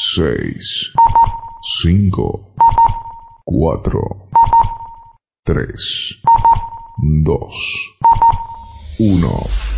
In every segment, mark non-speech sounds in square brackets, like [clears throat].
6, 5, 4, 3, 2, 1.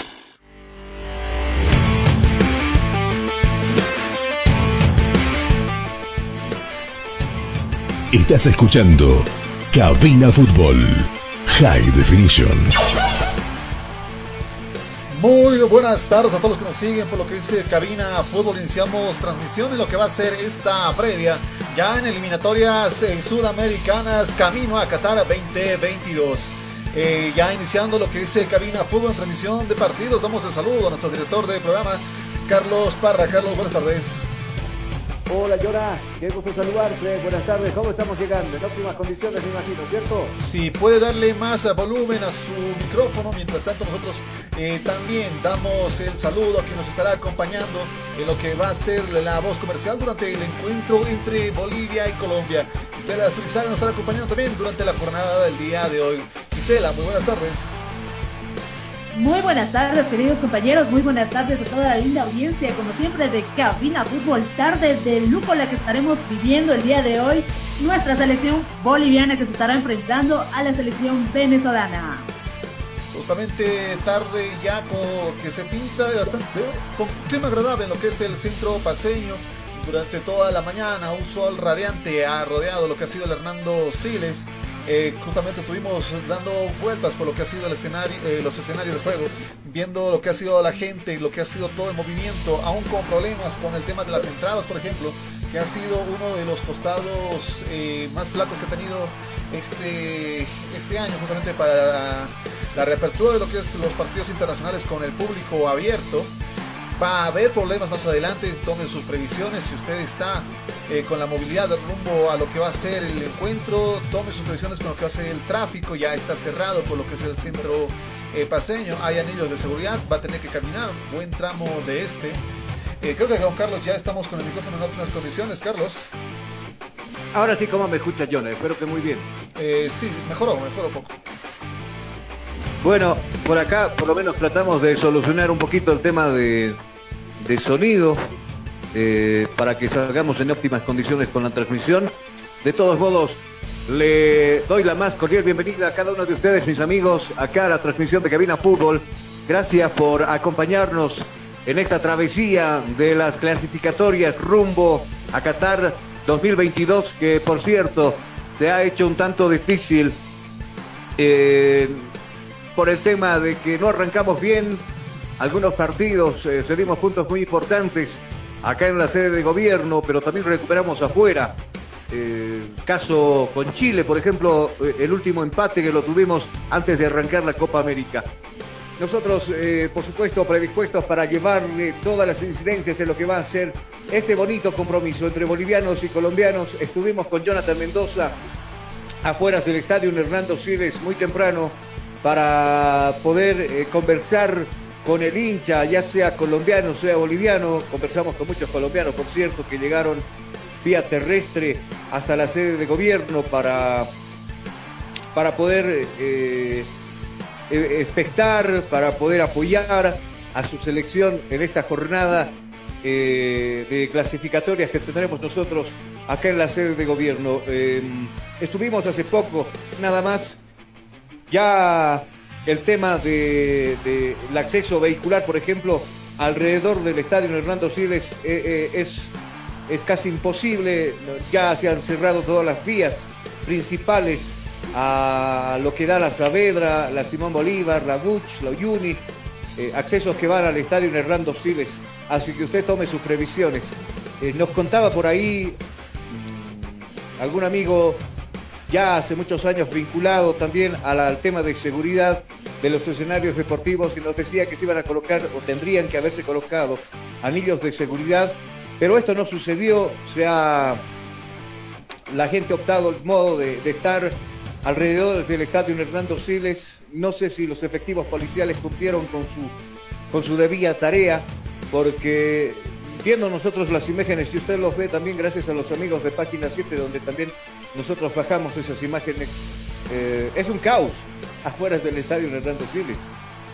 Estás escuchando Cabina Fútbol High Definition. Muy buenas tardes a todos los que nos siguen por lo que dice Cabina Fútbol. Iniciamos transmisión en lo que va a ser esta previa ya en eliminatorias sudamericanas camino a Qatar 2022. Eh, ya iniciando lo que dice Cabina Fútbol en transmisión de partidos, damos el saludo a nuestro director de programa, Carlos Parra. Carlos, buenas tardes. Hola Yora, qué gusto saludarte, buenas tardes, ¿cómo estamos llegando? En óptimas condiciones me imagino, ¿cierto? Si puede darle más volumen a su micrófono, mientras tanto nosotros eh, también damos el saludo a quien nos estará acompañando en lo que va a ser la voz comercial durante el encuentro entre Bolivia y Colombia. Gisela Turizaga nos estará acompañando también durante la jornada del día de hoy. Gisela, muy buenas tardes. Muy buenas tardes, queridos compañeros. Muy buenas tardes a toda la linda audiencia. Como siempre, de Cabina Fútbol, tarde de lujo la que estaremos viviendo el día de hoy. Nuestra selección boliviana que se estará enfrentando a la selección venezolana. Justamente tarde ya con que se pinta bastante con clima agradable en lo que es el centro paseño. Durante toda la mañana, un sol radiante ha rodeado lo que ha sido el Hernando Siles. Eh, justamente estuvimos dando vueltas por lo que ha sido el escenario, eh, los escenarios de juego, viendo lo que ha sido la gente, lo que ha sido todo el movimiento, aún con problemas con el tema de las entradas, por ejemplo, que ha sido uno de los costados eh, más flacos que ha tenido este, este año, justamente para la, la reapertura de lo que es los partidos internacionales con el público abierto. Va a haber problemas más adelante, tomen sus previsiones. Si usted está eh, con la movilidad rumbo a lo que va a ser el encuentro, tome sus previsiones con lo que va a ser el tráfico. Ya está cerrado por lo que es el centro eh, paseño. Hay anillos de seguridad, va a tener que caminar buen tramo de este. Eh, creo que con Carlos ya estamos con el micrófono en óptimas condiciones. Carlos, Ahora sí, ¿cómo me escuchas, John? Espero que muy bien. sí, mejoró, mejoró un poco. Bueno, por acá por lo menos tratamos de solucionar un poquito el tema de, de sonido eh, para que salgamos en óptimas condiciones con la transmisión. De todos modos, le doy la más cordial bienvenida a cada uno de ustedes, mis amigos, acá a la transmisión de Cabina Fútbol. Gracias por acompañarnos en esta travesía de las clasificatorias rumbo a Qatar 2022, que por cierto se ha hecho un tanto difícil eh, por el tema de que no arrancamos bien algunos partidos, eh, cedimos puntos muy importantes acá en la sede de gobierno, pero también recuperamos afuera. Eh, caso con Chile, por ejemplo, eh, el último empate que lo tuvimos antes de arrancar la Copa América. Nosotros, eh, por supuesto, predispuestos para llevarle todas las incidencias de lo que va a ser este bonito compromiso entre bolivianos y colombianos. Estuvimos con Jonathan Mendoza afuera del estadio Hernando Siles muy temprano para poder conversar con el hincha, ya sea colombiano, sea boliviano. Conversamos con muchos colombianos, por cierto, que llegaron vía terrestre hasta la sede de gobierno para, para poder eh, eh, para poder apoyar a su selección en esta jornada eh, de clasificatorias que tendremos nosotros acá en la sede de gobierno. estuvimos hace poco, nada más, ya el tema del de, acceso vehicular, por ejemplo, alrededor del estadio Hernando Siles es es casi imposible, ya se han cerrado todas las vías principales a lo que da la Saavedra, la Simón Bolívar, la Buch, la Uyuni, eh, accesos que van al estadio Hernando Siles, así que usted tome sus previsiones. Eh, nos contaba por ahí mm, algún amigo ya hace muchos años vinculado también al tema de seguridad de los escenarios deportivos y nos decía que se iban a colocar o tendrían que haberse colocado anillos de seguridad pero esto no sucedió, se ha, la gente ha optado el modo de, estar alrededor del estadio Hernando Siles. No sé si los efectivos policiales cumplieron con su, con su debida tarea, porque viendo nosotros las imágenes, si usted los ve también gracias a los amigos de Página 7, donde también nosotros bajamos esas imágenes, eh, es un caos afuera del estadio Hernando Siles.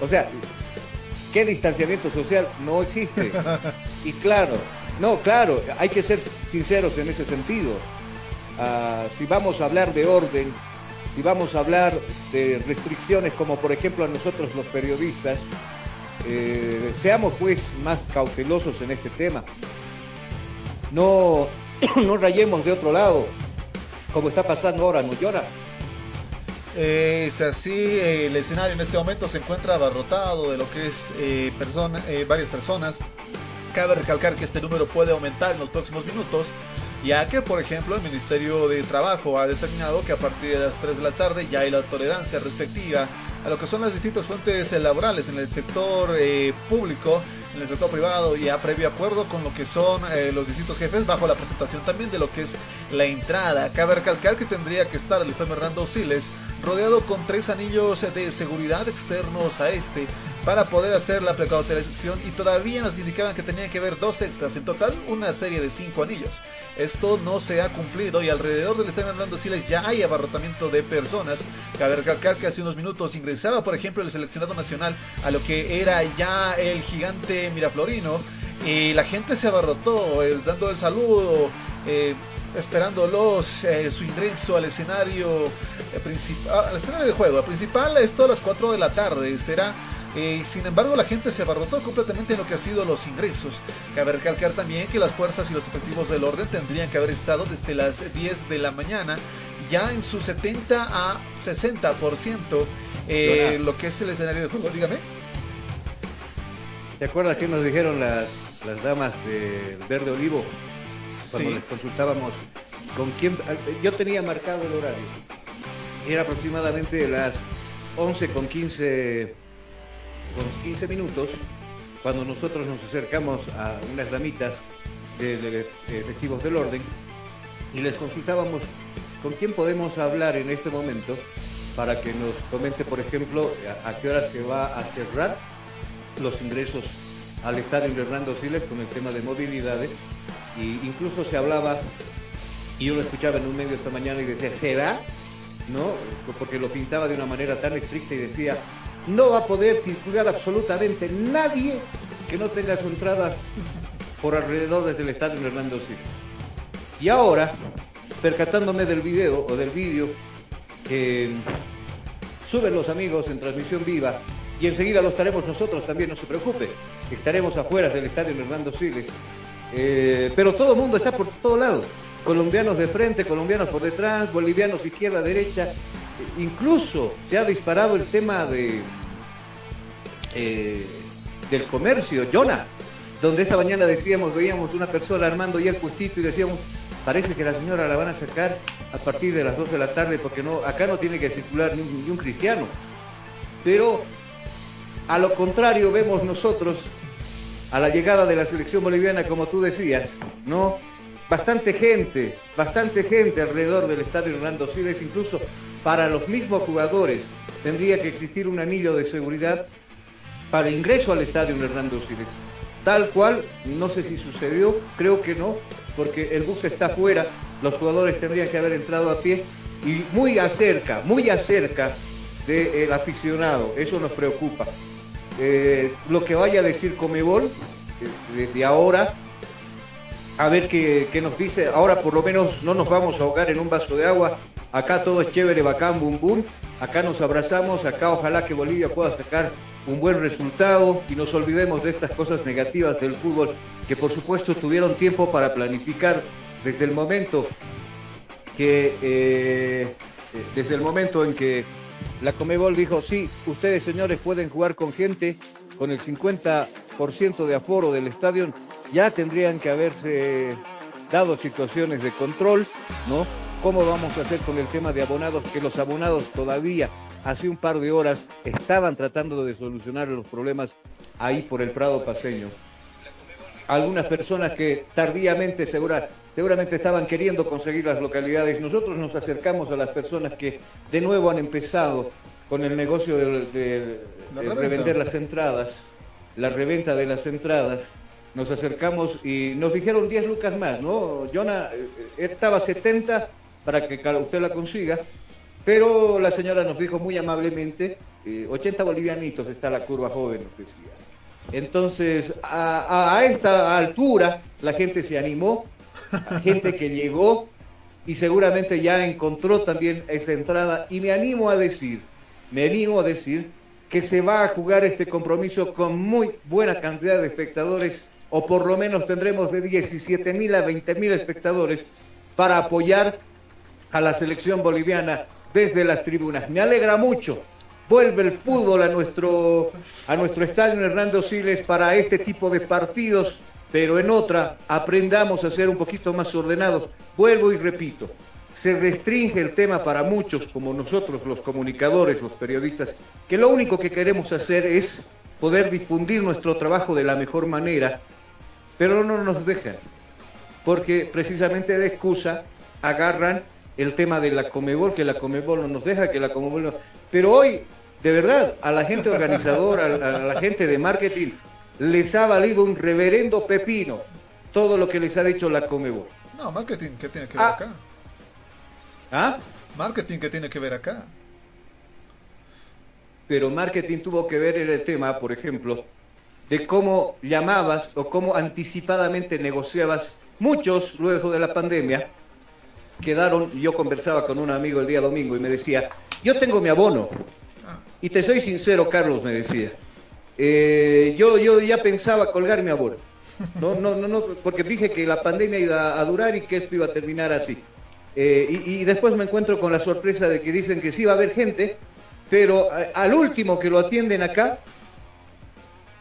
O sea, ¿qué distanciamiento social no existe? [laughs] Y claro, no, claro, hay que ser sinceros en ese sentido. Ah, si vamos a hablar de orden, si vamos a hablar de restricciones como por ejemplo a nosotros los periodistas, eh, seamos pues más cautelosos en este tema. No, [coughs] no rayemos de otro lado, como está pasando ahora, ¿no llora? es así, el escenario en este momento se encuentra abarrotado de lo que es eh, eh, varias personas Cabe recalcar que este número puede aumentar en los próximos minutos, ya que, por ejemplo, el Ministerio de Trabajo ha determinado que a partir de las 3 de la tarde ya hay la tolerancia respectiva a lo que son las distintas fuentes laborales en el sector eh, público en el sector privado y a previo acuerdo con lo que son eh, los distintos jefes bajo la presentación también de lo que es la entrada. Cabe recalcar que tendría que estar el Estado Hernando Siles rodeado con tres anillos de seguridad externos a este para poder hacer la precauterización y todavía nos indicaban que tenían que haber dos extras, en total una serie de cinco anillos. Esto no se ha cumplido y alrededor del Estadio Hernando Siles ya hay abarrotamiento de personas. Cabe recalcar que hace unos minutos ingresaba, por ejemplo, el seleccionado nacional a lo que era ya el gigante Miraflorino y la gente se abarrotó eh, dando el saludo. Eh, esperándolos eh, su ingreso al escenario principal, al escenario de juego. El principal es todas las 4 de la tarde. Será eh, sin embargo, la gente se abarrotó completamente en lo que ha sido los ingresos. Cabe recalcar también que las fuerzas y los efectivos del orden tendrían que haber estado desde las 10 de la mañana ya en su 70 a 60% eh, lo que es el escenario de juego. Dígame. ¿Te acuerdas que nos dijeron las, las damas de Verde Olivo cuando les consultábamos con quién? Yo tenía marcado el horario. Era aproximadamente las 11 con 15 con 15 minutos, cuando nosotros nos acercamos a unas damitas de, efectivos del orden y les consultábamos con quién podemos hablar en este momento para que nos comente, por ejemplo, a, qué hora se va a cerrar los ingresos al estadio Hernando Siles con el tema de movilidades. Y incluso se hablaba, y yo lo escuchaba en un medio esta mañana y decía, ¿será? ¿No? Porque lo pintaba de una manera tan estricta y decía, no va a poder circular absolutamente nadie que no tenga su entrada por alrededor desde el estadio Hernando Silva. Y ahora, percatándome del video o del vídeo que suben los amigos en transmisión viva, y enseguida lo estaremos nosotros también, no se preocupe, estaremos afuera del estadio Hernando Siles. Eh, pero todo el mundo está por todo lado, colombianos de frente, colombianos por detrás, bolivianos izquierda, derecha, incluso se ha disparado el tema de eh, del comercio, Jonah, donde esta mañana decíamos, veíamos una persona armando ya el puestito y decíamos, parece que la señora la van a sacar a partir de las 2 de la tarde porque no, acá no tiene que circular ni un, cristiano. Pero a lo contrario vemos nosotros a la llegada de la selección boliviana, como tú decías, ¿no? Bastante gente, bastante gente alrededor del estadio Hernando Siles, incluso para los mismos jugadores tendría que existir un anillo de seguridad para ingreso al estadio Hernando Siles. Tal cual, no sé si sucedió, creo que no, porque el bus está afuera, los jugadores tendrían que haber entrado a pie y muy acerca, muy acerca del aficionado, eso nos preocupa. Eh, lo que vaya a decir Comebol, eh, desde ahora, a ver qué, qué, nos dice, ahora por lo menos no nos vamos a ahogar en un vaso de agua, acá todo es chévere, bacán, bum bum, acá nos abrazamos, acá ojalá que Bolivia pueda sacar un buen resultado y nos olvidemos de estas cosas negativas del fútbol que por supuesto tuvieron tiempo para planificar desde el momento que eh, desde el momento en que la Comebol dijo sí, ustedes señores pueden jugar con gente con el 50% de aforo del estadio, ya tendrían que haberse dado situaciones de control, ¿no? ¿Cómo vamos a hacer con el tema de abonados? Que los abonados todavía hace un par de horas estaban tratando de solucionar los problemas ahí por el Prado Paseño. Algunas personas que tardíamente segura, seguramente estaban queriendo conseguir las localidades. Nosotros nos acercamos a las personas que de nuevo han empezado con el negocio de, de, de revender las entradas, la reventa de las entradas. Nos acercamos y nos dijeron 10 lucas más, ¿no? Jonah, eh, estaba 70 para que usted la consiga pero la señora nos dijo muy amablemente, eh, 80 bolivianitos está la curva joven, nos decía. Entonces, a, a, esta altura, la gente se animó, gente que llegó y seguramente ya encontró también esa entrada. Y me animo a decir, me animo a decir que se va a jugar este compromiso con muy buena cantidad de espectadores, o por lo menos tendremos de 17 mil a 20 mil espectadores para apoyar a la selección boliviana desde las tribunas. Me alegra mucho. Vuelve el fútbol a nuestro, a nuestro estadio Hernando Siles para este tipo de partidos, pero en otra aprendamos a ser un poquito más ordenados. Vuelvo y repito, se restringe el tema para muchos, como nosotros los comunicadores, los periodistas, que lo único que queremos hacer es poder difundir nuestro trabajo de la mejor manera, pero no nos dejan, porque precisamente de excusa agarran el tema de la Comebol, que la Comebol no nos deja, que la Comebol no... Pero hoy, de verdad, a la gente organizadora, a, la gente de marketing, les ha valido un reverendo pepino todo lo que les ha dicho la Comebol. No, marketing, ¿qué tiene que ver Ah. acá? ¿Ah? Marketing, ¿qué tiene que ver acá? Pero marketing tuvo que ver en el tema, por ejemplo, de cómo llamabas o cómo anticipadamente negociabas. Muchos, luego de la pandemia, quedaron, yo conversaba con un amigo el día domingo y me decía, yo tengo mi abono. Y te soy sincero, Carlos, me decía. eh, yo, yo ya pensaba colgar mi abono. No, no, no, no, porque dije que la pandemia iba a durar y que esto iba a terminar así. Eh, y, después me encuentro con la sorpresa de que dicen que sí va a haber gente, pero al último que lo atienden acá,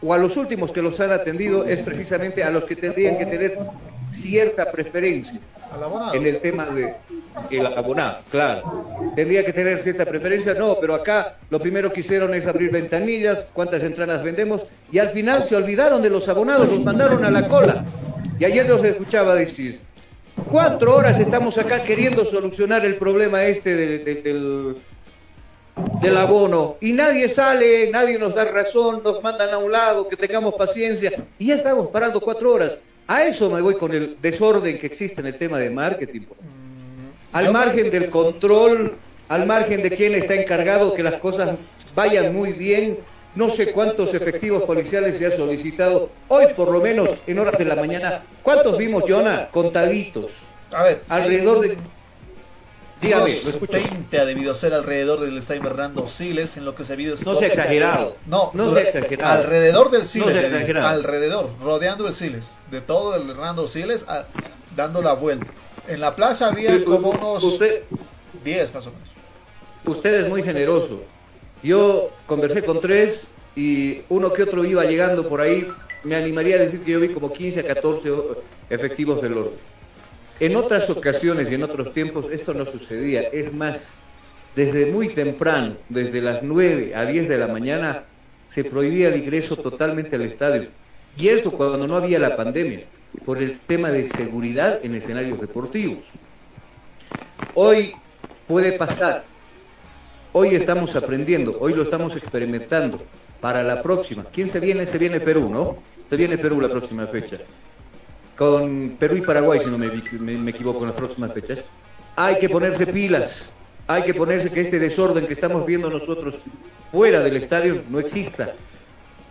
o a los últimos que los han atendido, es precisamente a los que tendrían que tener cierta preferencia en el tema de el abonado, claro. Tendría que tener cierta preferencia, no, pero acá lo primero que hicieron es abrir ventanillas, cuántas entradas vendemos, y al final se olvidaron de los abonados, los mandaron a la cola. Y ayer los escuchaba decir, cuatro horas estamos acá queriendo solucionar el problema este de- de- del, del abono, y nadie sale, nadie nos da razón, nos mandan a un lado, que tengamos paciencia, y ya estamos parando cuatro horas. A eso me voy con el desorden que existe en el tema de marketing. Al margen del control, al margen de quién está encargado que las cosas vayan muy bien, no sé cuántos efectivos policiales se ha solicitado. Hoy, por lo menos, en horas de la mañana, ¿cuántos vimos, Jonah? Contaditos. A ver, Alrededor de... Dígame, unos lo escucho. 20 ha debido ser alrededor del estadio Hernando Siles, en lo que se vio No sea exagerado. No, no dura- sea exagerado. Alrededor del Siles, No alrededor, rodeando el Siles, de todo el Hernando Siles, a- dando la vuelta. En la plaza había como unos Usted, 10 más o menos. usted es muy generoso. Yo conversé con tres y uno que otro iba llegando por ahí. Me animaría a decir que yo vi como 15 a 14 efectivos del orden. En otras ocasiones y en otros tiempos esto no sucedía. Es más, desde muy temprano, desde las 9 a 10 de la mañana, se prohibía el ingreso totalmente al estadio. Y esto cuando no había la pandemia, por el tema de seguridad en escenarios deportivos. Hoy puede pasar Hoy estamos aprendiendo, hoy lo estamos experimentando. Para la próxima, ¿quién se viene? Se viene Perú, ¿no? Se viene Perú la próxima fecha. Con Perú y Paraguay, si no me, me- equivoco, en las próximas fechas. Hay que ponerse pilas, hay que ponerse que este desorden que estamos viendo nosotros fuera del estadio no exista.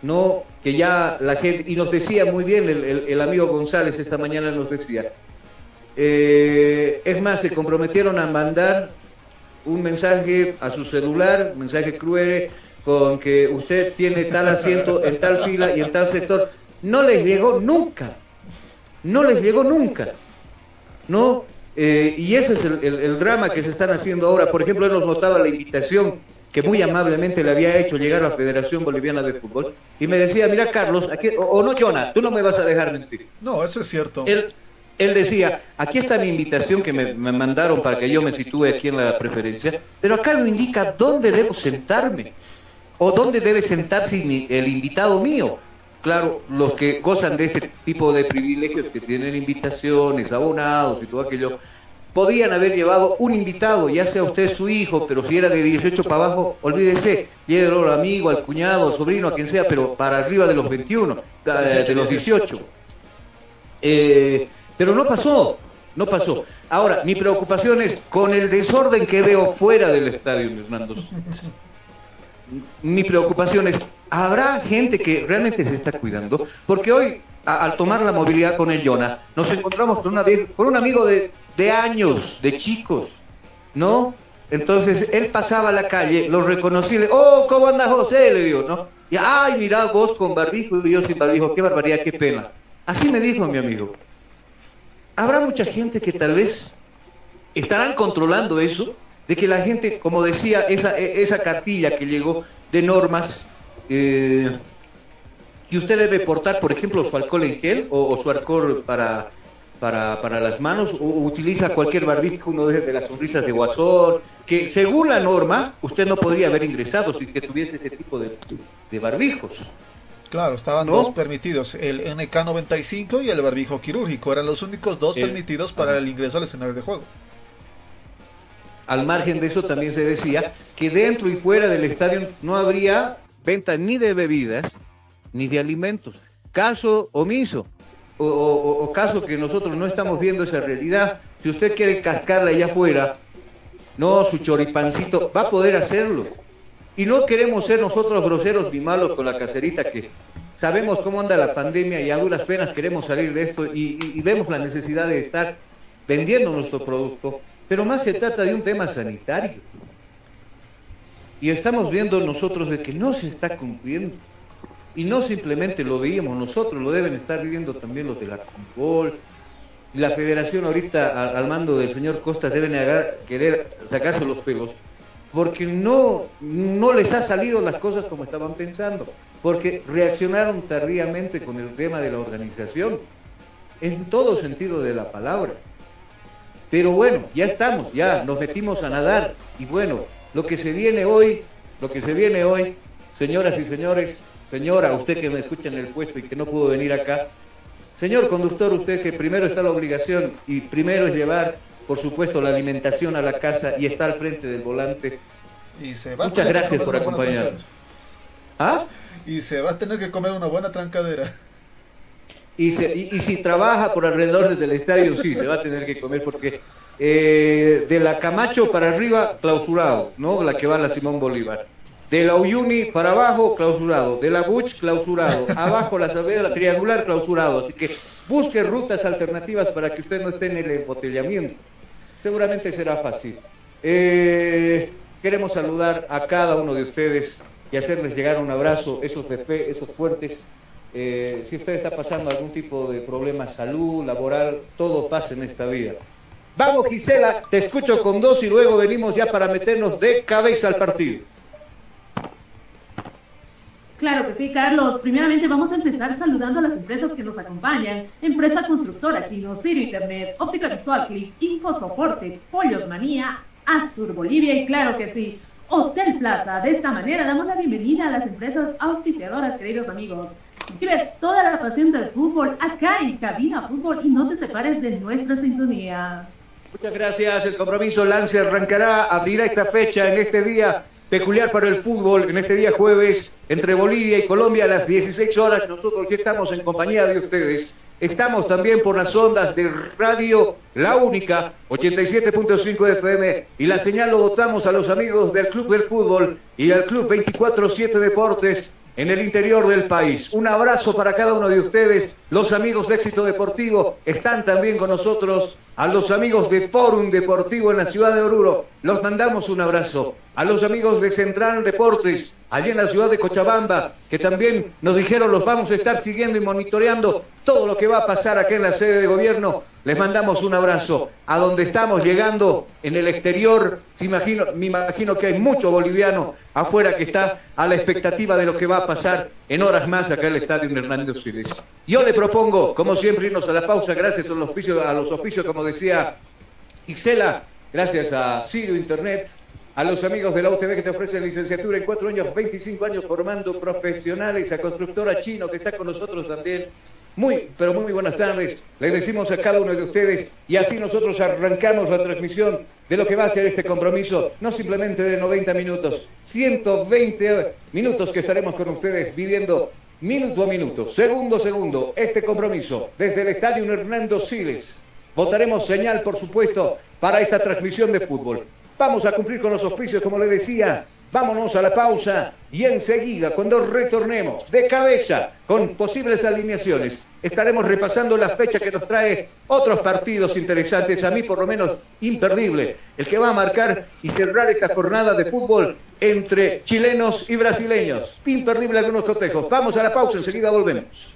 No, que ya la gente, y nos decía muy bien el, el- amigo González esta mañana nos decía, eh, es más, se comprometieron a mandar un mensaje a su celular, mensaje cruel, con que usted tiene tal asiento en tal fila y en tal sector. No les llegó nunca, no les llegó nunca. ¿no? Eh, y ese es el, el- el drama que se están haciendo ahora. Por ejemplo, él nos notaba la invitación que muy amablemente le había hecho llegar a la Federación Boliviana de Fútbol y me decía, mira Carlos, aquí, o, o no Jonah, tú no me vas a dejar mentir. No, eso es cierto. Él, él decía, aquí está mi invitación que me, me mandaron para que yo me sitúe aquí en la preferencia, pero acá no indica dónde debo sentarme o dónde debe sentarse mi- el invitado mío. Claro, los que gozan de este tipo de privilegios, que tienen invitaciones, abonados y todo aquello, podían haber llevado un invitado, ya sea usted su hijo, pero si era de 18 para abajo, olvídese, llévelo al amigo, al cuñado, al sobrino, a quien sea, pero para arriba de los 21, eh, de los 18. Eh, pero no pasó, no pasó. Ahora, mi preocupación es con el desorden que veo fuera del estadio, Hernando. Mi preocupación es, ¿habrá gente que realmente se está cuidando? Porque hoy, al tomar la movilidad con el Jonah, nos encontramos con, una con un amigo de, de años, de chicos, ¿no? Entonces, él pasaba a la calle, lo reconocí, le oh, ¿cómo anda José? Le digo, ¿no? Y, ay, mira, vos con barbijo y yo sin barbijo, qué barbaridad, qué pena. Así me dijo mi amigo. Habrá mucha gente que tal vez estarán controlando eso, de que la gente, como decía, esa, esa cartilla que llegó de normas, eh, que usted debe portar, por ejemplo, su alcohol en gel o, o su alcohol para, para, para las manos, o, utiliza cualquier barbijo, uno de, de las sonrisas de guasón, que según la norma, usted no podría haber ingresado si que tuviese ese tipo de, de barbijos. Claro, estaban ¿No? dos permitidos, el NK95 y el barbijo quirúrgico. Eran los únicos dos permitidos para ajá. el ingreso al escenario de juego. Al margen de eso también se decía que dentro y fuera del estadio no habría venta ni de bebidas ni de alimentos. Caso omiso o, caso que nosotros no estamos viendo esa realidad, si usted quiere cascarla allá afuera, no su choripancito, va a poder hacerlo. Y no queremos ser nosotros groseros ni malos con la cacerita que sabemos cómo anda la pandemia y a duras penas queremos salir de esto y- y vemos la necesidad de estar vendiendo nuestro producto, pero más se trata de un tema sanitario. Y estamos viendo nosotros de que no se está cumpliendo. Y no simplemente lo veíamos nosotros, lo deben estar viendo también los de la Conbol. La federación ahorita al, al mando del señor Costas deben agar- querer sacarse los pelos porque no, no les ha salido las cosas como estaban pensando, porque reaccionaron tardíamente con el tema de la organización, en todo sentido de la palabra. Pero bueno, ya estamos, ya nos metimos a nadar y bueno, lo que se viene hoy, lo que se viene hoy, señoras y señores, señora, usted que me escucha en el puesto y que no pudo venir acá, señor conductor, usted que primero está la obligación y primero es llevar, por supuesto, la alimentación a la casa y está al frente del volante. Y se va a Muchas gracias por acompañarnos. ¿Ah? Y se va a tener que comer una buena trancadera. Y, se- y- si trabaja por alrededor del estadio, sí, se va a tener que comer porque eh, de la Camacho para arriba, clausurado, ¿no? La que va a la Simón Bolívar. De la Uyuni para abajo, clausurado. De la Buch, clausurado. Abajo la Saavedra, la Triangular, clausurado. Así que busque rutas alternativas para que usted no esté en el embotellamiento. Seguramente será fácil. Eh, queremos saludar a cada uno de ustedes y hacerles llegar un abrazo, esos de fe, esos fuertes. Eh, si usted está pasando algún tipo de problema salud, laboral, todo pasa en esta vida. Vamos Gisela, te escucho con dos y luego venimos ya para meternos de cabeza al partido. Claro que sí, Carlos. Primeramente vamos a empezar saludando a las empresas que nos acompañan. Empresa Constructora Chino, Ciro Internet, Óptica Visual Click, Info Soporte, Pollos Manía, Azur Bolivia y claro que sí, Hotel Plaza. De esta manera damos la bienvenida a las empresas auspiciadoras, queridos amigos. Vive toda la pasión del fútbol acá en Cabina Fútbol y no te separes de nuestra sintonía. Muchas gracias. El compromiso Lance arrancará, abrirá esta fecha en este día peculiar para el fútbol en este día jueves entre Bolivia y Colombia a las 16 horas. Nosotros ya estamos en compañía de ustedes. Estamos también por las ondas de Radio La Única, 87.5 FM, y la señal lo votamos a los amigos del Club del Fútbol y al Club 24-7 Deportes en el interior del país. Un abrazo para cada uno de ustedes. Los amigos de Éxito Deportivo están también con nosotros. A los amigos de Forum Deportivo en la ciudad de Oruro, los mandamos un abrazo. A los amigos de Central Deportes, allí en la ciudad de Cochabamba, que también nos dijeron los vamos a estar siguiendo y monitoreando todo lo que va a pasar acá en la sede de gobierno. Les mandamos un abrazo. A donde estamos llegando, en el exterior, me imagino que hay mucho boliviano afuera que está a la expectativa de lo que va a pasar en horas más acá en el estadio Hernando Siles. Yo le propongo, como siempre, irnos a la pausa, gracias a los oficios, a los oficios como decía Ixela, gracias a Sirio Internet, a los amigos de la UTV que te ofrecen licenciatura en cuatro años, 25 años formando profesionales, a Constructora Chino que está con nosotros también. Muy, pero muy buenas tardes. Les decimos a cada uno de ustedes y así nosotros arrancamos la transmisión de lo que va a ser este compromiso, no simplemente de 90 minutos, 120 minutos que estaremos con ustedes viviendo minuto a minuto, segundo a segundo, este compromiso desde el Estadio Hernando Siles. Votaremos señal, por supuesto, para esta transmisión de fútbol. Vamos a cumplir con los auspicios, como le decía, Vámonos a la pausa y enseguida, cuando retornemos de cabeza con posibles alineaciones, estaremos repasando la fecha que nos trae otros partidos interesantes, a mí por lo menos imperdible, el que va a marcar y cerrar esta jornada de fútbol entre chilenos y brasileños. Imperdible algunos cotejos. Vamos a la pausa, enseguida volvemos.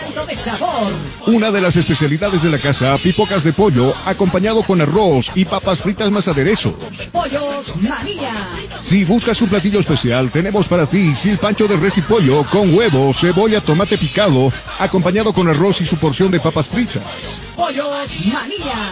sabor. Una de las especialidades de la casa, pipocas de pollo acompañado con arroz y papas fritas más aderezos. Pollos Manía. Si buscas un platillo especial, tenemos para ti silpancho de res y pollo con huevo, cebolla, tomate picado, acompañado con arroz y su porción de papas fritas. Pollos Manía.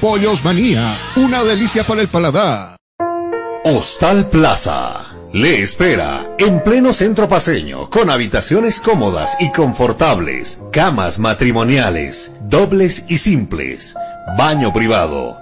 Pollos Manía. Una delicia para el paladar. Hostal Plaza. Le espera en pleno centro paseño, con habitaciones cómodas y confortables, camas matrimoniales, dobles y simples, baño privado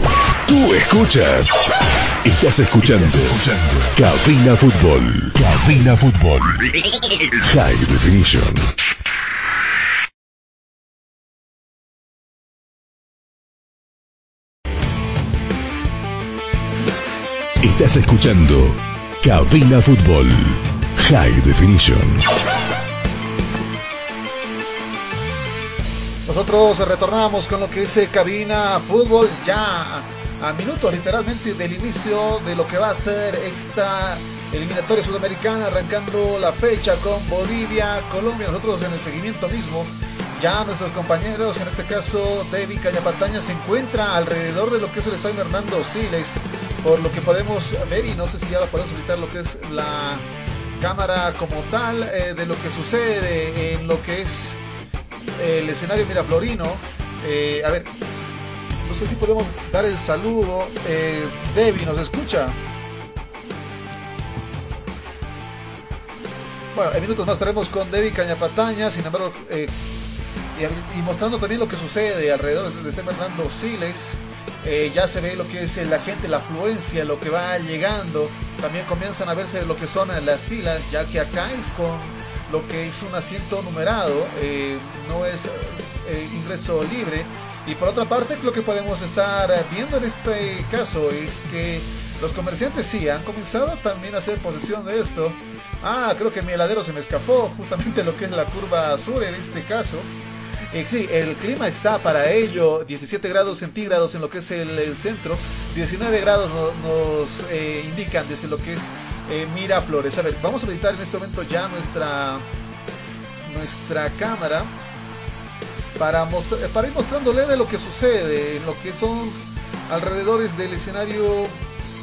Tú escuchas. Estás escuchando. Cabina Fútbol. Cabina Fútbol. High Definition. Estás escuchando Cabina Fútbol. High Definition. Nosotros retornamos con lo que es cabina fútbol ya a minutos literalmente del inicio de lo que va a ser esta eliminatoria sudamericana arrancando la fecha con Bolivia, Colombia, nosotros en el seguimiento mismo. Ya nuestros compañeros, en este caso David Cañapataña, se encuentra alrededor de lo que es el estadio Hernando Siles, por lo que podemos ver, y no sé si ya podemos evitar lo que es la cámara como tal, eh, de lo que sucede en lo que es el escenario Miraflorino. Eh, a ver, no sé si podemos dar el saludo. Eh, Debbie, ¿nos escucha? Bueno, en minutos más estaremos con Debbie Cañapataña, sin embargo, eh, y, mostrando también lo que sucede alrededor de este Fernando Siles. Eh, ya se ve lo que es la gente, la afluencia, lo que va llegando. También comienzan a verse lo que son las filas, ya que acá es con lo que es un asiento numerado, eh, no es ingreso libre. Y por otra parte, lo que podemos estar viendo en este caso es que los comerciantes sí han comenzado también a hacer posesión de esto. Ah, creo que mi heladero se me escapó, [laughs] justamente lo que es la curva sur en este caso. Eh, sí, el clima está para ello, 17 grados centígrados en lo que es el, centro, 19 grados no- nos eh, indican desde lo que es eh, Miraflores. A ver, vamos a habilitar en este momento ya nuestra, nuestra cámara para, para ir mostrándole de lo que sucede en lo que son alrededores del escenario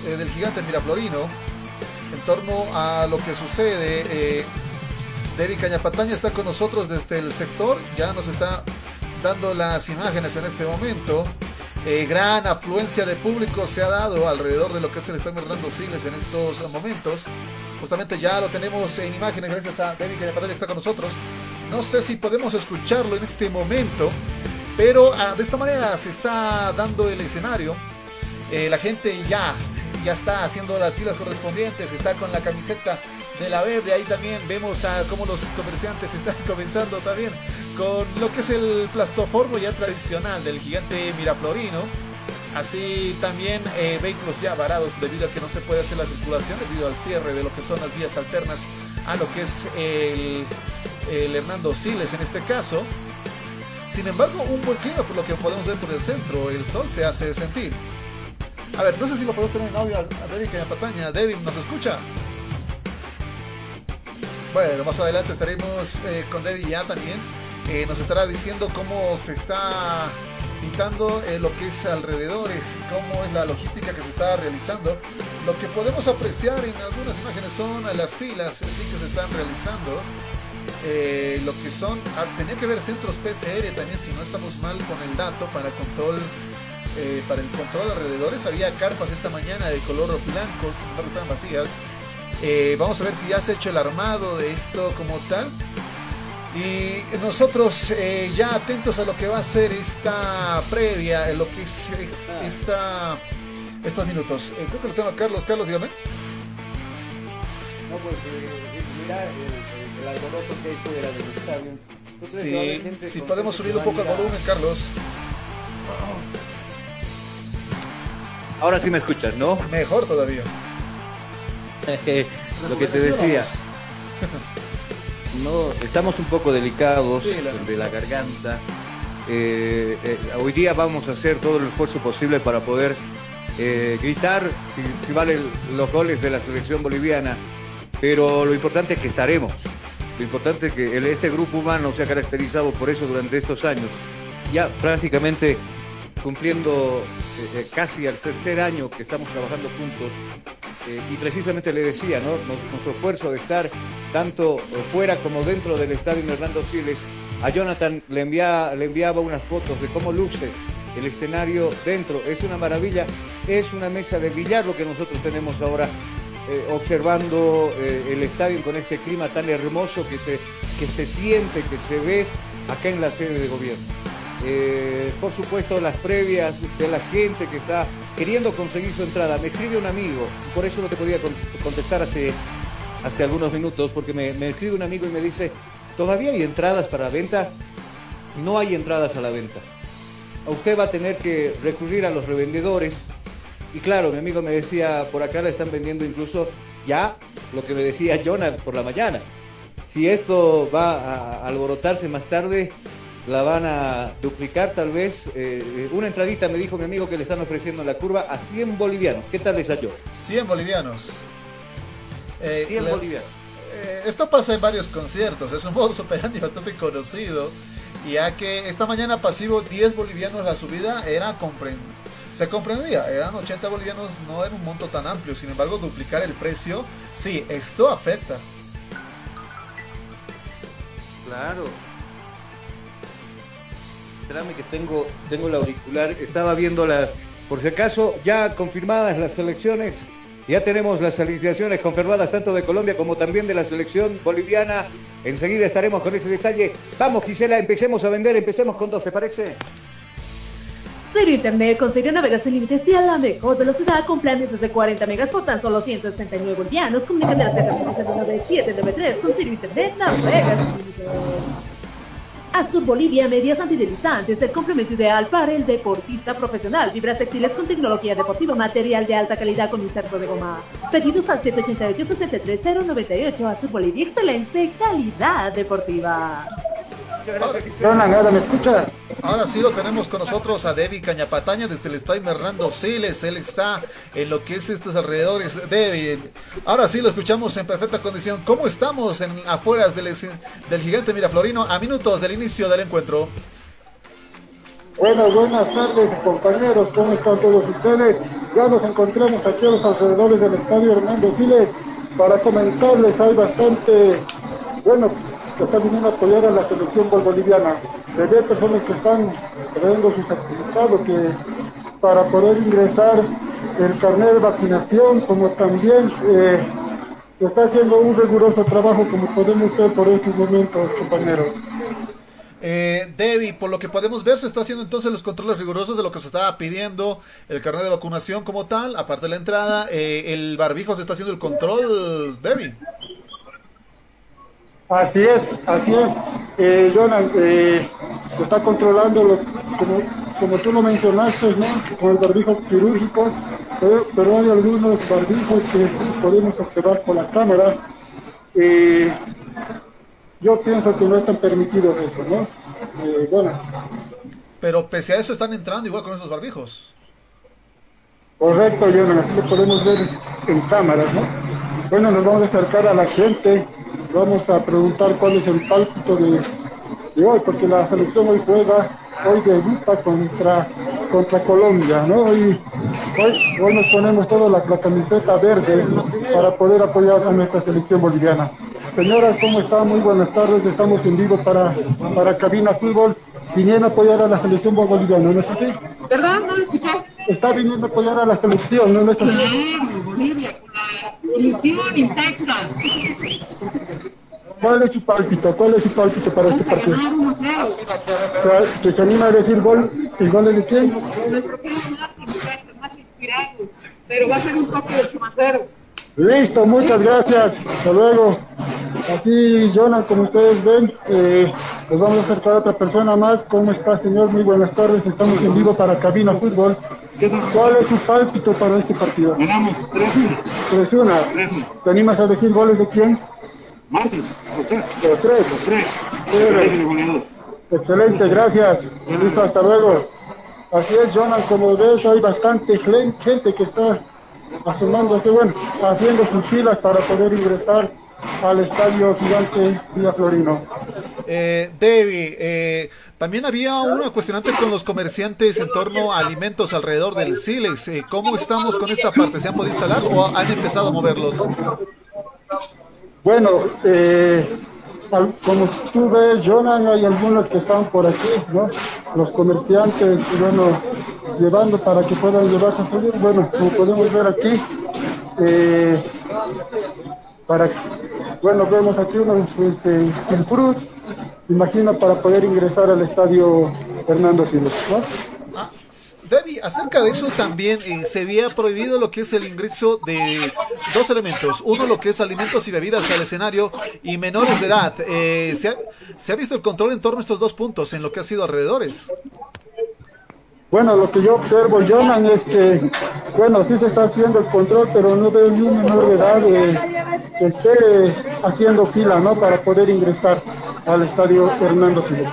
eh, del gigante Miraflorino en torno a lo que sucede. Eh, David Cañapataña está con nosotros desde el sector, ya nos está dando las imágenes en este momento. Eh, gran afluencia de público se ha dado alrededor de lo que es el Estadio Hernando Siles en estos momentos. Justamente ya lo tenemos en imágenes gracias a David Cañapataña que está con nosotros. No sé si podemos escucharlo en este momento, pero ah, de esta manera se está dando el escenario. Eh, la gente ya, ya está haciendo las filas correspondientes, está con la camiseta de la verde. Ahí también vemos a cómo los comerciantes están [laughs] comenzando también con lo que es el plastoformo ya tradicional del gigante Miraflorino. Así también eh, vehículos ya varados debido a que no se puede hacer la circulación debido al cierre de lo que son las vías alternas a lo que es el, el Hernando Siles en este caso. Sin embargo, un buen clima por lo que podemos ver por el centro, el sol se hace sentir. A ver, no sé si lo podemos tener en audio a, David Pataña. David, ¿nos escucha? Bueno, más adelante estaremos eh, con David ya también. Eh, nos estará diciendo cómo se está pintando eh, lo que es alrededores y cómo es la logística que se está realizando. Lo que podemos apreciar en algunas imágenes son las filas sí que se están realizando. Eh, lo que son, ah, tenía que ver centros PCR también, si no estamos mal con el dato para control, eh, para el control alrededores. Había carpas esta mañana de color blanco, sin embargo estaban vacías. Eh, vamos a ver si ya se ha hecho el armado de esto como tal. Y nosotros ya atentos a lo que va a ser esta previa, en lo que es esta, estos minutos. Creo que lo tengo a Carlos. Carlos, dígame. No, pues mira el, el, el alboroto que hay fuera del estadio. ¿Tú crees que va a haber Sí, gente si podemos subir un poco el volumen, Carlos. Ahora sí me escuchas, ¿no? Mejor todavía. [laughs] Lo que te decía. No, estamos un poco delicados Sí, la- de la garganta. Eh, eh, hoy día vamos a hacer todo el esfuerzo posible para poder eh, gritar si, si valen los goles de la selección boliviana. Pero lo importante es que estaremos. Lo importante es que este grupo humano se ha caracterizado por eso durante estos años. Ya prácticamente cumpliendo eh, eh, casi al tercer año que estamos trabajando juntos. Eh, y precisamente le decía, ¿no? Nuestro esfuerzo de estar tanto fuera como dentro del estadio Hernando Siles, a Jonathan le, le enviaba unas fotos de cómo luce el escenario dentro. Es una maravilla, es una mesa de billar lo que nosotros tenemos ahora, eh, observando eh, el estadio con este clima tan hermoso que se, que se siente, que se ve acá en la sede de gobierno. Eh, por supuesto, las previas de la gente que está queriendo conseguir su entrada. Me escribe un amigo, por eso no te podía con- contestar hace, hace algunos minutos, porque me, me escribe un amigo y me dice, ¿todavía hay entradas para venta? No hay entradas a la venta. Usted va a tener que recurrir a los revendedores. Y claro, mi amigo me decía, por acá la están vendiendo incluso ya lo que me decía Jonah por la mañana. Si esto va a alborotarse más tarde, la van a duplicar tal vez. Eh, una entradita me dijo mi amigo que le están ofreciendo en la curva a 100 bolivianos. ¿Qué tal les halló? 100 bolivianos. Eh, 100 la- bolivianos. eh, esto pasa en varios conciertos, es un modus operandi [laughs] bastante conocido. Ya que esta mañana pasivo 10 bolivianos la subida era compren se comprendía, eran 80 bolivianos, no era un monto tan amplio, sin embargo duplicar el precio, sí, esto afecta. Claro. Espérame que tengo, tengo el auricular. Estaba viendo la, por si acaso, ya confirmadas las selecciones. Ya tenemos las alineaciones confirmadas tanto de Colombia como también de la selección boliviana. Enseguida estaremos con ese detalle. Vamos, Gisela, empecemos a vender. Empecemos con dos, ¿te parece? Cero Internet con serie navegas sin límites y a la mejor velocidad con planes desde 40 megas por tan solo 169 bolivianos. Comunícate al 793 con Cero Internet navegas. Azur Bolivia, medias antideslizantes, el complemento ideal para el deportista profesional. Fibras textiles con tecnología deportiva, material de alta calidad con inserto de goma. Pedidos al 788-63098. Azur Bolivia, excelente calidad deportiva. Ahora, ¿me escucha? Ahora sí lo tenemos con nosotros a Debbie Cañapataña desde el estadio Hernando Siles. Él está en lo que es estos alrededores. Debbie, ahora sí lo escuchamos en perfecta condición. ¿Cómo estamos en afueras del, del gigante Miraflorino a minutos del inicio del encuentro? Buenas, buenas tardes compañeros, ¿cómo están todos ustedes? Ya nos encontramos aquí a los alrededores del estadio Hernando Siles para comentarles, hay bastante, bueno, que están viniendo a apoyar a la selección boliviana. Se ve personas que están trayendo su certificado que para poder ingresar el carnet de vacunación, como también eh, está haciendo un riguroso trabajo como podemos ver por estos momentos, compañeros. Eh, Debbie, por lo que podemos ver, se está haciendo entonces los controles rigurosos de lo que se estaba pidiendo, el carnet de vacunación como tal, aparte de la entrada, eh, el barbijo se está haciendo el control, Debbie. Así es, así es. Eh, Jonan, eh, se está controlando lo, como como tú lo mencionaste, ¿no? con el barbijo quirúrgico, pero, pero hay algunos barbijos que podemos observar por la cámara. Eh, yo pienso que no están permitidos eso, ¿no? Eh, bueno, Pero pese a eso están entrando igual con esos barbijos. correcto, Jonathan, así lo podemos ver en cámaras, ¿no? Bueno, nos vamos a acercar a la gente, vamos a preguntar cuál es el pálpito de, de hoy, porque la selección hoy juega, hoy debuta contra, contra Colombia, ¿no? Hoy, hoy, hoy nos ponemos toda la, la camiseta verde para poder apoyar a nuestra selección boliviana. Señora, ¿cómo está? Muy buenas tardes, estamos en vivo para, para Cabina Fútbol, viniendo a apoyar a la selección boliviana, ¿no es así? ¿Verdad? ¿No lo escuché? Está viniendo a apoyar a la selección, ¿no, ¿No es así? Claro, Ilusión intacta. ¿Cuál es su pálpito? ¿Cuál es su pálpito para este a partido? ganar 1-0. O sea, ¿te se anima a decir gol? ¿El gol es de quién? Nuestro más inspirado, pero va a ser un toque de 8 0. Listo, muchas gracias. Hasta luego. Así, Jonah, como ustedes ven, eh, nos vamos a acercar a otra persona más. ¿Cómo está, señor? Muy buenas tardes. Estamos en vivo para Cabina Fútbol. ¿Cuál es su pálpito para este partido? Ganamos 3-1. 3-1. ¿Te animas a decir goles de quién? Martes. Los tres. Los tres. El goleador. Excelente, gracias. Listo, hasta luego. Así es, Jonah, como ves, hay bastante gen- gente que está asomándose, bueno, haciendo sus filas para poder ingresar al estadio gigante Villa Florino. Eh, Debbie, eh, también había una cuestionante con los comerciantes en torno a alimentos alrededor del Siles. Eh, ¿Cómo estamos con esta parte? ¿Se han podido instalar o han empezado a moverlos? Bueno, eh, como tú ves, Jonah, hay algunos que están por aquí, ¿no? Los comerciantes, bueno, llevando para que puedan llevarse a salir. Bueno, como podemos ver aquí, eh, para, bueno, vemos aquí unos este, imagino para poder ingresar al estadio Fernando Siles, ¿no? Debbie, acerca de eso también eh, se había prohibido lo que es el ingreso de dos elementos. Uno, lo que es alimentos y bebidas al escenario y menores de edad. Eh, ¿se, ha, se ha visto el control en torno a estos dos puntos en lo que ha sido alrededores? Bueno, lo que yo observo, Jonan, es que, bueno, sí se está haciendo el control, pero no veo ni un menor de edad eh, que esté haciendo fila, ¿no? Para poder ingresar al estadio Hernando Siles.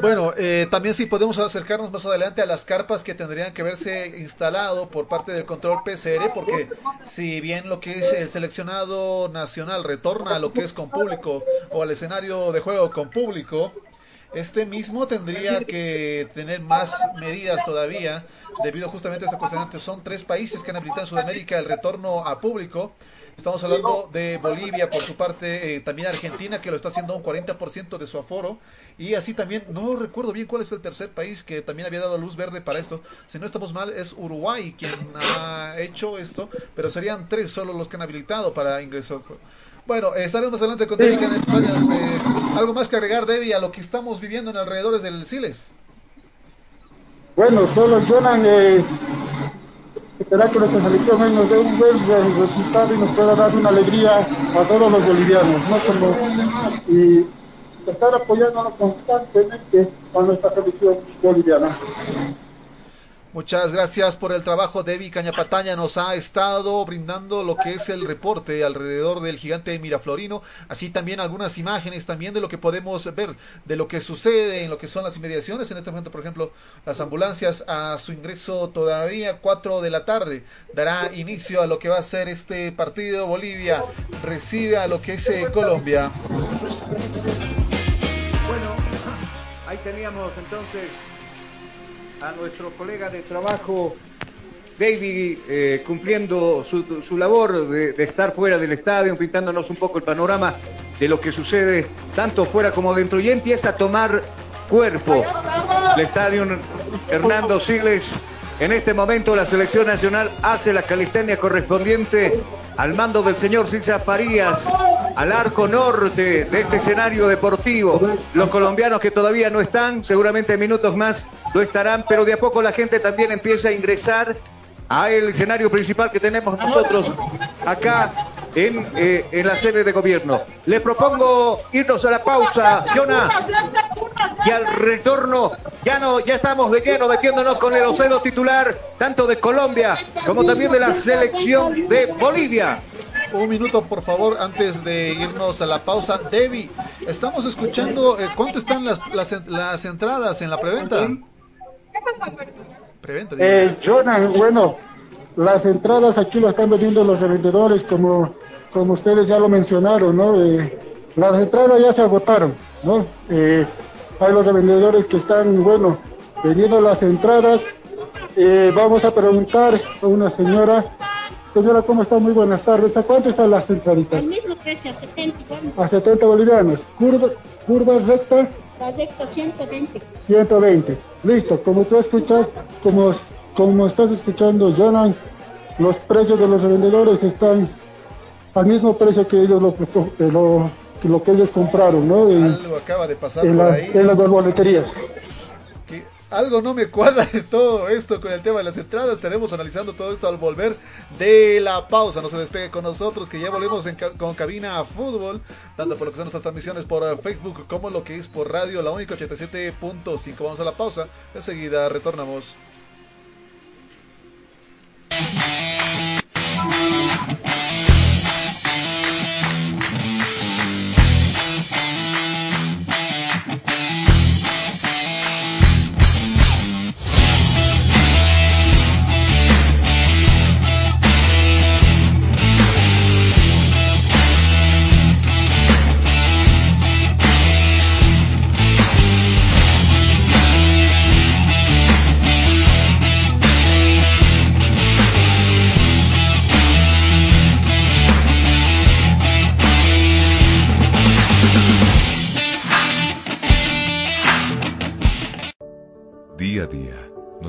Bueno, eh, también sí podemos acercarnos más adelante a las carpas que tendrían que verse instalado por parte del control PCR, porque si bien lo que es el seleccionado nacional retorna a lo que es con público o al escenario de juego con público, este mismo tendría que tener más medidas todavía, debido justamente a esta cuestionante. Son tres países que han habilitado en Sudamérica el retorno a público. Estamos hablando de Bolivia, por su parte, eh, también Argentina, que lo está haciendo un 40% de su aforo. Y así también, no recuerdo bien cuál es el tercer país que también había dado luz verde para esto. Si no estamos mal, es Uruguay quien ha hecho esto, pero serían tres solo los que han habilitado para ingreso. Bueno, eh, estaremos más adelante con Debbie. Canet- eh, algo más que agregar, Debbie, a lo que estamos viviendo en alrededores del Siles. Bueno, solo Jonan eh, esperar que nuestra selección hoy nos dé un buen re- resultado y nos pueda dar una alegría a todos los bolivianos, ¿no? Como, y estar apoyándonos constantemente a nuestra selección boliviana. Muchas gracias por el trabajo. Debbie Cañapataña nos ha estado brindando lo que es el reporte alrededor del gigante Miraflorino, así también algunas imágenes también de lo que podemos ver, de lo que sucede en lo que son las inmediaciones. En este momento, por ejemplo, las ambulancias a su ingreso todavía 4 de la tarde dará inicio a lo que va a ser este partido. Bolivia recibe a lo que es eh, Colombia. Bueno, ahí teníamos entonces a nuestro colega de trabajo, David, eh, cumpliendo su, su labor de, estar fuera del estadio, pintándonos un poco el panorama de lo que sucede tanto fuera como dentro. Y empieza a tomar cuerpo el estadio Hernando Siles. En este momento la selección nacional hace la calistenia correspondiente al mando del señor Silsa Farías, al arco norte de este escenario deportivo. Los colombianos que todavía no están, seguramente en minutos más lo estarán, pero de a poco la gente también empieza a ingresar a el escenario principal que tenemos nosotros acá en, eh, en la sede de gobierno. Le propongo irnos a la pausa, Jonah, y al retorno Ya no, ya estamos de lleno metiéndonos con el océano titular, tanto de Colombia como también de la selección de Bolivia. Un minuto, por favor, antes de irnos a la pausa. Debbie, estamos escuchando eh, cuánto están las, las, las entradas en la preventa. Preventa. Eh, Jonathan, bueno, las entradas aquí las están vendiendo los revendedores, como, como ustedes ya lo mencionaron, ¿no? Eh, las entradas ya se agotaron, ¿no? Eh, hay los revendedores que están, bueno, vendiendo las entradas. Eh, vamos a preguntar a una señora. Señora, ¿cómo está? Muy buenas tardes. ¿A cuánto están las entraditas? El mismo precio, a 70 A 70 bolivianos. Curva, curva recta. La recta 120. 120. Listo. Como tú escuchas, como, como estás escuchando, Jonan, los precios de los revendedores están al mismo precio que ellos lo, lo, lo que ellos compraron, ¿no? En, Algo acaba de pasar en, por la- ahí. en las boleterías. Algo no me cuadra de todo esto con el tema de las entradas. Estaremos analizando todo esto al volver de la pausa. No se despegue con nosotros, que ya volvemos con cabina a fútbol, tanto por lo que son nuestras transmisiones por eh, Facebook como lo que es por radio, la única 87.5. Vamos a la pausa. Enseguida retornamos.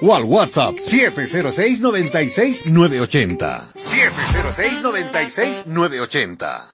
o al WhatsApp 706 96 980. 706 96 980.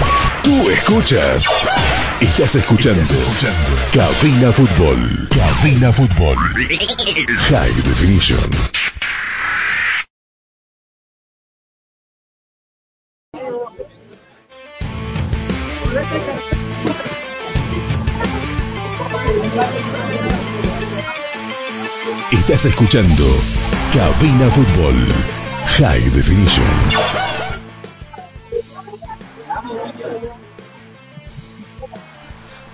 Tú escuchas. Estás escuchando. Cabina Fútbol. Cabina Fútbol. High Definition. Estás escuchando Cabina Fútbol. High Definition.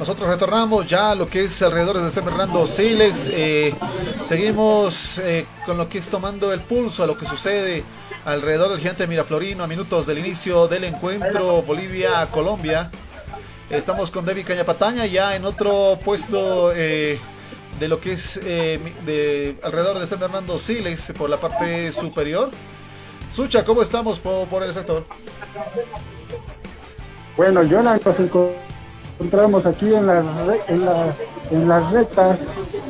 Nosotros retornamos ya a lo que es alrededor de San Fernando Silex. Eh, seguimos eh, con lo que es tomando el pulso a lo que sucede alrededor del gigante Miraflorino a minutos del inicio del encuentro Bolivia-Colombia. Estamos con David Cañapataña ya en otro puesto eh, de lo que es eh, de alrededor de San Fernando Silex por la parte superior. Sucha, ¿cómo estamos por, el sector? Bueno, Jonathan, nos encontramos aquí en en la, en la recta,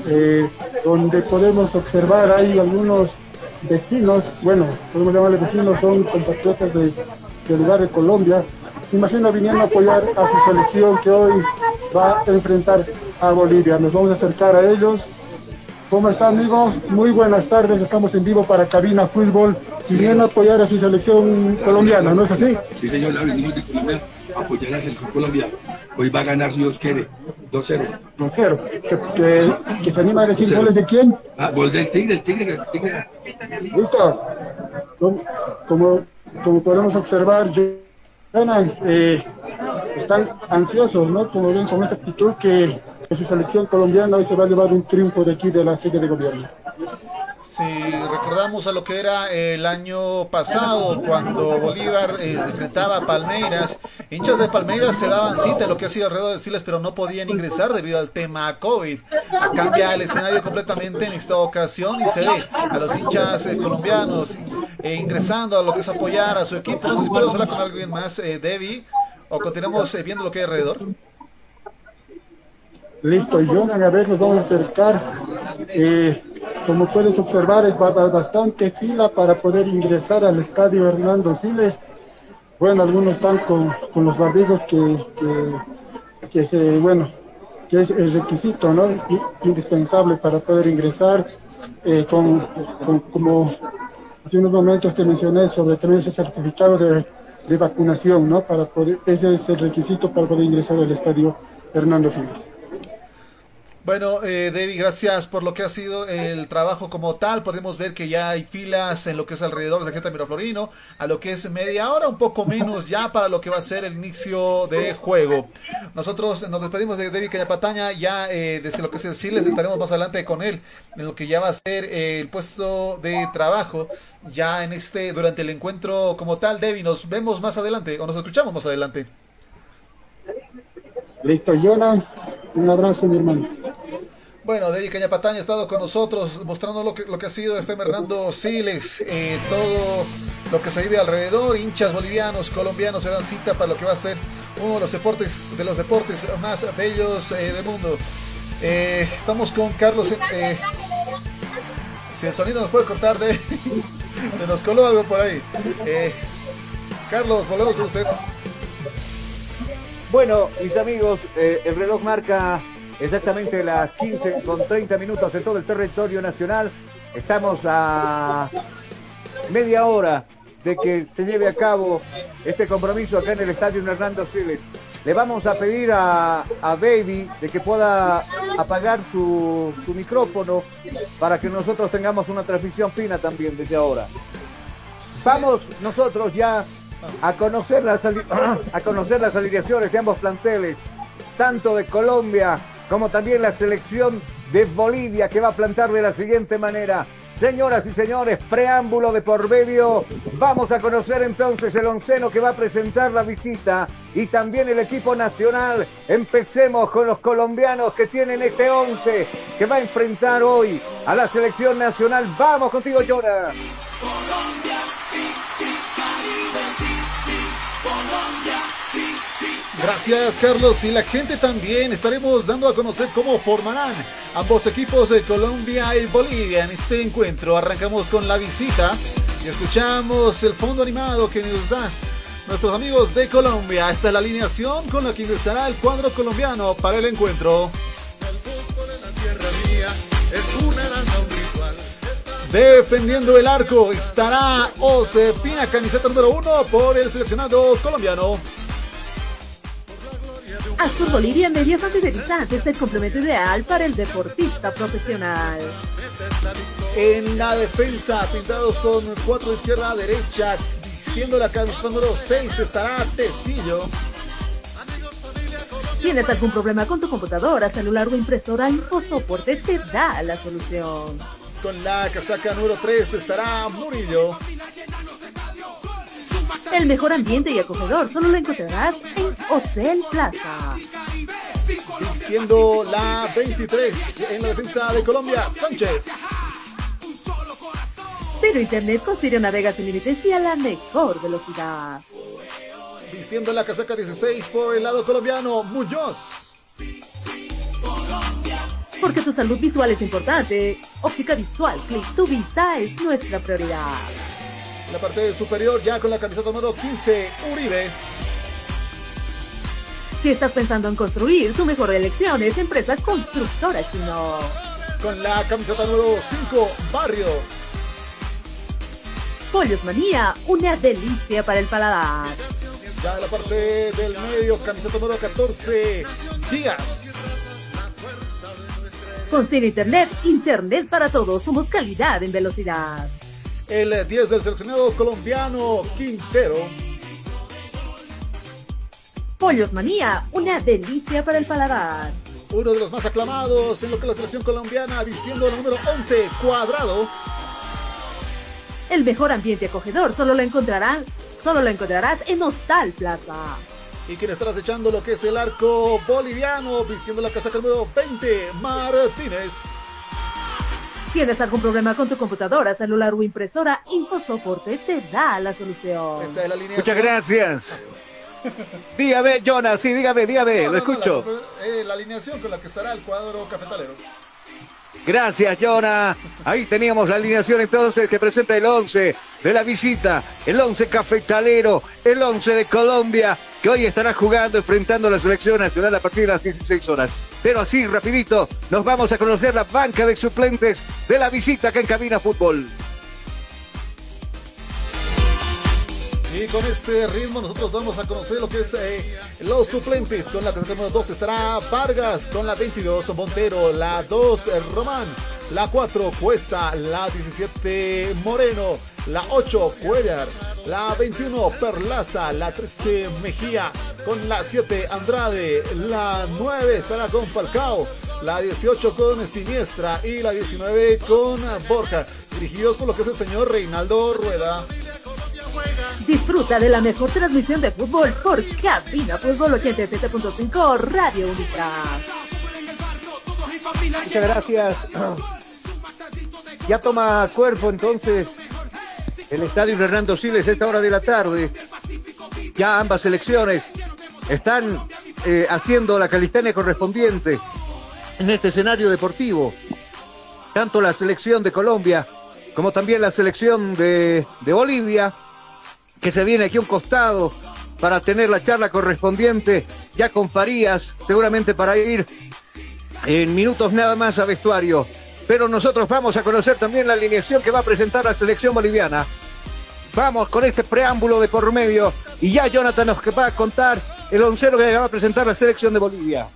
eh, donde podemos observar hay algunos vecinos, bueno, podemos llamarle vecinos, son compatriotas de, del lugar de Colombia. Imagino viniendo a apoyar a su selección que hoy va a enfrentar a Bolivia. Nos vamos a acercar a ellos. ¿Cómo está, amigo? Muy buenas tardes. Estamos en vivo para Cabina Fútbol, viniendo a apoyar a su selección colombiana, ¿no es así? Sí, señor, venimos de Colombia apoyar a la selección Colombia. Hoy va a ganar, si Dios quiere, 2-0. 2-0. Que, se anima a decir 2-0. goles de quién. Ah, gol del Tigre, el Tigre, el Tigre. Listo. Como, como, podemos observar, eh, están ansiosos, ¿no? Como ven, con esa actitud que, que su selección colombiana hoy se va a llevar un triunfo de aquí de la sede de gobierno. Si recordamos a lo que era el año pasado, cuando Bolívar eh, enfrentaba a Palmeiras, hinchas de Palmeiras se daban cita en lo que ha sido alrededor de Siles, pero no podían ingresar debido al tema COVID. Cambia el escenario completamente en esta ocasión y se ve a los hinchas eh, colombianos eh, ingresando a lo que es apoyar a su equipo. No sé si podemos hablar con alguien más, eh, Debbie, o continuamos viendo lo que hay alrededor. Listo, Jonathan, a ver, nos vamos a acercar. Eh, como puedes observar, es ba- ba- bastante fila para poder ingresar al estadio Hernando Siles. Bueno, algunos están con, con los barbijos que, que, se, bueno, que es el requisito, ¿no? Indispensable para poder ingresar. Eh, con, como hace unos momentos te mencioné sobre tener ese certificado de, de vacunación, ¿no? Para poder, ese es el requisito para poder ingresar al estadio Hernando Siles. Bueno, eh, Debbie, gracias por lo que ha sido el trabajo como tal. Podemos ver que ya hay filas en lo que es alrededor de la gente Miraflorino, a lo que es media hora, un poco menos ya para lo que va a ser el inicio de juego. Nosotros nos despedimos de Debbie Cañapataña, ya eh, desde lo que es el Siles estaremos más adelante con él, en lo que ya va a ser eh, el puesto de trabajo, ya en este, durante el encuentro como tal. Debbie, nos vemos más adelante, o nos escuchamos más adelante. Listo, Jonah. Un abrazo, mi hermano. Bueno, David Cañapataña ha estado con nosotros mostrando lo que, ha sido este Hernando Siles, eh, todo lo que se vive alrededor, hinchas bolivianos, colombianos se dan cita para lo que va a ser uno de los deportes, de los deportes más bellos eh, del mundo. Eh, estamos con Carlos. eh, si el sonido nos puede cortar, de, [laughs] se nos coló algo por ahí. Carlos, volvemos con usted. Bueno, mis amigos, eh, el reloj marca exactamente las 15 con 30 minutos en todo el territorio nacional. Estamos a media hora de que se lleve a cabo este compromiso acá en el estadio Hernando Siles. Le vamos a pedir a, Baby de que pueda apagar su micrófono para que nosotros tengamos una transmisión fina también desde ahora. Vamos nosotros ya a conocer las, [clears throat] a conocer las alineaciones de ambos planteles, tanto de Colombia como también la selección de Bolivia que va a plantar de la siguiente manera. Señoras y señores, preámbulo de por medio. Vamos a conocer entonces el onceno que va a presentar la visita y también el equipo nacional. Empecemos con los colombianos que tienen este once que va a enfrentar hoy a la selección nacional. Vamos contigo, Jonah. Gracias Carlos y la gente también estaremos dando a conocer cómo formarán ambos equipos de Colombia y Bolivia en este encuentro. Arrancamos con la visita y escuchamos el fondo animado que nos da nuestros amigos de Colombia. Esta es la alineación con la que ingresará el cuadro colombiano para el encuentro. Es una danza. Defendiendo el arco estará Osepina, camiseta número uno por el seleccionado colombiano. Azul Bolivia Medias es el complemento ideal para el deportista profesional. En la defensa, pintados con cuatro izquierda a derecha, vistiendo la camiseta número 6 estará Tecillo. ¿Tienes algún problema con tu computadora, celular o impresora? InfoSoporte te da la solución. Con la casaca número 3 estará Murillo. El mejor ambiente y acogedor solo lo encontrarás en Hotel Plaza. Vistiendo la 23 en la defensa de Colombia, Sánchez. Ciro Internet con Sirio navega sin límites y a la mejor velocidad. Vistiendo la casaca 16 por el lado colombiano, Muñoz. Porque tu salud visual es importante. Óptica Visual Click, tu vista es nuestra prioridad. En la parte superior, ya con la camiseta número 15, Uribe. Si estás pensando en construir, tu mejor elección es Empresa Constructora Chino. Con la camiseta número 5, Barrios. Pollos Manía, una delicia para el paladar. Ya en la parte del medio, camiseta número 14, Díaz. Con Cine Internet, Internet para todos, somos calidad en velocidad. El 10 del seleccionado colombiano, Quintero. Pollos Manía, una delicia para el paladar. Uno de los más aclamados en lo que es la selección colombiana, vistiendo el número 11, Cuadrado. El mejor ambiente acogedor solo lo encontrarás, solo lo encontrarás en Hostal Plaza. Y quien estará echando lo que es el arco boliviano, vistiendo la casaca número 20, Martínez. ¿Tienes algún problema con tu computadora, celular o impresora? InfoSoporte te da la solución. Esa es la línea. Muchas gracias. dígame, Jonas, sí, dígame, dígame, No, lo no, no, escucho. la, eh, la alineación con la que estará el cuadro cafetalero. Gracias, Jonah. Ahí teníamos la alineación entonces que presenta el 11 de la visita, el 11 cafetalero, el 11 de Colombia, que hoy estará jugando, enfrentando a la selección nacional a partir de las 16 horas. Pero así, rapidito, nos vamos a conocer la banca de suplentes de la visita acá en Cabina Fútbol. Y con este ritmo nosotros vamos a conocer lo que es eh, los suplentes. Con la caseta número 2 estará Vargas, con la 22 Montero, la 2 eh, Román, la 4 Cuesta, la 17 Moreno, la 8 Cuellar, la 21 Perlaza, la 13 Mejía, con la 7 Andrade, la 9 estará con Falcao, la 18 con Siniestra y la 19 con Borja, dirigidos por lo que es el señor Reinaldo Rueda. Disfruta de la mejor transmisión de fútbol por Cabina Fútbol 87.5 Radio Única. Muchas gracias. Ya toma cuerpo entonces el estadio Hernando Siles a esta hora de la tarde. Ya ambas selecciones están eh, haciendo la calistenia correspondiente en este escenario deportivo. Tanto la selección de Colombia como también la selección de, de Bolivia, que se viene aquí a un costado para tener la charla correspondiente ya con Farías, seguramente para ir en minutos nada más a vestuario. Pero nosotros vamos a conocer también la alineación que va a presentar la selección boliviana. Vamos con este preámbulo de por medio y ya Jonathan nos va a contar el oncero que va a presentar la selección de Bolivia.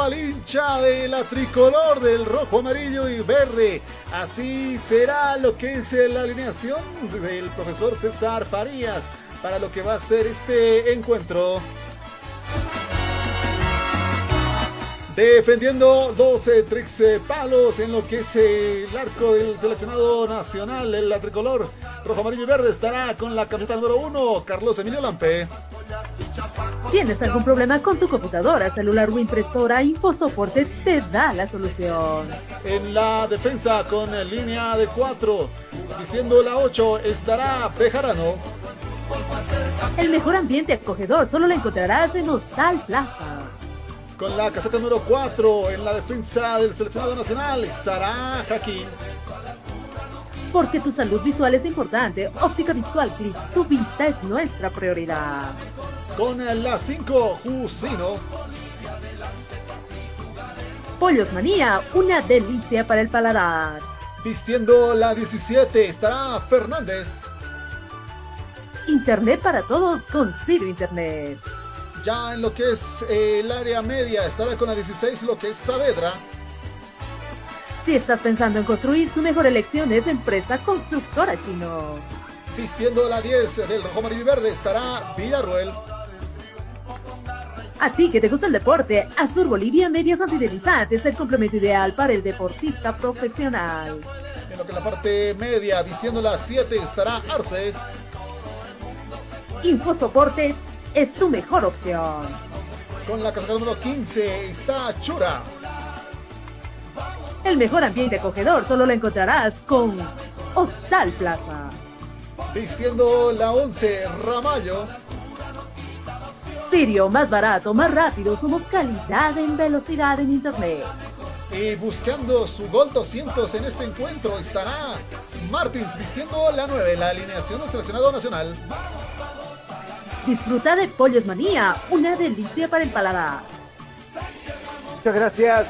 Al hincha de la tricolor del rojo, amarillo y verde. Así será lo que es la alineación del profesor César Farías para lo que va a ser este encuentro. Defendiendo 12 tricks eh, palos en lo que es el arco del seleccionado nacional, el la tricolor rojo, amarillo y verde estará con la camiseta número 1, Carlos Emilio Lampe. ¿Tienes algún problema con tu computadora, celular o impresora? InfoSoporte te da la solución. En la defensa con línea de 4, vistiendo la 8, estará Pejarano. El mejor ambiente acogedor solo lo encontrarás en Hostal Plaza. Con la casaca número 4 en la defensa del seleccionado nacional estará Jaquín. Porque tu salud visual es importante. Óptica Visual Clip, tu vista es nuestra prioridad. Con la 5, Jusino. Pollos Manía, una delicia para el paladar. Vistiendo la 17 estará Fernández. Internet para todos con Ciro Internet. Ya en lo que es eh, el área media estará con la 16 lo que es Saavedra. Si estás pensando en construir, tu mejor elección es Empresa Constructora Chino. Vistiendo la 10 del rojo amarillo y verde estará Villarruel. A ti que te gusta el deporte, Azur Bolivia Medias Antidelizantes es el complemento ideal para el deportista profesional. En lo que es la parte media, vistiendo la 7 estará Arce. InfoSoporte es tu mejor opción. Con la casaca número 15 está Chura. El mejor ambiente acogedor solo lo encontrarás con Hostal Plaza. Vistiendo la 11 Ramallo. Sirio, más barato, más rápido, somos calidad en velocidad en internet. Y buscando su gol 200 en este encuentro estará Martins vistiendo la 9, la alineación del seleccionado nacional. Disfruta de Pollos Manía, una delicia para el paladar. Muchas gracias.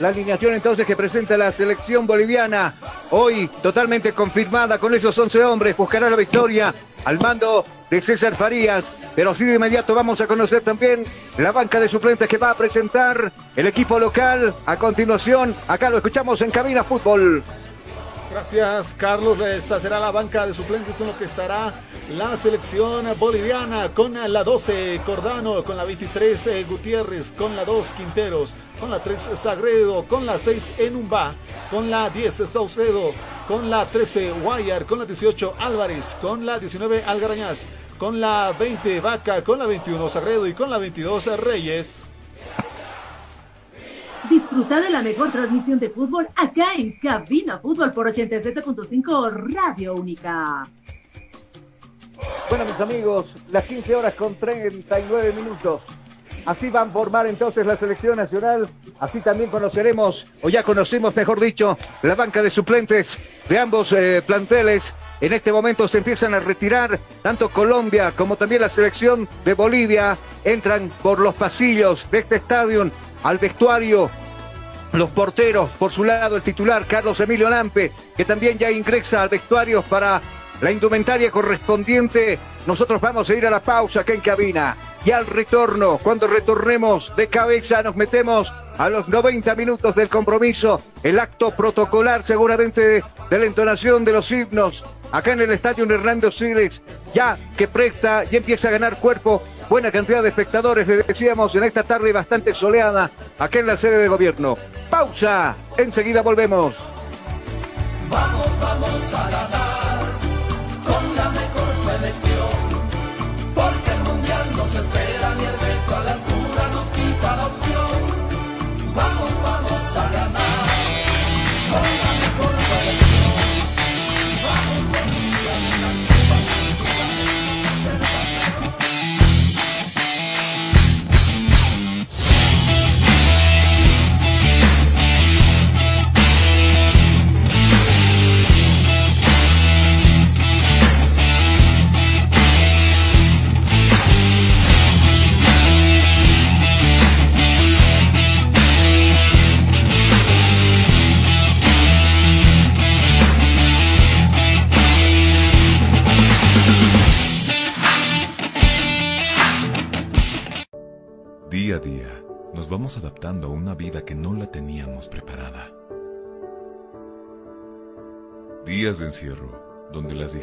La alineación entonces que presenta la selección boliviana, hoy totalmente confirmada con esos 11 hombres, buscará la victoria al mando de César Farías. Pero así de inmediato vamos a conocer también la banca de suplentes que va a presentar el equipo local. A continuación, acá lo escuchamos en Cabina Fútbol. Gracias, Carlos. Esta será la banca de suplentes con lo que estará la selección boliviana con la 12 Cordano, con la 23 eh, Gutiérrez, con la 2 Quinteros, con la 3 Sagredo, con la 6 Enumba, con la 10 Saucedo, con la 13 Guayar, con la 18 Álvarez, con la 19 Algarañaz, con la 20 Vaca, con la 21 Sagredo y con la 22 Reyes. Disfruta de la mejor transmisión de fútbol acá en Cabina Fútbol por 87.5 Radio Única. Bueno, mis amigos, las 15 horas con 39 minutos. Así van a formar entonces la selección nacional. Así también conoceremos, o ya conocemos, mejor dicho, la banca de suplentes de ambos eh, planteles. En este momento se empiezan a retirar tanto Colombia como también la selección de Bolivia. Entran por los pasillos de este estadio al vestuario. Los porteros, por su lado, el titular Carlos Emilio Lampe, que también ya ingresa al vestuario para la indumentaria correspondiente. Nosotros vamos a ir a la pausa acá en cabina. Y al retorno, cuando retornemos de cabeza, nos metemos a los 90 minutos del compromiso. El acto protocolar, seguramente, de la entonación de los himnos. Acá en el estadio Hernando Siles, ya que presta y empieza a ganar cuerpo buena cantidad de espectadores, le decíamos, en esta tarde bastante soleada, aquí en la sede de gobierno. Pausa, enseguida volvemos. Vamos, vamos a ganar con la mejor selección. Porque el mundial nos espera ni el reto a la altura nos quita la opción. Vamos, vamos a ganar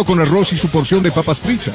con arroz y su porción de papas fritas.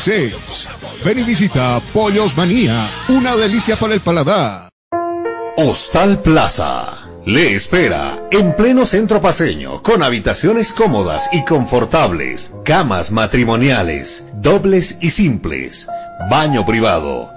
752-81-646. Ven y visita Pollos Manía. Una delicia para el paladar. Hostal Plaza. Le espera en pleno centro paseño con habitaciones cómodas y confortables, camas matrimoniales, dobles y simples, baño privado,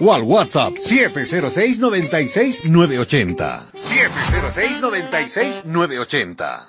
o al WhatsApp 706 96 980. 706 96 980.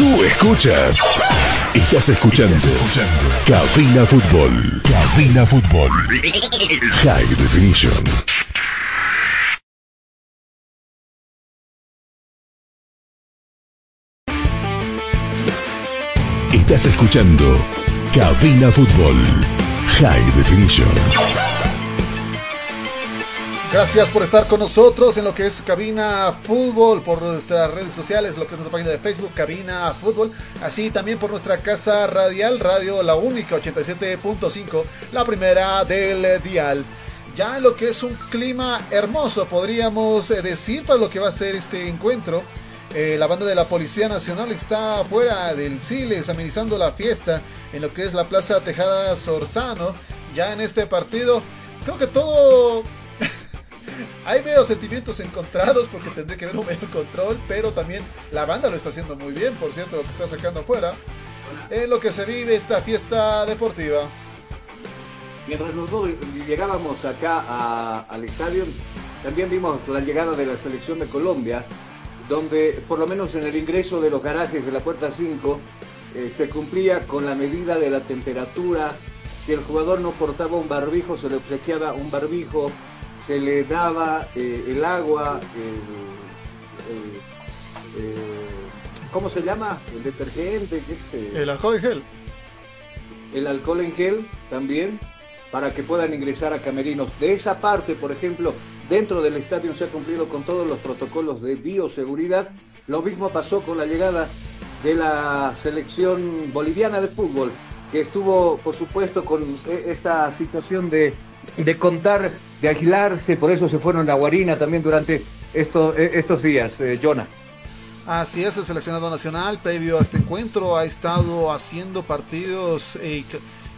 Tú escuchas. Estás escuchando. Cabina Fútbol. Cabina Fútbol. High Definition. Estás escuchando Cabina Fútbol. High Definition. Gracias por estar con nosotros en lo que es Cabina Fútbol, por nuestras redes sociales, lo que es nuestra página de Facebook, Cabina Fútbol, así también por nuestra casa radial, Radio La Única 87.5, la primera del dial. Ya en lo que es un clima hermoso, podríamos eh, decir, para lo que va a ser este encuentro. Eh, la banda de la Policía Nacional está afuera del Siles amenizando la fiesta en lo que es la Plaza Tejada Sorzano. Ya en este partido, creo que todo Ahí veo sentimientos encontrados porque tendré que ver un mayor control, pero también la banda lo está haciendo muy bien, por cierto, lo que está sacando afuera. En lo que se vive esta fiesta deportiva. Mientras nosotros llegábamos acá al estadio, también vimos la llegada de la selección de Colombia, donde por lo menos en el ingreso de los garajes de la puerta 5 eh, se cumplía con la medida de la temperatura, si el jugador no portaba un barbijo, se le obsequiaba un barbijo, se le daba eh, el agua, el- el- eh, ¿cómo se llama? El detergente, ¿qué es? El alcohol en gel. el alcohol en gel también para que puedan ingresar a camerinos. De esa parte, por ejemplo, dentro del estadio se ha cumplido con todos los protocolos de bioseguridad. Lo mismo pasó con la llegada de la selección boliviana de fútbol, que estuvo, por supuesto, con eh, esta situación de, de contar, de agilarse, por eso se fueron a Guarina también durante esto- eh, estos días, eh, Jonah. Así es, el seleccionado nacional, previo a este encuentro, ha estado haciendo partidos eh,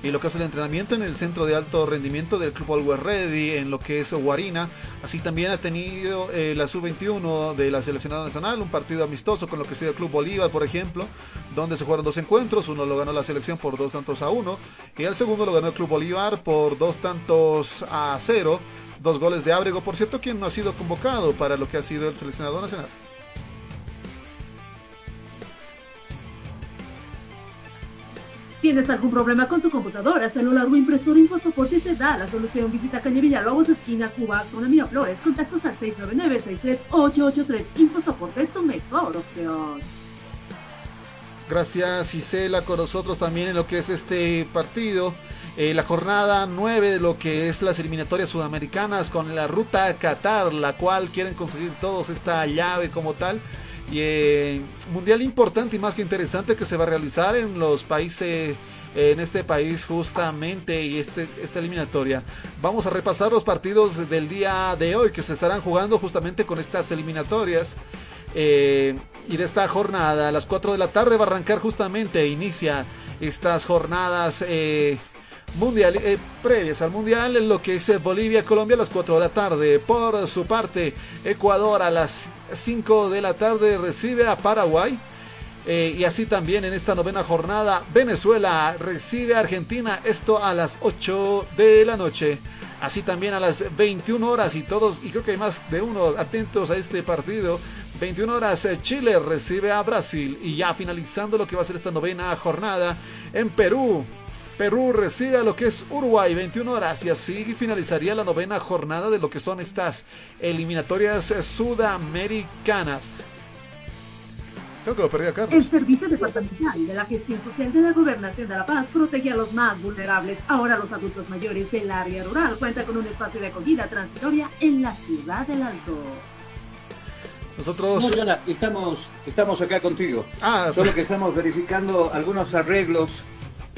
y lo que es el entrenamiento en el centro de alto rendimiento del Club Always Ready, en lo que es Guarina. Así también ha tenido eh, la sub-21 de la seleccionada nacional, un partido amistoso con lo que ha sido el Club Bolívar, por ejemplo, donde se jugaron dos encuentros. Uno lo ganó la selección por dos tantos a uno y el segundo lo ganó el Club Bolívar por dos tantos a cero. Dos goles de Ábrego, por cierto, quien no ha sido convocado para lo que ha sido el seleccionado nacional. ¿Tienes algún problema con tu computadora, celular o impresora? InfoSoporte te da la solución. Visita Calle Villalobos, esquina Cuba, zona Miraflores. Contactos al 699-63883. InfoSoporte, tu mejor opción. Gracias Isela con nosotros también en lo que es este partido. Eh, la jornada 9 de lo que es las eliminatorias sudamericanas con la ruta Qatar, la cual quieren conseguir todos esta llave como tal. Y eh, mundial importante y más que interesante que se va a realizar en los países, en este país justamente y este, esta eliminatoria. Vamos a repasar los partidos del día de hoy que se estarán jugando justamente con estas eliminatorias. Eh, y de esta jornada a las 4 de la tarde va a arrancar justamente, inicia estas jornadas eh, mundial, previas al mundial en lo que es eh, Bolivia, Colombia a las 4 de la tarde. Por su parte, Ecuador a las 5 de la tarde recibe a Paraguay. Eh, y así también en esta novena jornada, Venezuela recibe a Argentina, esto a las 8 de la noche. Así también a las 21 horas y todos, y creo que hay más de uno atentos a este partido. 21 horas eh, Chile recibe a Brasil y ya finalizando lo que va a ser esta novena jornada en Perú. Perú recibe a lo que es Uruguay 21 horas y así finalizaría la novena jornada de lo que son estas eliminatorias sudamericanas. Creo que lo perdí a Carlos. El Servicio Departamental de la Gestión Social de la Gobernación de La Paz protege a los más vulnerables. Ahora los adultos mayores del área rural cuentan con un espacio de acogida transitoria en la ciudad del Alto. Nosotros. No, Jonah, estamos, estamos acá contigo. Ah, Solo que estamos verificando algunos arreglos,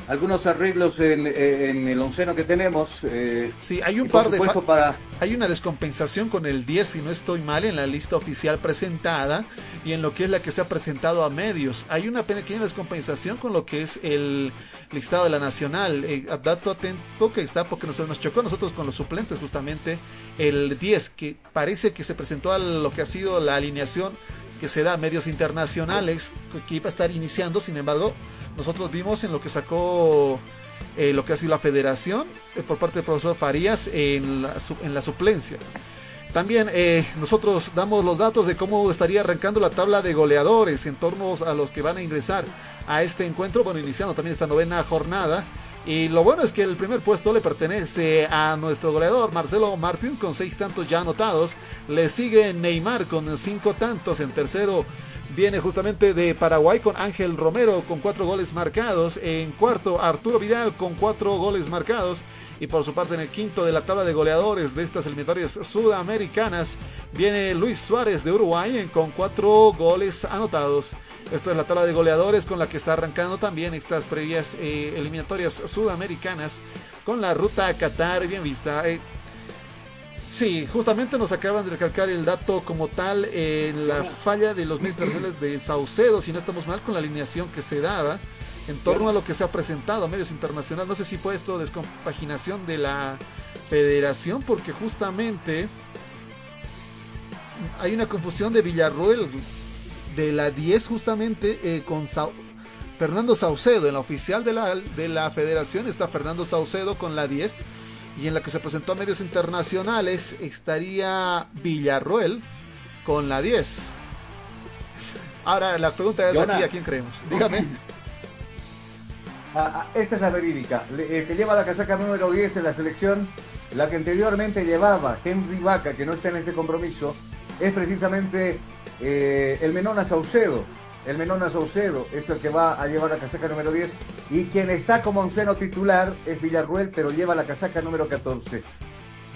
algunos arreglos en, en el onceno que tenemos. eh, Sí, hay un par de para Hay una descompensación con el 10, si no estoy mal, en la lista oficial presentada y en lo que es la que se ha presentado a medios. Hay una pequeña descompensación con lo que es el listado de la nacional. Eh, dato atento que está porque nos, nos chocó nosotros con los suplentes justamente el 10, que parece que se presentó a lo que ha sido la alineación que se da a medios internacionales, que- iba a estar iniciando, sin embargo, nosotros vimos en lo que sacó eh, lo que ha sido la federación eh, por parte del profesor Farías en la, en la suplencia. También eh, nosotros damos los datos de cómo estaría arrancando la tabla de goleadores en torno a los que van a ingresar a este encuentro, bueno, iniciando también esta novena jornada. Y lo bueno es que el primer puesto le pertenece a nuestro goleador Marcelo Martín con seis tantos ya anotados. Le sigue Neymar con cinco tantos. En tercero viene justamente de Paraguay con Ángel Romero con cuatro goles marcados. En cuarto Arturo Vidal con cuatro goles marcados. Y por su parte en el quinto de la tabla de goleadores de estas eliminatorias sudamericanas viene Luis Suárez de Uruguay eh, con cuatro goles anotados. Esto es la tabla de goleadores con la que está arrancando también estas previas eh, eliminatorias sudamericanas con la ruta a Qatar bien vista. Eh, Sí, justamente nos acaban de recalcar el dato como tal en la falla de los medios de Saucedo, si no estamos mal con la alineación que se daba en torno a lo que se ha presentado a medios internacionales. No sé si fue esto descompaginación de la federación, porque justamente hay una confusión de Villarroel de la 10 justamente eh, con Fernando Saucedo. En la oficial de la, de la federación está Fernando Saucedo con la 10 y en la que se presentó a medios internacionales estaría Villarroel con la 10. Ahora la pregunta es Jonah. aquí a quién creemos. Dígame. [laughs] Ah, ah, esta es la verídica. El que lleva la casaca número 10 en la selección, la que anteriormente llevaba Henry Vaca, que no está en este compromiso, es precisamente eh, el Menona Saucedo. El Menona Saucedo es el que va a llevar la casaca número 10. Y quien está como onceno titular es Villarruel, pero lleva la casaca número 14.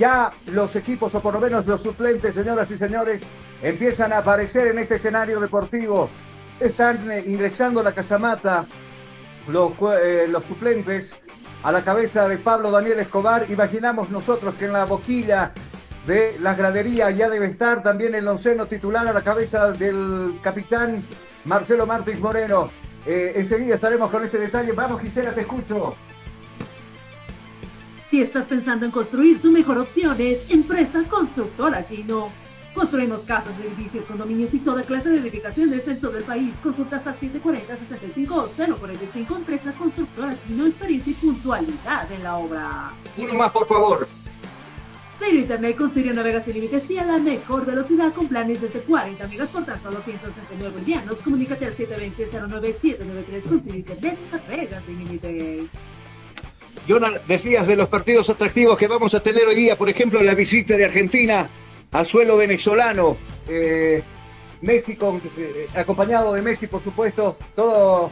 Ya los equipos, o por lo menos los suplentes, señoras y señores, empiezan a aparecer en este escenario deportivo. Están eh, ingresando a la casamata eh, los suplentes a la cabeza de Pablo Daniel Escobar. Imaginamos nosotros que en la boquilla de la gradería ya debe estar también el onceno titular a la cabeza del capitán Marcelo Martins Moreno. Eh, enseguida estaremos con ese detalle. Vamos, Gisela, te escucho. Si estás pensando en construir, tu mejor opción es Empresa Constructora Chino. Construimos casas, edificios, condominios y toda clase de edificaciones en todo el país. Consultas al 740-65 o 045 Empresa Constructora Chino, experiencia y puntualidad en la obra. Uno más, por favor. Ciro Internet con Sirio navegas sin límites y a la mejor velocidad con planes desde 40 megas por tan solo 169 bolivianos. Comunícate al 720-09793 con Sirio Internet, navegas sin límites. Jonah, decías de los partidos atractivos que vamos a tener hoy día, por ejemplo, la visita de Argentina a suelo venezolano, eh, México, eh, acompañado de Messi, por supuesto, todo,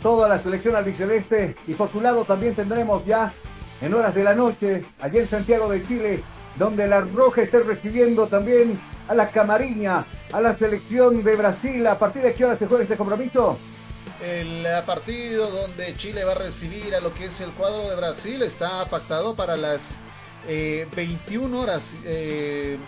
toda la selección albiceleste, y por su lado también tendremos ya en horas de la noche, allí en Santiago de Chile, donde la Roja esté recibiendo también a la Camariña, a la selección de Brasil. ¿A partir de qué hora se juega este compromiso? El eh, partido donde Chile va a recibir a lo que es el cuadro de Brasil está pactado para las eh, 21 horas. eh,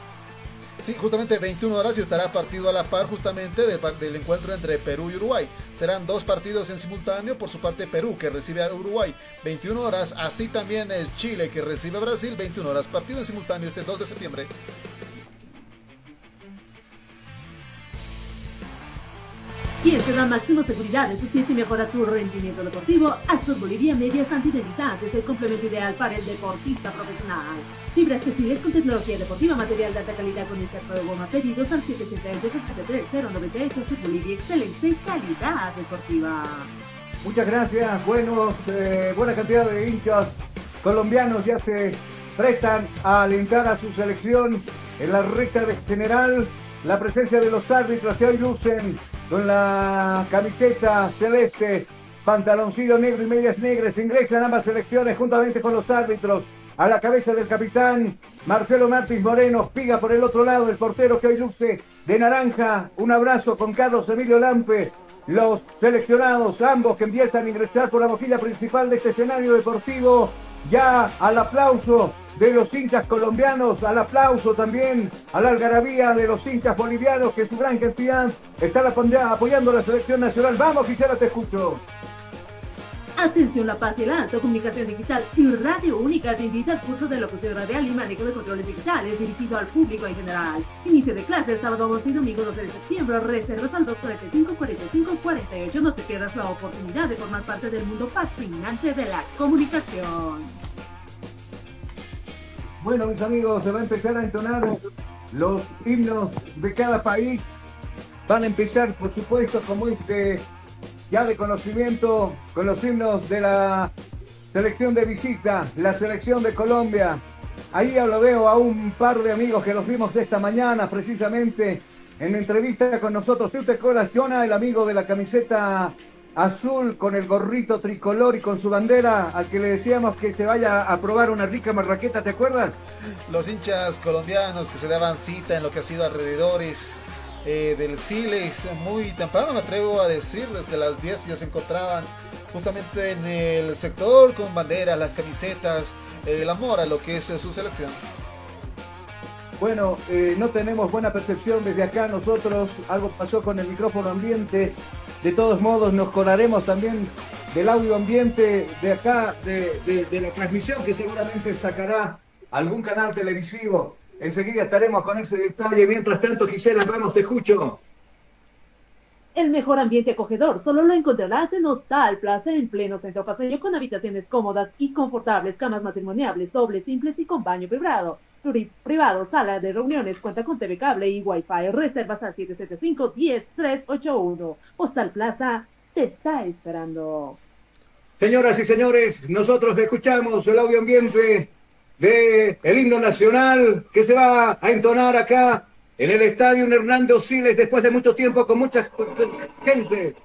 sí, justamente 21 horas y estará partido a la par justamente del, del encuentro entre Perú y Uruguay. Serán dos partidos en simultáneo por su parte Perú que recibe a Uruguay 21 horas, así también el Chile que recibe a Brasil 21 horas. Partido en simultáneo este 2 de septiembre. Quien te da máxima seguridad en tus pies y mejora tu rendimiento deportivo, Azul Bolivia Medias Antideslizantes, el complemento ideal para el deportista profesional. Fibras textiles con tecnología deportiva, material de alta calidad con inserto de goma, pedidos al 788-73098, Azul Bolivia, excelente calidad deportiva. Muchas gracias. Buenos, eh, buena cantidad de hinchas colombianos ya se prestan a alentar a su selección en la recta de general. La presencia de los árbitros que hoy lucen con la camiseta celeste, pantaloncillo negro y medias negras. Ingresan ambas selecciones juntamente con los árbitros. A la cabeza del capitán Marcelo Martins Moreno, piga por el otro lado, el portero que hoy luce de naranja. Un abrazo con Carlos Emilio Lampe. Los seleccionados, ambos que empiezan a ingresar por la mojilla principal de este escenario deportivo. Ya al aplauso de los hinchas colombianos, al aplauso también a la algarabía de los hinchas bolivianos que su gran cantidad están apoyando a la selección nacional. Vamos, Gisela, te escucho. Atención La Paz y Comunicación Digital y Radio Única te invita al curso de locución radial y manejo de controles digitales dirigido al público en general. Inicio de clases sábado 12 y domingo 12 de septiembre. Reservas al 245 45 48. No te pierdas la oportunidad de formar parte del mundo fascinante de la comunicación. Bueno, mis amigos, se va a empezar a entonar los himnos de cada país. Van a empezar, por supuesto, como este ya de conocimiento con los himnos de la selección de visita, la selección de Colombia. Ahí ya lo veo a un par de amigos que los vimos esta mañana precisamente en entrevista con nosotros. ¿Tú te acuerdas, Jonah, el amigo de la camiseta azul con el gorrito tricolor y con su bandera al que le decíamos que se vaya a probar una rica marraqueta, ¿te acuerdas? Los hinchas colombianos que se daban cita en lo que ha sido alrededores eh, del Silex muy temprano, me atrevo a decir, desde las 10 ya se encontraban justamente en el sector con banderas, las camisetas, eh, el amor a lo que es su selección. Bueno, eh, no tenemos buena percepción desde acá nosotros, algo pasó con el micrófono ambiente, de todos modos nos colaremos también del audio ambiente de acá, de, de la transmisión que seguramente sacará algún canal televisivo Enseguida estaremos con ese detalle. Mientras tanto, Gisela, vamos, te escucho. El mejor ambiente acogedor solo lo encontrarás en Hostal Plaza en pleno centro paseño con habitaciones cómodas y confortables, camas matrimoniales, dobles, simples y con baño privado. Privado, sala de reuniones, cuenta con TV cable y Wi-Fi. Reservas al 775-10381. Hostal Plaza te está esperando. Señoras y señores, nosotros escuchamos el audio ambiente de el himno nacional que se va a entonar acá en el estadio Hernando Siles después de mucho tiempo con mucha gente.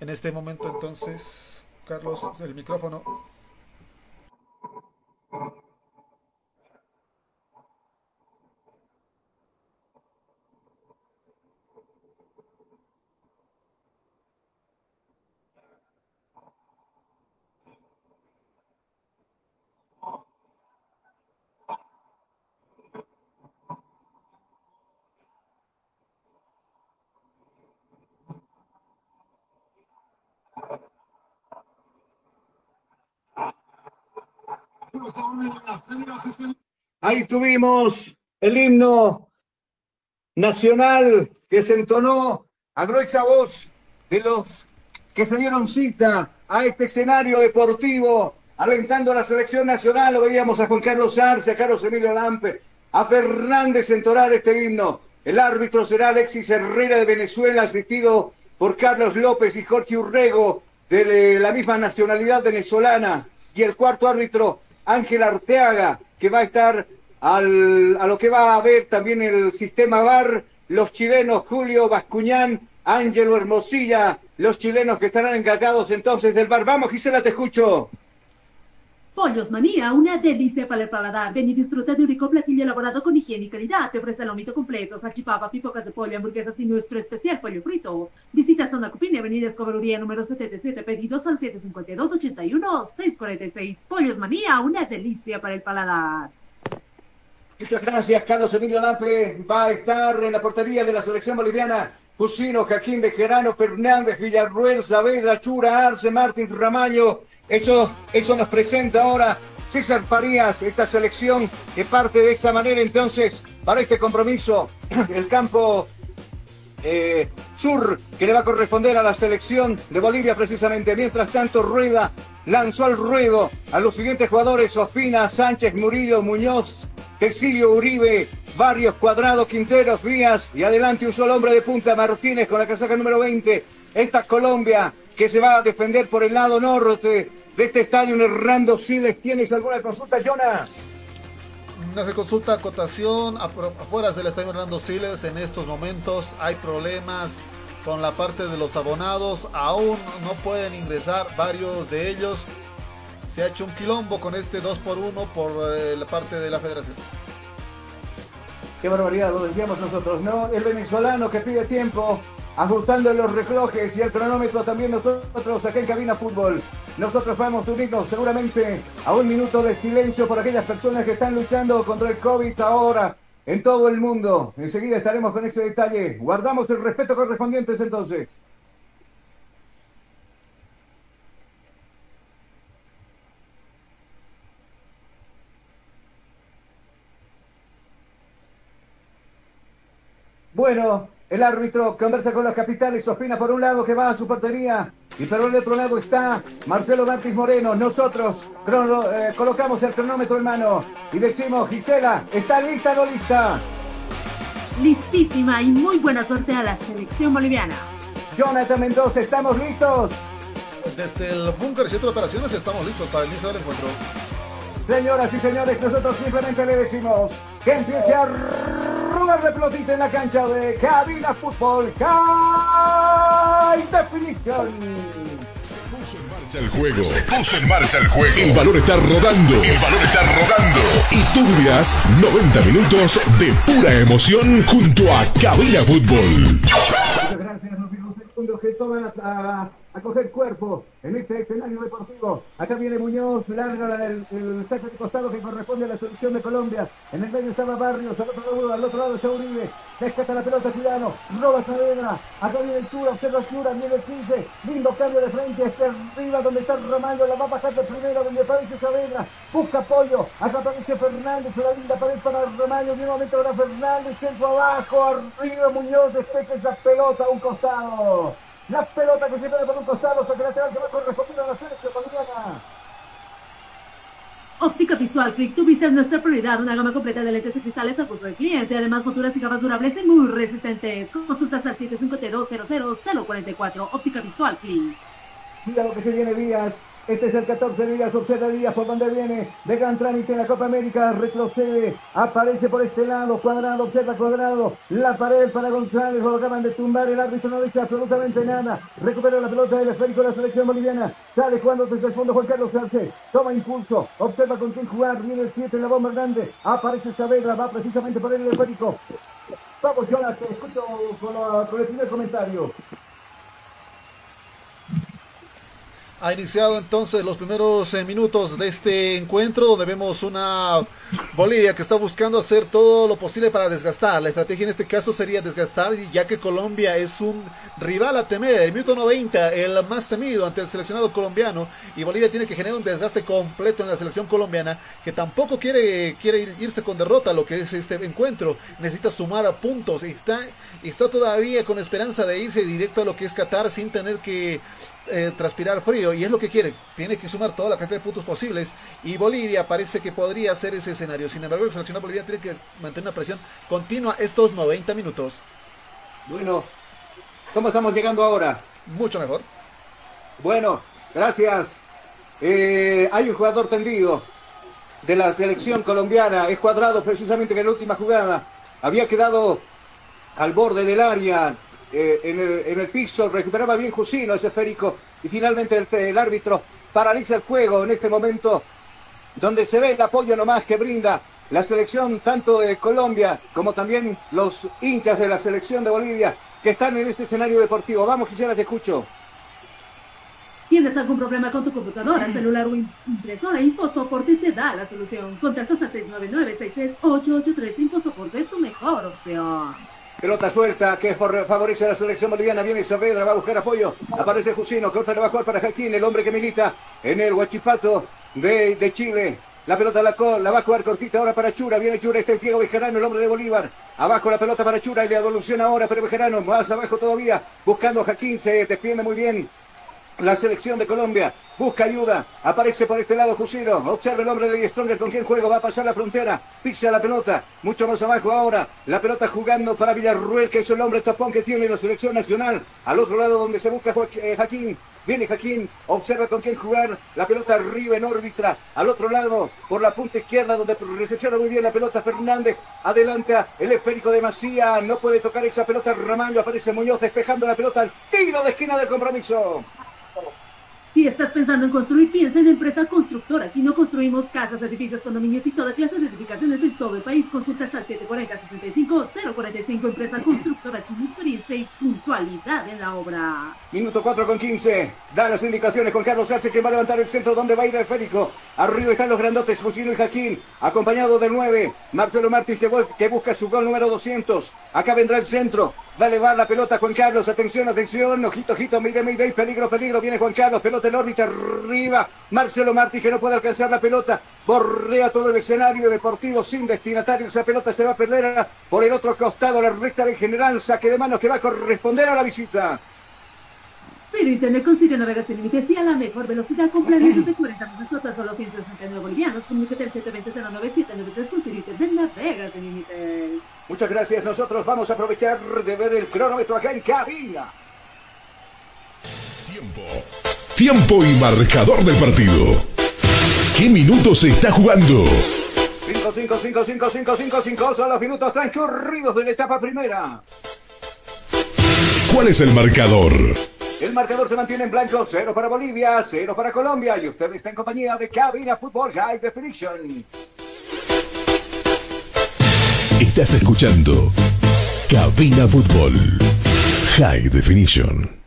En este momento entonces, Carlos, el micrófono. Ahí tuvimos el himno nacional que se entonó a gruesa voz de los que se dieron cita a este escenario deportivo, alentando a la selección nacional. Lo veíamos a Juan Carlos Arce, a Carlos Emilio Lampe, a Fernández entonar este himno. El árbitro será Alexis Herrera de Venezuela, asistido por Carlos López y Jorge Urrego, de la misma nacionalidad venezolana. Y el cuarto árbitro, Ángel Arteaga, que va a estar al, a lo que va a haber también el sistema VAR, los chilenos Julio Bascuñán, Ángelo Hermosilla, los chilenos que estarán encargados entonces del VAR. Vamos, Gisela, te escucho. Pollos Manía, una delicia para el paladar. Ven y disfruta de un rico platillo elaborado con higiene y calidad. Te ofrece lomito completo, salchipapa, pipocas de pollo, hamburguesas y nuestro especial pollo frito. Visita Zona Cupini, Avenida Escobaruría número 77, pedidos al 752-81-646. Pollos Manía, una delicia para el paladar. Muchas gracias, Carlos Emilio Lampe. Va a estar en la portería de la selección boliviana. Jusino, Jaquín Bejerano, Fernández, Villarruel, Saavedra, Chura, Arce, Martín Ramaño, eso, eso nos presenta ahora César Farías, esta selección que parte de esa manera entonces para este compromiso. [clears throat] El campo eh, sur que le va a corresponder a la selección de Bolivia precisamente. Mientras tanto, Rueda lanzó al ruedo a los siguientes jugadores, Sofina, Sánchez, Murillo, Muñoz, Texilio, Uribe, Barrios, Cuadrado, Quinteros, Díaz y adelante un solo hombre de punta, Martínez con la casaca número 20. Esta Colombia que se va a defender por el lado norte de este estadio, Hernando Siles. ¿Tienes alguna consulta, Jonah? No se consulta acotación afuera del estadio Hernando Siles. En estos momentos hay problemas con la parte de los abonados. Aún no pueden ingresar varios de ellos. Se ha hecho un quilombo con este 2 por 1 por eh, la parte de la federación. Qué barbaridad, lo decíamos nosotros, ¿no? El venezolano que pide tiempo, ajustando los relojes y el cronómetro también nosotros acá en Cabina Fútbol. Nosotros vamos a unirnos seguramente a un minuto de silencio por aquellas personas que están luchando contra el COVID ahora en todo el mundo. Enseguida estaremos con ese detalle. Guardamos el respeto correspondiente entonces. Bueno, el árbitro conversa con los capitales, opina por un lado que va a su portería y por el otro lado está Marcelo Martins Moreno. Nosotros crono- eh, colocamos el cronómetro en mano y decimos, Gisela, ¿está lista o no lista? Listísima y muy buena suerte a la selección boliviana. Jonathan Mendoza, ¿estamos listos? Desde el búnker y centro de operaciones estamos listos para el inicio del encuentro. Señoras y señores, nosotros simplemente le decimos que empiece a de pelotita en la cancha de Cabina Fútbol. High Definition. el juego. Se puso en marcha el juego. El balón está rodando. El balón está rodando. Y tú vivirás 90 minutos de pura emoción junto a Cabina Fútbol. Muchas gracias, los mismos segundos que toman a, a coger cuerpo en este escenario deportivo. Acá viene Muñoz, larga el, el saque de costado que corresponde a la selección de Colombia. En el medio estaba Barrios, al otro lado, al otro lado está Uribe. Rescata la pelota Tirano, roba Saavedra. Acá viene el Tura, observa Tura, viene el 15. Lindo cambio de frente, está arriba donde está Romano, la va a pasar de primero donde aparece Saavedra. Busca apoyo, acá aparece Fernández, la linda pared para Romano, nuevamente ahora Fernández, centro abajo, arriba Muñoz, despeja esa pelota a un costado. La pelota que se pone por un costado, saque lateral que va a corresponder a la selección boliviana. Óptica Visual Click, tu vista es nuestra prioridad. Una gama completa de lentes y cristales al gusto del cliente. Además, monturas y gafas durables y muy resistentes. Consultas al 752-00044. Óptica Visual Click. Mira lo que se viene Díaz. Este es el 14 Díaz, observa Díaz por donde viene. De gran trámite en la Copa América, retrocede, aparece por este lado, cuadrado, observa cuadrado. La pared para González, lo acaban de tumbar, el árbitro no dice absolutamente nada. Recupera la pelota del esférico de la selección boliviana. Sale jugando desde el fondo Juan Carlos Sánchez. Toma impulso, observa con quién jugar, viene el 7 en la bomba grande. Aparece Saavedra, va precisamente por el esférico. Vamos, Jonas, te escucho con, la- con el primer comentario. Ha iniciado entonces los primeros eh, minutos de este encuentro donde vemos una Bolivia que está buscando hacer todo lo posible para desgastar. La estrategia en este caso sería desgastar ya que Colombia es un rival a temer. El minuto 90, el más temido ante el seleccionado colombiano y Bolivia tiene que generar un desgaste completo en la selección colombiana que tampoco quiere, quiere ir- irse con derrota lo que es este encuentro. Necesita sumar a puntos y está, está todavía con esperanza de irse directo a lo que es Qatar sin tener que eh, transpirar frío y es lo que quiere. Tiene que sumar toda la cantidad de puntos posibles y Bolivia parece que podría hacer ese escenario. Sin embargo, el seleccionado boliviano tiene que mantener una presión continua estos 90 minutos. Bueno, ¿cómo estamos llegando ahora? Mucho mejor. Bueno, gracias. Eh, hay un jugador tendido de la selección colombiana, es cuadrado precisamente que en la última jugada había quedado al borde del área, eh, en, el, en el piso, recuperaba bien Jusino ese esférico y finalmente el, el árbitro paraliza el juego en este momento donde se ve el apoyo nomás que brinda la selección tanto de Colombia como también los hinchas de la selección de Bolivia que están en este escenario deportivo. Vamos, quisiera te escucho. ¿Tienes algún problema con tu computadora, celular o impresora? InfoSoporte te da la solución. Contactos al 699-63883. InfoSoporte es tu mejor opción. Pelota suelta que favorece a la selección boliviana. Viene Saavedra, va a buscar apoyo. Aparece Jusino, que otra le va a jugar para Jaquín, el hombre que milita en el Huachipato de, Chile. La pelota la, la va a jugar cortita ahora para Chura. Viene Chura, este es Diego Bejarano, el hombre de Bolívar. Abajo la pelota para Chura y la evoluciona ahora, pero Bejarano más abajo todavía. Buscando a Jaquín, se defiende muy bien. La selección de Colombia busca ayuda. Aparece por este lado Jusino. Observa el hombre de Stronger con quien juego. Va a pasar la frontera. Pisa la pelota. Mucho más abajo ahora. La pelota jugando para Villarruel, que es el hombre tapón que tiene la selección nacional. Al otro lado donde se busca eh. Viene Jaquín, observa con quién jugar, la pelota arriba en órbita, al otro lado, por la punta izquierda, donde recepciona muy bien la pelota Fernández, adelanta el esférico de Macía, no puede tocar esa pelota Ramallo, aparece Muñoz despejando la pelota tiro de esquina del compromiso. Si estás pensando en construir, piensa en empresa constructora. Si no construimos casas, edificios, condominios y toda clase de edificaciones en todo el país, consultas al 740-65-045. Empresa constructora, China, experiencia y puntualidad en la obra. Minuto 4 con 15. Da las indicaciones con Carlos Arce que va a levantar el centro donde va a ir el Férico. Arriba están los grandotes Jusino y Jaquín. Acompañado del 9. Marcelo Martins que busca su gol número 200. Acá vendrá el centro. Va a elevar la pelota Juan Carlos. Atención, atención. Ojito, ojito. Mide, mide. Peligro, peligro. Viene Juan Carlos. Pelota en órbita. Arriba. Marcelo Martins que no puede alcanzar la pelota. Bordea todo el escenario deportivo sin destinatario. Esa pelota se va a perder por el otro costado. La recta del general. Saque de manos que va a corresponder a la visita. Ciro Internet con Sirio Navegas sin límites y a la mejor velocidad con planes de 40 minutos a solo 169 bolivianos. Comunícate al 720-09793 con Ciro Internet Navegas sin límites. Muchas gracias. Nosotros vamos a aprovechar de ver el cronómetro acá en cabina. Tiempo y marcador del partido. ¿Qué minutos se está jugando? 5, 5, 5, 5, 5, 5, 5 son los minutos transcurridos de la etapa primera. ¿Cuál es el marcador? El marcador se mantiene en blanco, 0 para Bolivia, 0 para Colombia y usted está en compañía de Cabina Fútbol High Definition. Estás escuchando Cabina Fútbol High Definition.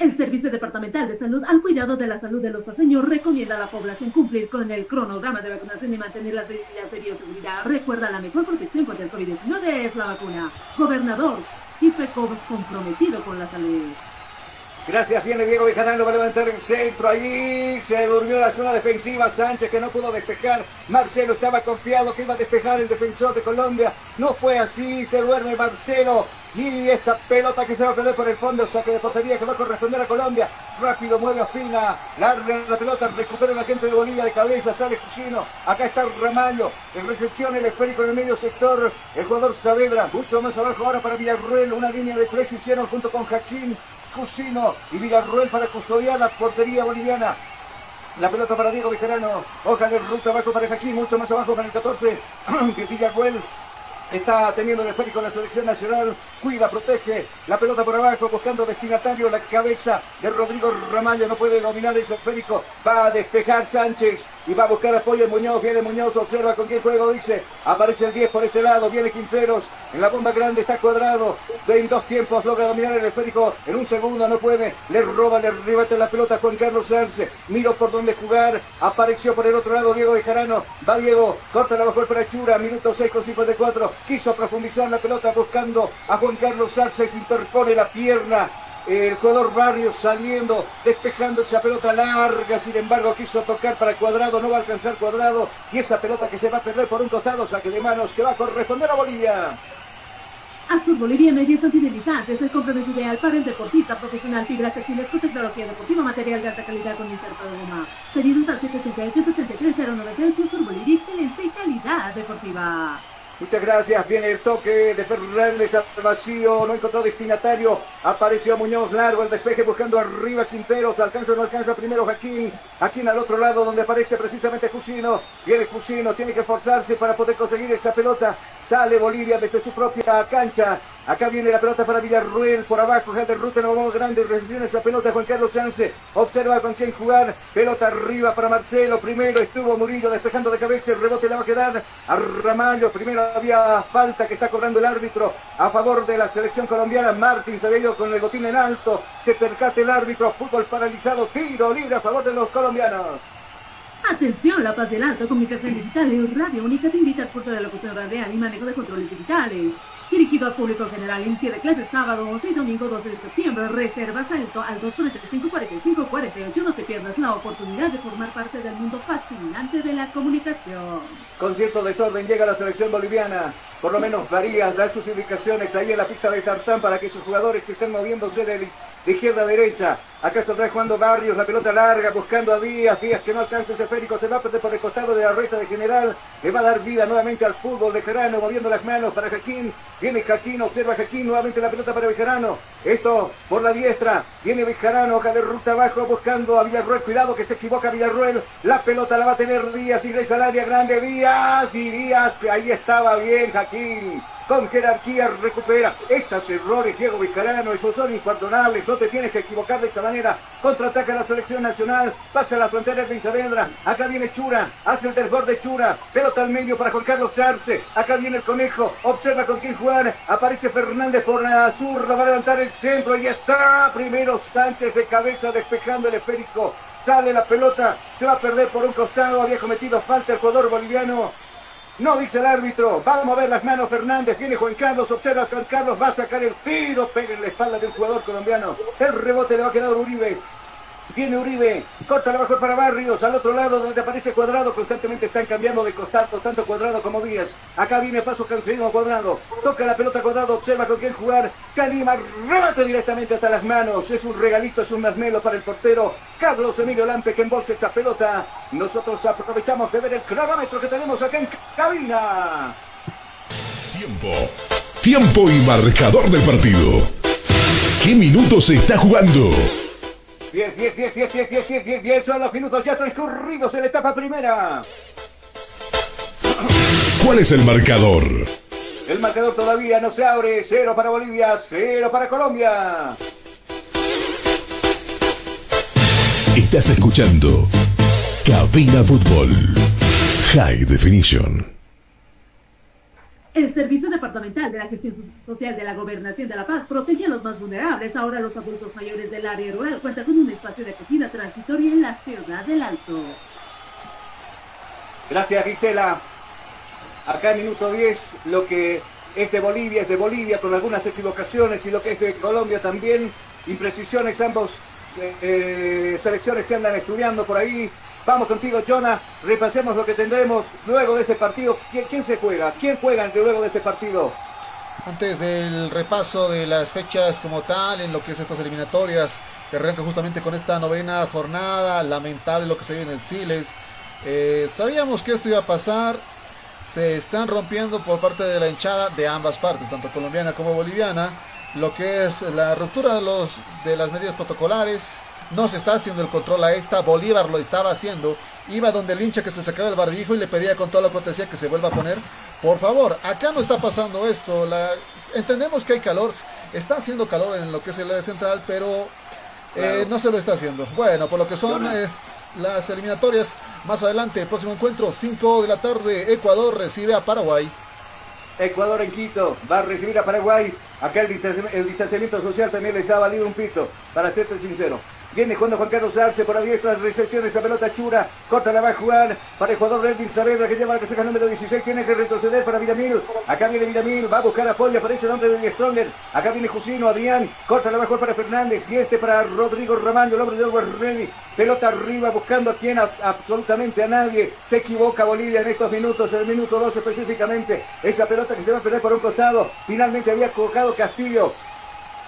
El Servicio Departamental de Salud al cuidado de la salud de los paseños recomienda a la población cumplir con el cronograma de vacunación y mantener las medidas de bioseguridad. Recuerda, la mejor protección contra el COVID-19 es la vacuna. Gobernador, IFECO comprometido con la salud. Gracias, viene Diego Bejarano, va a levantar el centro ahí, se durmió la zona defensiva, Sánchez que no pudo despejar, Marcelo estaba confiado que iba a despejar el defensor de Colombia, no fue así, se duerme Marcelo, y esa pelota que se va a perder por el fondo, saque de portería que va a corresponder a Colombia, rápido mueve a Fina, larga la pelota, recupera la gente de Bolivia de cabeza, sale Cusino, acá está Ramallo, en recepción el esférico en el medio sector, el jugador Saavedra, mucho más abajo ahora para Villarruel, una línea de tres hicieron junto con Jaquín, Cusino y Villarruel para custodiar la portería boliviana. La pelota para Diego Bejarano. Hoja de ruta abajo para Jaquín, mucho más abajo para el 14. [clears throat] Villarruel está teniendo el esférico la selección nacional. Cuida, protege. La pelota por abajo, buscando destinatario. La cabeza de Rodrigo Ramallo no puede dominar ese esférico. Va a despejar Sánchez y va a buscar apoyo en Muñoz. Viene Muñoz, observa con quién juego, dice. Aparece el 10 por este lado. Viene Quinteros. En la bomba grande está cuadrado. En dos tiempos logra dominar el esférico. En un segundo no puede. Le roba, le rebate la pelota Juan Carlos Arce. Miro por dónde jugar. Apareció por el otro lado Diego Bejarano. Va Diego. Corta la bajo el para Chura. Minuto 6 con 54. Quiso profundizar la pelota buscando a Juan Carlos Arce. que Interpone la pierna. El jugador Barrios saliendo, despejando esa pelota larga, sin embargo quiso tocar para Cuadrado, no va a alcanzar Cuadrado, y esa pelota que se va a perder por un costado, saque de manos que va a corresponder a Bolivia. Azul Bolivia Medios Antideslizantes, el complemento ideal para el deportista profesional, fibras textiles con tecnología deportiva, material de alta calidad con inserto de goma. Pedidos al 738-63098, Azul Bolivia, excelencia y calidad deportiva. Muchas gracias, viene el toque de Fernández al vacío, no encontró destinatario, apareció Muñoz largo, el despeje buscando arriba Quinteros, alcanza o no alcanza primero Jaquín, Jaquín al otro lado donde aparece precisamente Jusino, viene Jusino, tiene que esforzarse para poder conseguir esa pelota, sale Bolivia desde su propia cancha, acá viene la pelota para Villarruel, por abajo, de ruta, no vamos grande, recibe esa pelota Juan Carlos Sánchez, observa con quién jugar, pelota arriba para Marcelo, primero estuvo Murillo despejando de cabeza, el rebote le va a quedar a Ramallo, primero había falta que está cobrando el árbitro a favor de la selección colombiana. Martín se con el botín en alto. Se percate el árbitro. Fútbol paralizado. Tiro libre a favor de los colombianos. Atención, La Paz del Alto, Comunicación Digital Radio Única te invita al curso de locución radial y manejo de controles digitales. Dirigido al público general, inicio de clases sábado 11 y domingo 12 de septiembre. Reservas al, al 245-45-48. No te pierdas la oportunidad de formar parte del mundo fascinante de la comunicación. Con cierto desorden llega la selección boliviana. Por lo menos varía, da sus indicaciones ahí en la pista de tartán para que sus jugadores estén moviéndose de, de izquierda a derecha. Acá está jugando Barrios, la pelota larga, buscando a Díaz. Díaz que no alcanza ese esférico, se va por el costado de la recta de general. Le va a dar vida nuevamente al fútbol de Gerano, moviendo las manos para Jaquín. Viene Jaquín, observa Jaquín, nuevamente la pelota para Bejarano. Esto por la diestra. Viene Bejarano, acá de ruta abajo, buscando a Villarruel. Cuidado que se equivoca Villarruel. La pelota la va a tener Díaz, ingresa al área grande. Díaz y Díaz, que ahí estaba bien Jaquín con jerarquía recupera. Estos errores Diego Vizcarano, esos son imperdonables, no te tienes que equivocar de esta manera, contraataca la selección nacional, pasa a la frontera de Saavedra, acá viene Chura, hace el desborde Chura, pelota al medio para Juan Carlos Arce, acá viene el conejo, observa con quién jugar, aparece Fernández por la zurda, va a levantar el centro y está, primero Sánchez de cabeza despejando el esférico, sale la pelota, se va a perder por un costado, había cometido falta el jugador boliviano, no dice el árbitro. Vamos a ver las manos Fernández. Viene Juan Carlos. Observa a Juan Carlos. Va a sacar el tiro. Pega en la espalda de un jugador colombiano. El rebote le va a quedar a Uribe. Viene Uribe, corta la para Barrios, al otro lado donde aparece Cuadrado, constantemente están cambiando de costado, tanto Cuadrado como Díaz. Acá viene paso a Cuadrado, toca la pelota Cuadrado, observa con quién jugar. Calima remate directamente hasta las manos, es un regalito, es un marmelo para el portero Carlos Emilio Lampe que embolsa esta pelota. Nosotros aprovechamos de ver el cronómetro que tenemos acá en cabina. Tiempo. Tiempo y marcador del partido. ¿Qué minutos se está jugando? 10, 10, 10, 10, 10, 10, 10, 10, 10 son los minutos ya transcurridos en la etapa primera. ¿Cuál es el marcador? El marcador todavía no se abre. Cero para Bolivia, cero para Colombia. Estás escuchando Cabina Fútbol High Definition. El Servicio Departamental de la Gestión Social de la Gobernación de La Paz protege a los más vulnerables. Ahora los adultos mayores del área rural cuentan con un espacio de acogida transitoria en la ciudad del Alto. Gracias Gisela. Acá en minuto 10 lo que es de Bolivia es de Bolivia con algunas equivocaciones y lo que es de Colombia también. Imprecisiones, ambos eh, selecciones se andan estudiando por ahí. Vamos contigo, Jonah. Repasemos lo que tendremos luego de este partido. ¿Quién, se juega? ¿Quién juega luego de este partido? Antes del repaso de las fechas como tal, en lo que es estas eliminatorias, que arranca justamente con esta novena jornada, lamentable lo que se vive en el Siles. Eh, sabíamos que esto iba a pasar, se están rompiendo por parte de la hinchada de ambas partes, tanto colombiana como boliviana, lo que es la ruptura de, los, de las medidas protocolares, no se está haciendo el control a esta. Bolívar lo estaba haciendo. Iba donde el hincha que se sacaba el barbijo y le pedía con toda la cortesía que se vuelva a poner. Por favor, acá no está pasando esto. La... Entendemos que hay calor. Está haciendo calor en lo que es el área central, pero eh, no se lo está haciendo. Bueno, por lo que son eh, las eliminatorias, más adelante, próximo encuentro, 5 de la tarde, Ecuador recibe a Paraguay. Ecuador en Quito va a recibir a Paraguay. Acá el el distanciamiento social también les ha valido un pito, para serte sincero. Viene jugando Juan Carlos Arce por diestra, recepción esa pelota chura, corta la va a jugar para el jugador Elvin Saavedra que lleva la casaca número 16, tiene que retroceder para Villamil, acá viene Villamil, va a buscar apoyo, aparece el hombre de Stronger, acá viene Jusino, Adrián, corta la va a jugar para Fernández y este para Rodrigo Ramaño, el hombre de Edward Ready, pelota arriba buscando a quien, absolutamente a nadie, se equivoca Bolivia en estos minutos, en el minuto 2 específicamente, esa pelota que se va a perder por un costado, finalmente había colocado Castillo,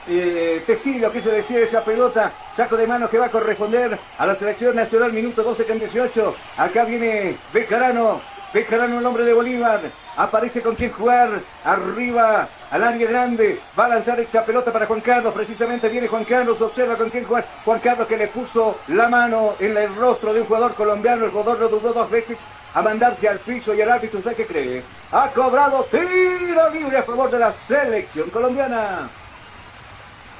eh, Tecillo quiso decir esa pelota, saco de mano que va a corresponder a la selección nacional, minuto 12 con 18. Acá viene Bejarano, Bejarano el hombre de Bolívar, aparece con quien jugar, arriba al área grande, va a lanzar esa pelota para Juan Carlos, precisamente viene Juan Carlos, observa con quién jugar, Juan Carlos que le puso la mano en el rostro de un jugador colombiano, el jugador lo dudó dos veces a mandarse al piso y el árbitro, ¿usted qué cree? Ha cobrado tiro libre a favor de la selección colombiana.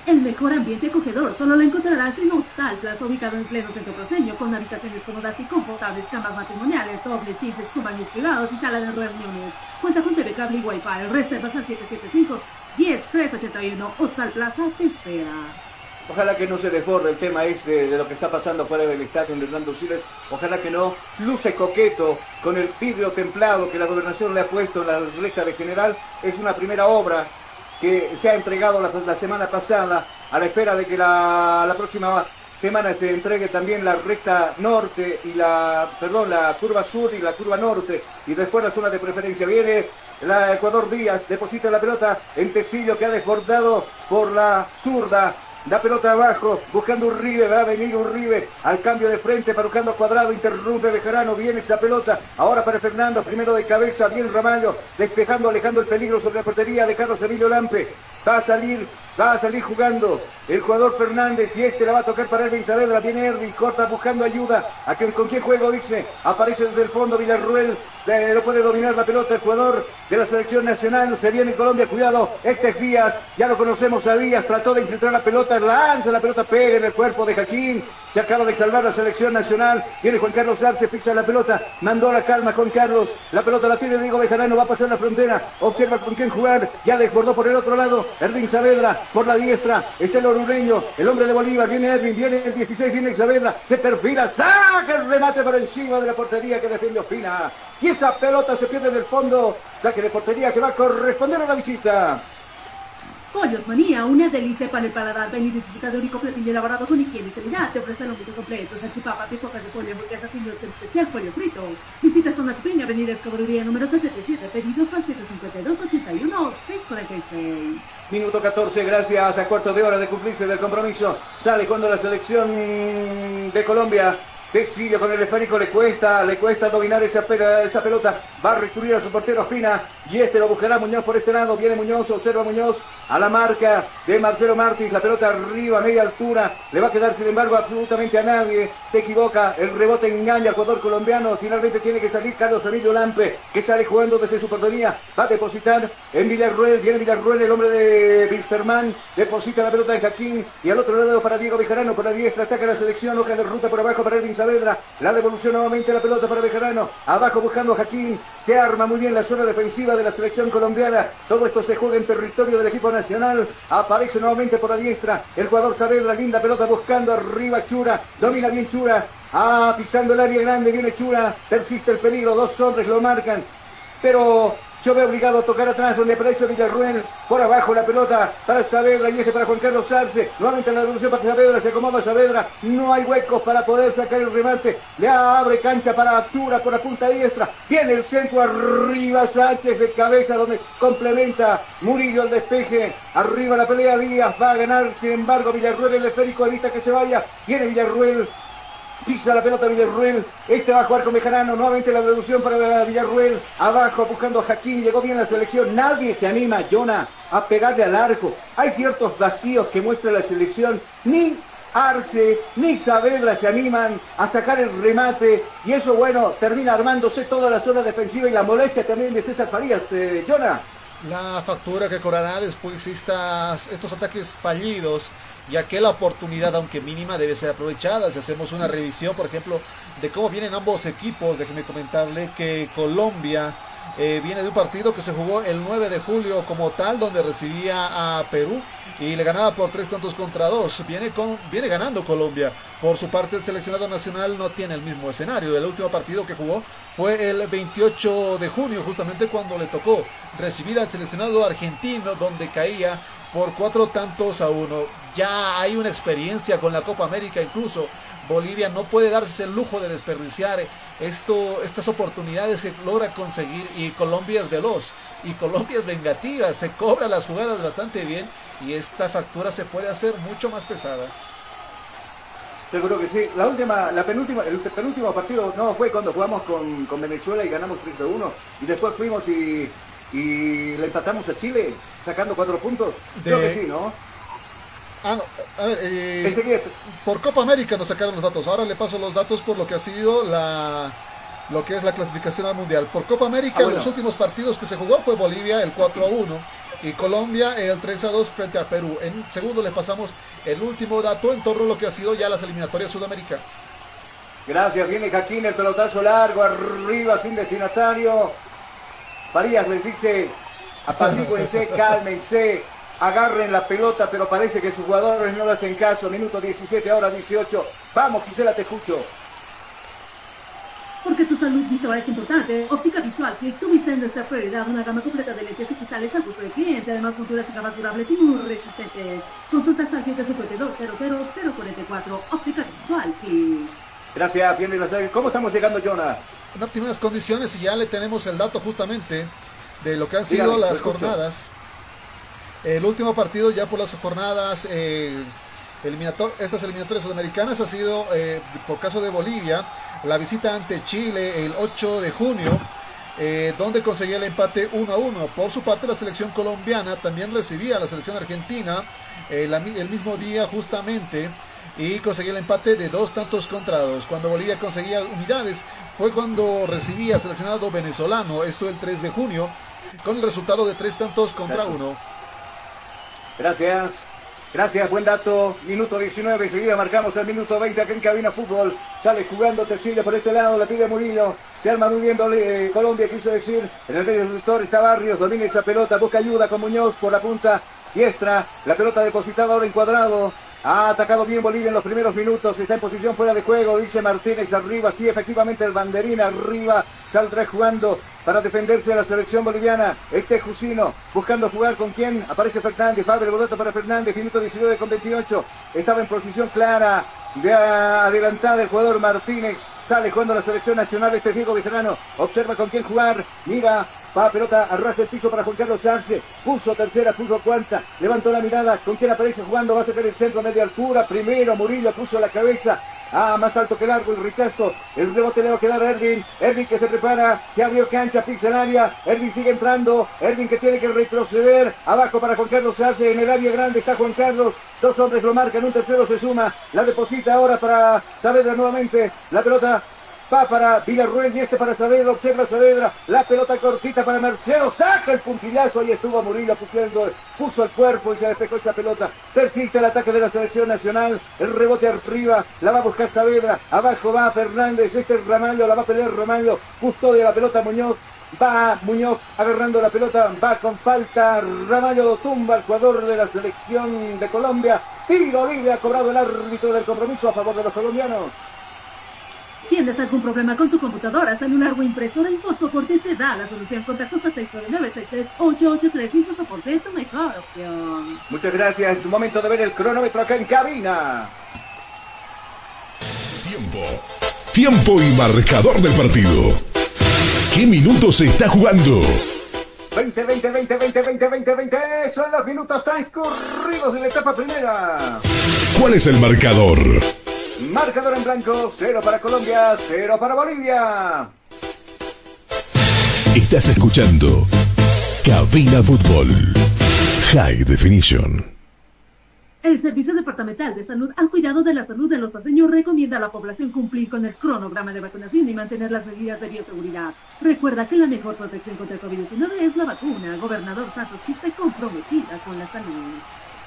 El mejor ambiente acogedor solo lo encontrarás en Hostal Plaza, ubicado en pleno centro proseño, con habitaciones cómodas y confortables, camas matrimoniales, dobles, simples, baños privados y sala de reuniones. Cuenta con TV cable y Wi-Fi. Reservas al 775 10381 Hostal Plaza te espera. Ojalá que no se desborde el tema este de lo que está pasando fuera del estadio en Hernando Siles. Ojalá que no luce coqueto con el vidrio templado que la gobernación le ha puesto en la recta de general. Es una primera obra que se ha entregado la, semana pasada a la espera de que la, la próxima semana se entregue también la recta norte y la, perdón, la curva sur y la curva norte y después la zona de preferencia. Viene la Ecuador Díaz, deposita la pelota en Tecillo que ha desbordado por la zurda. Da pelota abajo, buscando Uribe, va a venir Uribe al cambio de frente, para buscando cuadrado, interrumpe Bejarano, viene esa pelota, ahora para Fernando, primero de cabeza, bien Ramallo, despejando, alejando el peligro sobre la portería de Carlos Emilio Lampe, va a salir, va a salir jugando el jugador Fernández y este la va a tocar para Erwin Saavedra, viene Erwin, corta buscando ayuda, a quien, con quién juego dice, aparece desde el fondo Villarruel, eh, no puede dominar la pelota el jugador de la selección nacional, se viene Colombia, cuidado, este es Díaz, ya lo conocemos a Díaz, trató de infiltrar la pelota, lanza la pelota, pega en el cuerpo de Jaquín, se acaba de salvar la selección nacional, viene Juan Carlos Arce, pisa la pelota, mandó la calma Juan Carlos, la pelota la tiene Diego Bejarano, va a pasar la frontera, observa con quién jugar, ya desbordó por el otro lado, Erwin Saavedra, por la diestra, está el el hombre de Bolívar, viene Erwin, viene el 16, viene Saavedra, se perfila, saca el remate por encima de la portería que defiende Ospina, y esa pelota se pierde en el fondo, saque de portería que va a corresponder a la visita. Pollos Manía, una delicia para el paladar. Ven y disfruta de único platillo elaborado con higiene y calidad. Te ofrece un kit completo, salchipapa, picocas de pollo, hamburguesas y otro especial pollo frito. Visita Zona Chupeña, Avenida Escobrería número 77, pedidos al 752-81-646. Minuto 14, gracias a cuarto de hora de cumplirse del compromiso. Sale cuando la selección de Colombia Tecillo con el esférico le cuesta, le cuesta dominar esa, esa pelota. Va a recurrir a su portero Fina. Y este lo buscará Muñoz por este lado. Viene Muñoz, observa Muñoz a la marca de Marcelo Martins. La pelota arriba, media altura. Le va a quedar sin embargo absolutamente a nadie. Se equivoca. El rebote engaña al jugador colombiano. Finalmente tiene que salir Carlos Emilio Lampe, que sale jugando desde su portería. Va a depositar en Villarruel. Viene Villarruel, el hombre de Wilstermann. Deposita la pelota en Jaquín. Y al otro lado para Diego Bejarano. Por la diestra ataca la selección. Hoja de ruta por abajo para Erwin Saavedra. La devolución nuevamente la pelota para Bejarano. Abajo buscando a Jaquín. Que arma muy bien la zona defensiva de la selección colombiana. Todo esto se juega en territorio del equipo nacional. Aparece nuevamente por la diestra. El jugador Saavedra. Linda pelota buscando arriba Chura. Domina bien Chura. Ah, pisando el área grande. Viene Chura. Persiste el peligro. Dos hombres lo marcan. Pero yo veo obligado a tocar atrás donde aparece Villarruel. Por abajo la pelota para Saavedra y este para Juan Carlos Arce. Nuevamente la devolución para Saavedra. Se acomoda Saavedra. No hay huecos para poder sacar el remate. Le abre cancha para Chura por la punta diestra. Viene el centro arriba Sánchez de cabeza donde complementa Murillo el despeje. Arriba la pelea Díaz. Va a ganar sin embargo Villarruel el esférico evita que se vaya. Viene Villarruel. Pisa la pelota Villarruel. Este va a jugar con Bejarano. Nuevamente la devolución para Villarruel. Abajo buscando a Jaquín. Llegó bien la selección. Nadie se anima, Jonah, a pegarle al arco. Hay ciertos vacíos que muestra la selección. Ni Arce ni Saavedra se animan a sacar el remate. Y eso, bueno, termina armándose toda la zona defensiva y la molestia también de César Farías. Eh, Jonah. La factura que cobrará después estas, estos ataques fallidos, ya que la oportunidad, aunque mínima, debe ser aprovechada. Si hacemos una revisión, por ejemplo, de cómo vienen ambos equipos, déjeme comentarle que Colombia eh, viene de un partido que se jugó el 9 de julio como tal, donde recibía a Perú y le ganaba por tres tantos contra dos. Viene, con, viene ganando Colombia. Por su parte, el seleccionado nacional no tiene el mismo escenario. El último partido que jugó fue el 28 de junio, justamente cuando le tocó recibir al seleccionado argentino, donde caía por cuatro tantos a uno. Ya hay una experiencia con la Copa América, incluso Bolivia no puede darse el lujo de desperdiciar esto, estas oportunidades que logra conseguir y Colombia es veloz y Colombia es vengativa, se cobra las jugadas bastante bien y esta factura se puede hacer mucho más pesada. Seguro que sí. La última, la penúltima, el penúltimo partido no fue cuando jugamos con, con Venezuela y ganamos 3 a 1. Y después fuimos y, y le empatamos a Chile, sacando cuatro puntos. Creo que sí, ¿no? Ah, no, a ver, eh, por Copa América nos sacaron los datos. Ahora le paso los datos por lo que ha sido la lo que es la clasificación al mundial. Por Copa América, Ah, bueno. los últimos partidos que se jugó fue Bolivia el 4 a 1 y Colombia el 3 a 2 frente a Perú. En segundo les pasamos el último dato en torno a lo que ha sido ya las eliminatorias sudamericanas. Gracias, viene Jaquín, el pelotazo largo, arriba, sin destinatario. Farías les dice, apacíguense, [laughs] cálmense. agarren la pelota, pero parece que sus jugadores no le hacen caso. Minuto 17, ahora 18. Vamos, Gisela, te escucho. Porque tu salud visual es importante. Óptica Visual Click, tu vista es nuestra prioridad. Una gama completa de lentes digitales al gusto del cliente. Además, monturas y durables y muy resistentes. Consulta hasta 752-00044. Óptica Visual Click. Gracias, bienvenido. ¿Cómo estamos llegando, Jonah? En óptimas condiciones y ya le tenemos el dato justamente de lo que han sido las escucho. jornadas. El último partido ya por las jornadas eh, eliminator- estas eliminatorias sudamericanas ha sido, eh, por caso de Bolivia, la visita ante Chile el 8 de junio, eh, donde conseguía el empate 1 a 1. Por su parte, la selección colombiana también recibía a la selección argentina la el mismo día justamente y conseguía el empate de dos tantos contra dos. Cuando Bolivia conseguía unidades fue cuando recibía seleccionado venezolano, esto el 3 de junio, con el resultado de tres tantos contra uno. Gracias. Gracias, buen dato. Minuto 19, enseguida marcamos el minuto 20 aquí en Cabina Fútbol. Sale jugando Tercilla por este lado, la pide Murillo. Se arma muy bien eh, Colombia, quiso decir. En el medio del sector está Barrios, domina esa pelota, busca ayuda con Muñoz por la punta diestra. La pelota depositada ahora en cuadrado. Ha atacado bien Bolivia en los primeros minutos. Está en posición fuera de juego. Dice Martínez arriba. Sí, efectivamente el banderín arriba. Saldrá jugando para defenderse de la selección boliviana. Este es Jusino buscando jugar con quién. Aparece Fernández. Fabre Botata para Fernández. Minuto 19 con 28. Estaba en posición clara. De adelantada el jugador Martínez. Sale jugando la selección nacional. Este es Diego Bejarano. Observa con quién jugar. Mira. Va pelota, arrastra el piso para Juan Carlos Arce. Puso tercera, puso cuarta. Levantó la mirada. ¿Con quién aparece jugando? Va a sacar el centro a media altura. Primero Murillo puso la cabeza. Ah, más alto que largo el rechazo. El rebote le va a quedar a Ervin. Ervin que se prepara. Se abrió cancha, pixel área. Ervin sigue entrando. Ervin que tiene que retroceder. Abajo para Juan Carlos Arce. En el área grande está Juan Carlos. Dos hombres lo marcan. Un tercero se suma. La deposita ahora para Saavedra nuevamente. La pelota Va para Villarruel y este para Saavedra, observa Saavedra, la pelota cortita para Marcelo, saca el puntillazo, ahí estuvo Murillo pusiendo, puso el cuerpo y se despejó esa pelota. Persiste el ataque de la selección nacional, el rebote arriba, la va a buscar Saavedra, abajo va Fernández, este es Ramallo, la va a pelear Ramallo, custodia la pelota Muñoz, Va Muñoz agarrando la pelota, va con falta, Ramallo lo tumba al jugador de la selección de Colombia. Tiro libre ha cobrado el árbitro del compromiso a favor de los colombianos. ¿Tienes algún problema con tu computadora, celular o impresora? InfoSoporte te da la solución. Contactos a 699-63-883. InfoSoporte es tu mejor opción. Muchas gracias, es momento de ver el cronómetro acá en cabina. Tiempo. Tiempo y marcador del partido. ¿Qué minutos se está jugando? 20, 20, 20, 20, 20, 20, 20. Son los minutos transcurridos de la etapa primera. ¿Cuál es el marcador? Marcador en blanco, cero para Colombia, cero para Bolivia. Estás escuchando Cabina Fútbol. High Definition. El Servicio Departamental de Salud al cuidado de la salud de los paseños recomienda a la población cumplir con el cronograma de vacunación y mantener las medidas de bioseguridad. Recuerda que la mejor protección contra el COVID-19 es la vacuna. Gobernador Santos Quispe comprometida con la salud.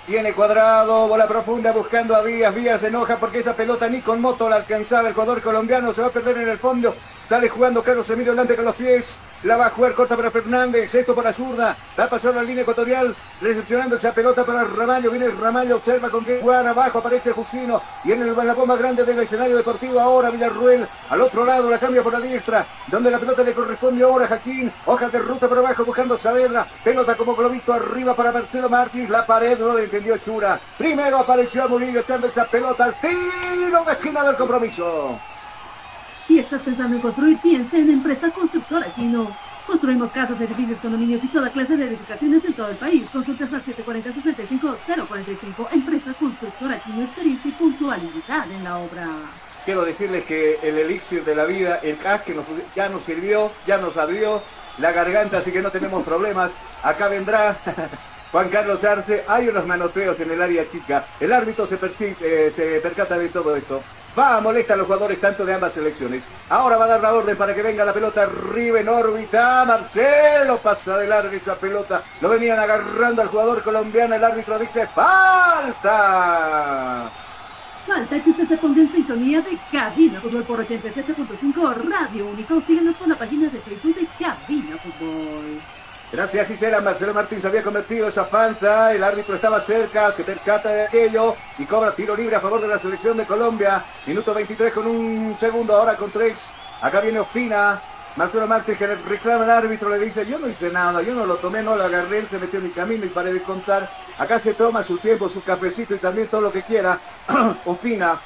Tiene cuadrado, bola profunda buscando a Díaz. Díaz se enoja porque esa pelota ni con moto la alcanzaba el jugador colombiano. Se va a perder en el fondo. Sale jugando Carlos Emilio delante con los pies. La va a jugar corta para Fernández. Esto para zurda. Va a pasar la línea ecuatorial. Recepcionando esa pelota para Ramallo. Viene Ramallo. Observa con qué jugar. Abajo aparece Jusino. Y en el, la bomba grande del escenario deportivo. Ahora Villarruel. Al otro lado la cambia por la diestra. Donde la pelota le corresponde ahora a Jaquín. Hojas de ruta por abajo buscando Saavedra. Pelota como globito arriba para Marcelo Martins. La pared no le entendió Chura. Primero apareció Murillo echando esa pelota al tiro de esquina del compromiso. Si estás pensando en construir, piensa en Empresa Constructora Chino. Construimos casas, edificios, condominios y toda clase de edificaciones en todo el país. Consultas al 740-65-045. Empresa Constructora Chino, experiencia y puntualidad en la obra. Quiero decirles que el elixir de la vida, el gas que ya nos sirvió, ya nos abrió la garganta, así que no tenemos problemas. Acá vendrá [laughs] Juan Carlos Arce. Hay unos manoteos en el área chica. El árbitro eh, se percata de todo esto. Va a molestar a los jugadores tanto de ambas selecciones. Ahora va a dar la orden para que venga la pelota arriba en órbita. Marcelo pasa de largo esa pelota. Lo venían agarrando al jugador colombiano. El árbitro dice falta. Falta que usted se ponga en sintonía de Cabina Fútbol por 87.5 Radio Único. Síguenos con la página de Facebook de Cabina Fútbol. Gracias Gisela, Marcelo Martín se había convertido esa falta, el árbitro estaba cerca, se percata de aquello y cobra tiro libre a favor de la selección de Colombia. Minuto 23 con un segundo, ahora con tres. Acá viene Ospina, Marcelo Martín que reclama al árbitro, le dice, yo no hice nada, yo no lo tomé, no lo agarré, él se metió en mi camino y paré de contar. Acá se toma su tiempo, su cafecito y también todo lo que quiera. [clears throat] Ospina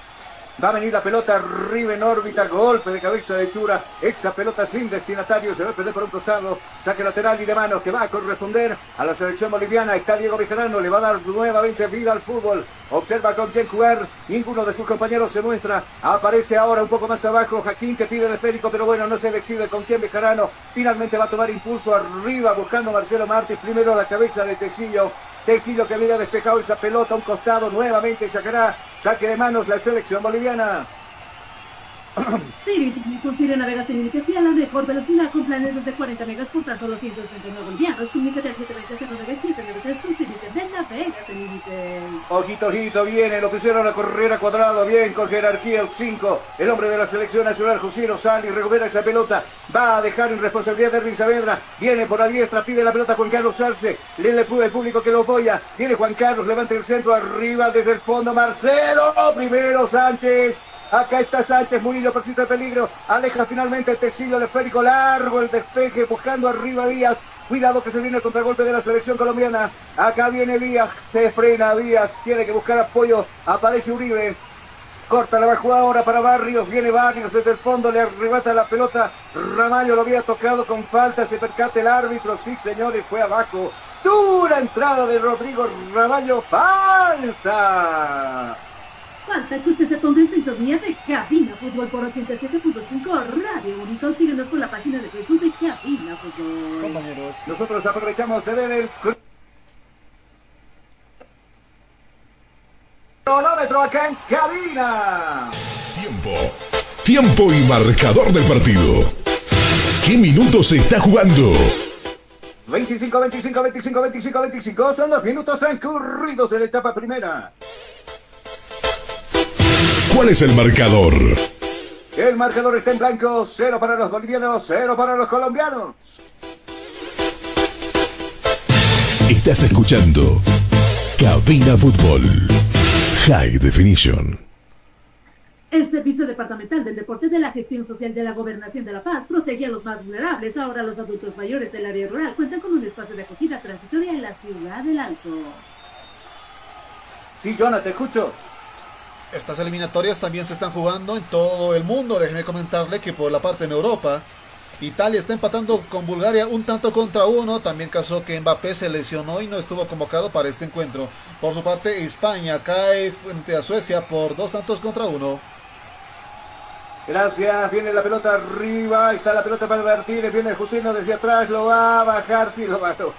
Va a venir la pelota arriba en órbita, golpe de cabeza de Chura, esa pelota sin destinatario, se va a perder por un costado, saque lateral y de manos que va a corresponder a la selección boliviana, está Diego Bejarano, le va a dar nuevamente vida al fútbol, Observa con quién jugar. Ninguno de sus compañeros se muestra. Aparece ahora un poco más abajo Jaquín que pide el esférico, pero bueno, no se decide con quién Bejarano. Finalmente va a tomar impulso arriba buscando Marcelo Martí. Primero la cabeza de Tecillo. Tecillo que había despejado esa pelota a un costado. Nuevamente sacará saque de manos la selección boliviana. Sí, consigue navegas en indicación a la mejor velocidad con planes de 40 megas por tan solo 169 bolivianos. Comunícate al 720 097 93 Ojito, ojito, viene, lo pusieron a correr a cuadrado, bien, con jerarquía el 5, el hombre de la selección nacional, José Sali, recupera esa pelota, va a dejar en responsabilidad de Saavedra, viene por la diestra, pide la pelota Juan Carlos Arce, le le el público que lo apoya, viene Juan Carlos, levanta el centro, arriba desde el fondo, Marcelo, primero Sánchez, Acá está Sánchez, Murillo persiste el peligro. Aleja finalmente el tecillo, el esférico largo, el despeje, buscando arriba Díaz. Cuidado que se viene el contragolpe de la selección colombiana. Acá viene Díaz, se frena Díaz, tiene que buscar apoyo. Aparece Uribe. Corta la bajo ahora para Barrios, viene Barrios desde el fondo, le arrebata la pelota. Ramallo lo había tocado con falta, se percate el árbitro, sí señores, fue abajo. Dura entrada de Rodrigo Ramallo, falta. Falta que usted se ponga en sintonía de Cabina Fútbol por 87.5 Radio Único. Síguenos por la página de Facebook de Cabina Fútbol. Compañeros. Nosotros aprovechamos de ver el cronómetro acá en cabina. Tiempo. Tiempo y marcador del partido. ¿Qué minutos se está jugando? 25, 25, 25, 25, 25 son los minutos transcurridos de la etapa primera. ¿Cuál es el marcador? El marcador está en blanco, cero para los bolivianos, cero para los colombianos. Estás escuchando Cabina Fútbol High Definition. El Servicio Departamental del Deporte de la Gestión Social de la Gobernación de La Paz protege a los más vulnerables. Ahora los adultos mayores del área rural cuentan con un espacio de acogida transitoria en la ciudad del Alto. Sí, Jonah, te escucho. Estas eliminatorias también se están jugando en todo el mundo. Déjeme comentarle que por la parte en Europa, Italia está empatando con Bulgaria un tanto contra uno. También caso que Mbappé se lesionó y no estuvo convocado para este encuentro. Por su parte, España cae frente a Suecia por dos tantos contra uno. Gracias, viene la pelota arriba, está la pelota para Martínez, viene Jusino desde atrás, lo va a bajar, sí lo bajó.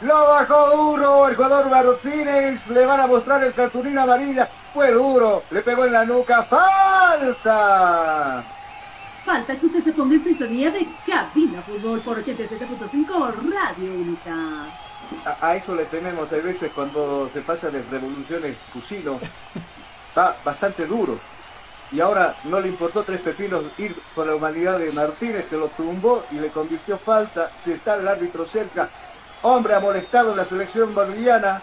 Lo bajó duro el jugador Martínez, le van a mostrar el cartulina amarilla, fue duro, le pegó en la nuca, falta. Falta que usted se ponga en sintonía de Cabina Fútbol por 87.5 Radio Única. A, a, eso le tememos, hay veces cuando se pasa de revoluciones Cusino, [laughs] va bastante duro. Y ahora no le importó tres pepinos ir por la humanidad de Martínez, que lo tumbó y le convirtió falta. Si está el árbitro cerca, hombre amolestado en la selección boliviana,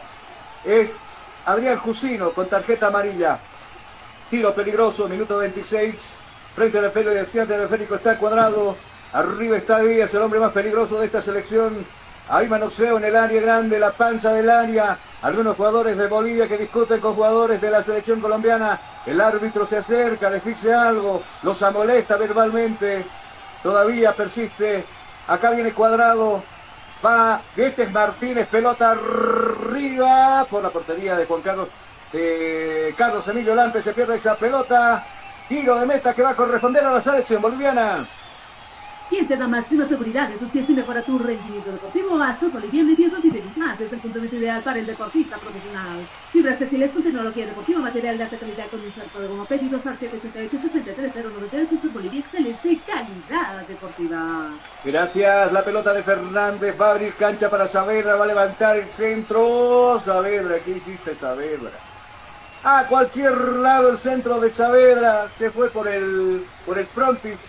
es Adrián Jusino con tarjeta amarilla. Tiro peligroso, minuto 26. Frente al pelo y el fiante del Férico está cuadrado. Arriba está Díaz, el hombre más peligroso de esta selección. Hay manoseo en el área grande, la panza del área. Algunos jugadores de Bolivia que discuten con jugadores de la selección colombiana. El árbitro se acerca, les dice algo, los amolesta verbalmente. Todavía persiste. Acá viene cuadrado. Va, este es Martínez, pelota arriba por la portería de Juan Carlos. Carlos Emilio Lampe se pierde esa pelota. Tiro de meta que va a corresponder a la selección boliviana. ¿Quién te da máxima seguridad en tus pies y mejora tu rendimiento deportivo? Azul Boliviano y piezas y más es el fundamento ideal para el deportista profesional. Fibras textiles con tecnología deportiva, material de alta calidad con inserto de goma pedidos al 788-63098 Sur Bolivia, excelente calidad deportiva. Gracias, la pelota de Fernández va a abrir cancha para Saavedra, va a levantar el centro. Saavedra, ¿qué hiciste Saavedra? A cualquier lado el centro de Saavedra se fue por el, por el frontis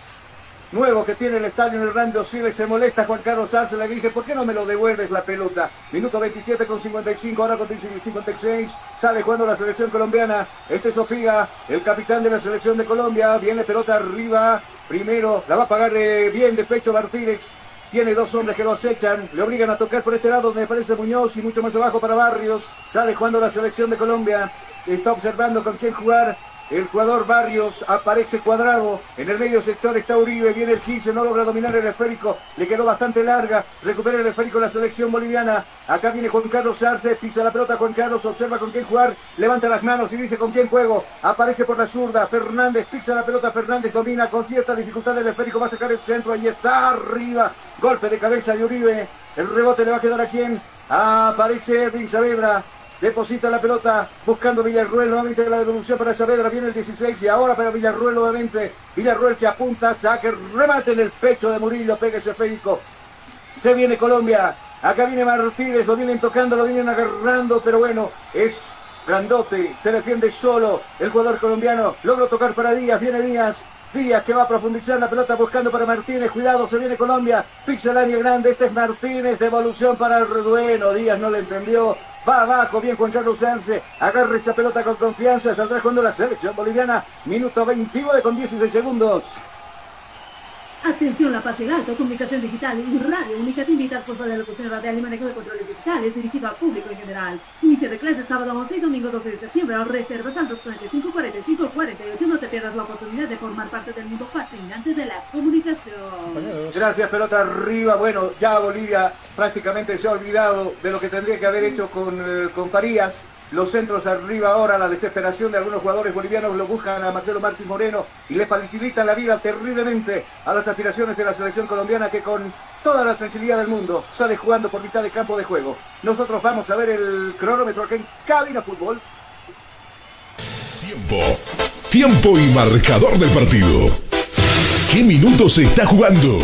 nuevo que tiene el estadio Hernando Siles. Se molesta Juan Carlos Arce, le dije, ¿por qué no me lo devuelves la pelota? Minuto 27 con 55, ahora con 56. Sale jugando la selección colombiana. Este es Opiga, el capitán de la selección de Colombia. Viene pelota arriba. Primero la va a pagar eh, bien de pecho Martínez. Tiene dos hombres que lo acechan, le obligan a tocar por este lado donde aparece Muñoz y mucho más abajo para Barrios. Sale jugando la selección de Colombia. Está observando con quién jugar. El jugador Barrios aparece cuadrado. En el medio sector está Uribe. Viene el 15. No logra dominar el esférico. Le quedó bastante larga. Recupera el esférico la selección boliviana. Acá viene Juan Carlos Arce. Pisa la pelota Juan Carlos. Observa con quién jugar. Levanta las manos y dice con quién juego. Aparece por la zurda. Fernández pisa la pelota. Fernández domina con cierta dificultad el esférico. Va a sacar el centro. Ahí está arriba. Golpe de cabeza de Uribe. El rebote le va a quedar a quién. Aparece Erwin Saavedra. Deposita la pelota buscando Villarruel nuevamente la devolución para Saavedra. Viene el 16 y ahora para Villarruel nuevamente. Villarruel que apunta, saque, remate en el pecho de Murillo. Pega ese. Se viene Colombia. Acá viene Martínez. Lo vienen tocando, lo vienen agarrando. Pero bueno, es grandote. Se defiende solo el jugador colombiano. Logro tocar para Díaz. Viene Díaz. Díaz que va a profundizar la pelota buscando para Martínez. Cuidado, se viene Colombia. Pixelania grande. Este es Martínez. Devolución para el Bueno. Díaz no le entendió. Va abajo, bien Juan Carlos Sanse. Agarra esa pelota con confianza. Saldrá jugando la selección boliviana. Minuto 29 con 16 segundos. Atención, La Paz del Alto, Comunicación Digital y Radio Única te invita al curso de locución radial y manejo de controles digitales dirigido al público en general. Inicio de clases sábado 11 y domingo 12 de septiembre. Reservas al 245 45 48. No te pierdas la oportunidad de formar parte del mundo fascinante de la comunicación. Gracias, pelota arriba. Bueno, ya Bolivia prácticamente se ha olvidado de lo que tendría que haber hecho con, eh, con Farías. Los centros arriba ahora, la desesperación de algunos jugadores bolivianos lo buscan a Marcelo Martín Moreno y le facilitan la vida terriblemente a las aspiraciones de la selección colombiana que con toda la tranquilidad del mundo sale jugando por mitad de campo de juego. Nosotros vamos a ver el cronómetro aquí en Cabina Fútbol. Tiempo. Tiempo y marcador del partido. ¿Qué minutos se está jugando?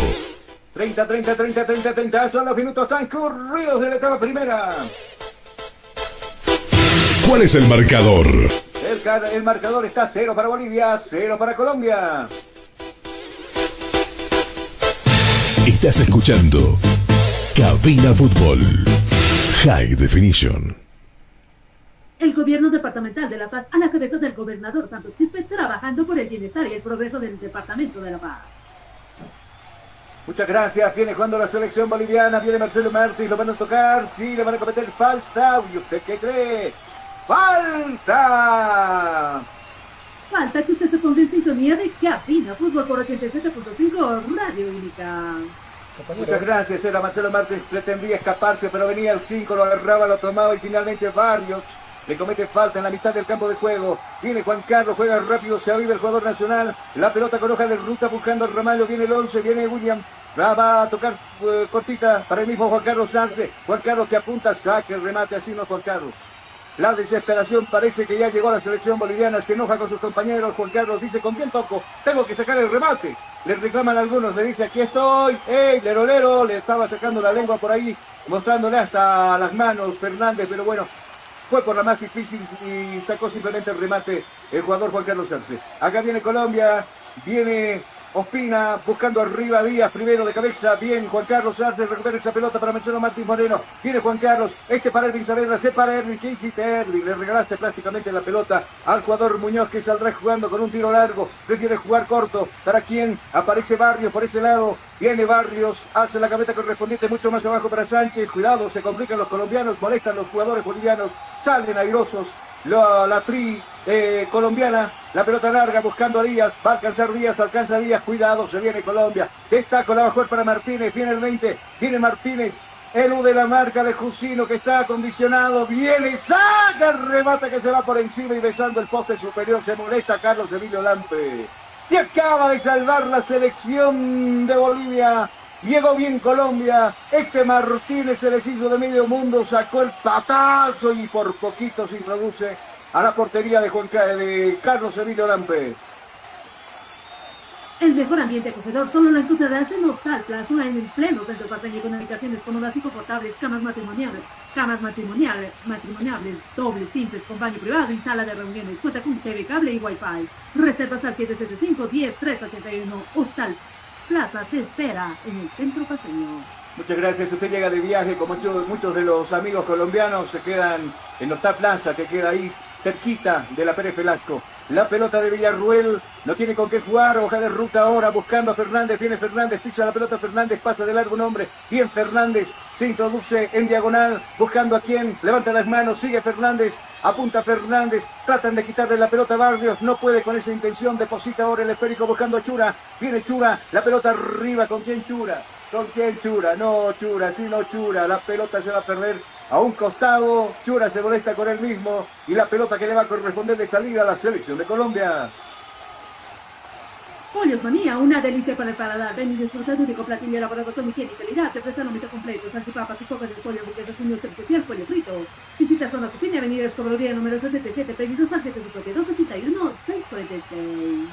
30, 30, 30, 30, 30. Son los minutos transcurridos de la etapa primera. ¿Cuál es el marcador? El, marcador está 0 para Bolivia, 0 para Colombia. Estás escuchando Cabina Fútbol. High Definition. El gobierno departamental de La Paz, a la cabeza del gobernador Santos Quispe, trabajando por el bienestar y el progreso del departamento de La Paz. Muchas gracias. Viene jugando la selección boliviana. Viene Marcelo Martins. Lo van a tocar. Sí, le van a cometer falta. ¿Y usted qué cree? ¡Falta! Falta que usted se ponga en sintonía de Cabina Fútbol por 87.5 Radio Única. Muchas gracias. Era Marcelo Martins. Pretendía escaparse, pero venía el 5, lo agarraba, lo tomaba y finalmente Barrios le comete falta en la mitad del campo de juego. Viene Juan Carlos, juega rápido, se aviva el jugador nacional. La pelota con hoja de ruta buscando al Ramallo. Viene el 11, viene William. Va a tocar eh, cortita para el mismo Juan Carlos Arce. Juan Carlos que apunta, saque el remate, así no Juan Carlos. La desesperación parece que ya llegó a la selección boliviana, se enoja con sus compañeros. Juan Carlos dice, ¿con quién toco? Tengo que sacar el remate. Le reclaman algunos, le dice, aquí estoy. ¡Ey, lero, lero! Le estaba sacando la lengua por ahí, mostrándole hasta las manos Fernández, pero bueno, fue por la más difícil y sacó simplemente el remate el jugador Juan Carlos Arce. Acá viene Colombia, viene Ospina buscando arriba Díaz primero de cabeza. Bien, Juan Carlos Arce recupera esa pelota para Marcelo Martín Moreno. Viene Juan Carlos, este para Erwin Saavedra, se para Erwin. ¿Qué hiciste Erwin? Le regalaste prácticamente la pelota al jugador Muñoz que saldrá jugando con un tiro largo. Prefiere jugar corto. ¿Para quién? Aparece Barrios por ese lado. Viene Barrios, hace la cabeza correspondiente mucho más abajo para Sánchez. Cuidado, se complican los colombianos, molestan los jugadores bolivianos. Salen airosos. La, tri eh, colombiana, la pelota larga buscando a Díaz, va a alcanzar Díaz, alcanza Díaz, cuidado, se viene Colombia, está con la jugar para Martínez, viene el 20, viene Martínez, elude la marca de Jusino que está acondicionado, viene, saca el que se va por encima y besando el poste superior, se molesta Carlos Emilio Lampe. Se acaba de salvar la selección de Bolivia. Llegó bien Colombia. Este Martínez se deshizo de medio mundo, sacó el patazo y por poquito se introduce a la portería de, Juan, de Carlos Emilio Lampe. El mejor ambiente acogedor solo lo encontrarás en Hostal Plaza, en pleno centro paseño con habitaciones cómodas y confortables, camas matrimoniales, camas matrimoniales, matrimoniales, dobles, simples, con baño privado y sala de reuniones. Cuenta con TV, cable y Wi-Fi. Reservas al 775 10 381 Hostal Plaza te espera en el centro paseño. Muchas gracias. Usted llega de viaje, como muchos, de los amigos colombianos se quedan en Hostal Plaza, que queda ahí cerquita de la Pérez Velasco. La pelota de Villarruel no tiene con qué jugar, hoja de ruta ahora buscando a Fernández, viene Fernández, pisa la pelota. Fernández, pasa de largo un hombre, bien Fernández, se introduce en diagonal, buscando a quien, levanta las manos, sigue Fernández, apunta Fernández, tratan de quitarle la pelota a Barrios, no puede con esa intención, deposita ahora el esférico buscando a Chura, viene Chura, la pelota arriba, ¿con quién Chura? ¿Con quién Chura? No, Chura, sí, no Chura, la pelota se va a perder a un costado, Chura se molesta con él mismo y la pelota que le va a corresponder de salida a la selección de Colombia. Pollos Manía, una delicia para el paladar. Ven y disfruta de único platillo elaborado con higiene y calidad. Te prestan un completo, salchipapas copas de pollo, hamburguesas un especial pollo frito. Visita Zona Cocina, Avenida Escobrería número 77, pedidos al 752 646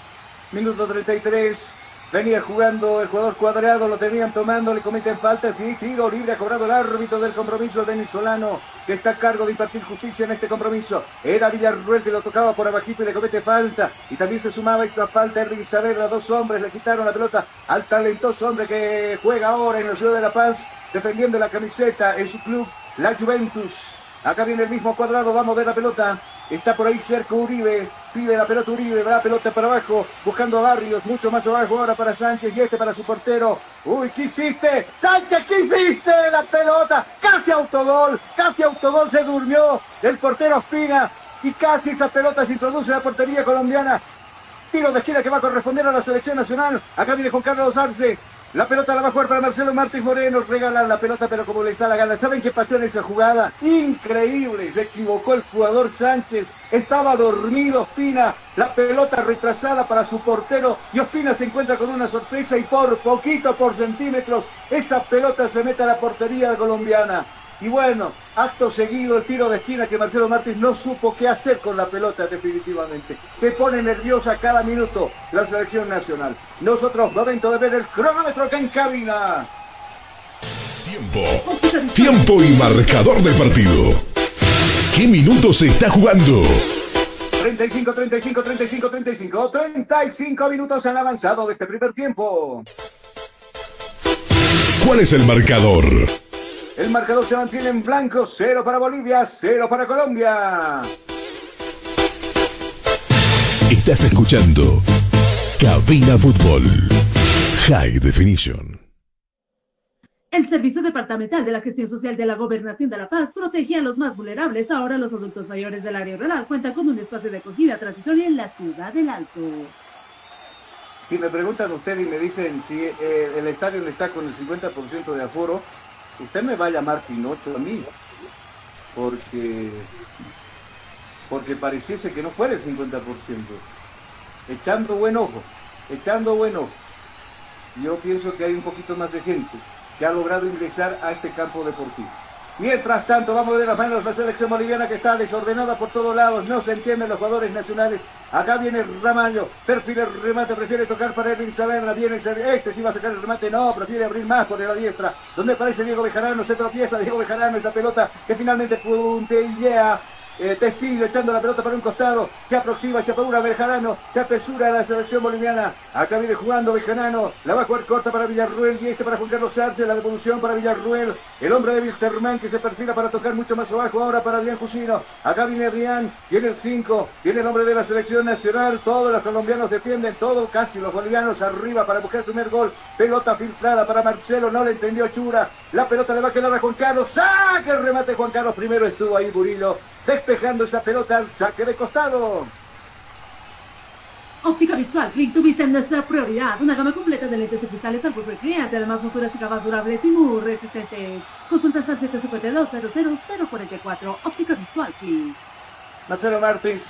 Minuto 33. Venía jugando el jugador cuadrado, lo tenían tomando, le cometen faltas y tiro libre ha cobrado el árbitro del compromiso venezolano que está a cargo de impartir justicia en este compromiso. Era Villarruel que lo tocaba por abajito y le comete falta. Y también se sumaba esa falta Enrique Saavedra, dos hombres le quitaron la pelota al talentoso hombre que juega ahora en la ciudad de La Paz, defendiendo la camiseta en su club, la Juventus. Acá viene el mismo cuadrado, vamos a ver la pelota. Está por ahí cerca Uribe, pide la pelota Uribe, va la pelota para abajo, buscando a Barrios, mucho más abajo ahora para Sánchez y este para su portero. Uy, ¿qué hiciste? Sánchez, ¿qué hiciste? La pelota, casi autogol, casi autogol, se durmió el portero Espina y casi esa pelota se introduce en la portería colombiana. Tiro de esquina que va a corresponder a la selección nacional. Acá viene Juan Carlos Arce. La pelota la va a jugar para Marcelo Martínez Moreno. Regalan la pelota, pero como le está la gana. ¿Saben qué pasó en esa jugada? Increíble. Se equivocó el jugador Sánchez. Estaba dormido Ospina. La pelota retrasada para su portero. Y Ospina se encuentra con una sorpresa. Y por poquito, por centímetros, esa pelota se mete a la portería colombiana. Y bueno, acto seguido el tiro de esquina que Marcelo Martínez no supo qué hacer con la pelota definitivamente. Se pone nerviosa cada minuto la selección nacional. Nosotros, momento de ver el cronómetro acá en cabina. Tiempo. Tiempo y marcador del partido. ¿Qué minutos se está jugando? 35, 35, 35, 35. 35 minutos han avanzado de este primer tiempo. ¿Cuál es el marcador? El marcador se mantiene en blanco, cero para Bolivia, cero para Colombia. Estás escuchando Cabina Fútbol High Definition. El Servicio Departamental de la Gestión Social de la Gobernación de La Paz protege a los más vulnerables. Ahora los adultos mayores del área rural cuentan con un espacio de acogida transitoria en la ciudad del Alto. Si me preguntan usted y me dicen si eh, el estadio está con el 50% de aforo, usted me va a llamar Pinocho a mí, porque, porque pareciese que no fuera el 50%. Echando buen ojo, echando buen ojo. Yo pienso que hay un poquito más de gente que ha logrado ingresar a este campo deportivo. Mientras tanto, vamos a ver las manos de la selección boliviana que está desordenada por todos lados. No se entienden los jugadores nacionales. Acá viene Ramaño, perfila el remate, prefiere tocar para Erwin Saavedra. Viene este sí va a sacar el remate, no, prefiere abrir más por la diestra. Donde aparece Diego Bejarano, se tropieza Diego Bejarano, esa pelota que finalmente puntillea eh, Tesido echando la pelota para un costado, se aproxima, se apura Bejarano, se apresura a la selección boliviana, acá viene jugando Bejarano, la va a jugar corta para Villarruel y este para Juan Carlos Arce, la devolución para Villarruel, el hombre de Wilterman que se perfila para tocar mucho más abajo ahora para Adrián Jusino, acá viene Adrián, viene el 5, viene el hombre de la selección nacional, todos los colombianos defienden, todo, casi los bolivianos arriba para buscar el primer gol, pelota filtrada para Marcelo, no le entendió Chura, la pelota le va a quedar a Juan Carlos, saque el remate Juan Carlos, primero estuvo ahí Burillo, despejando esa pelota al saque de costado. Óptica Visual Click, tu vista es nuestra prioridad. Una gama completa de lentes digitales al uso del cliente, además monturas y gafas durables y muy resistentes. Consultas al 752-00044. Óptica Visual Click. Marcelo Martins.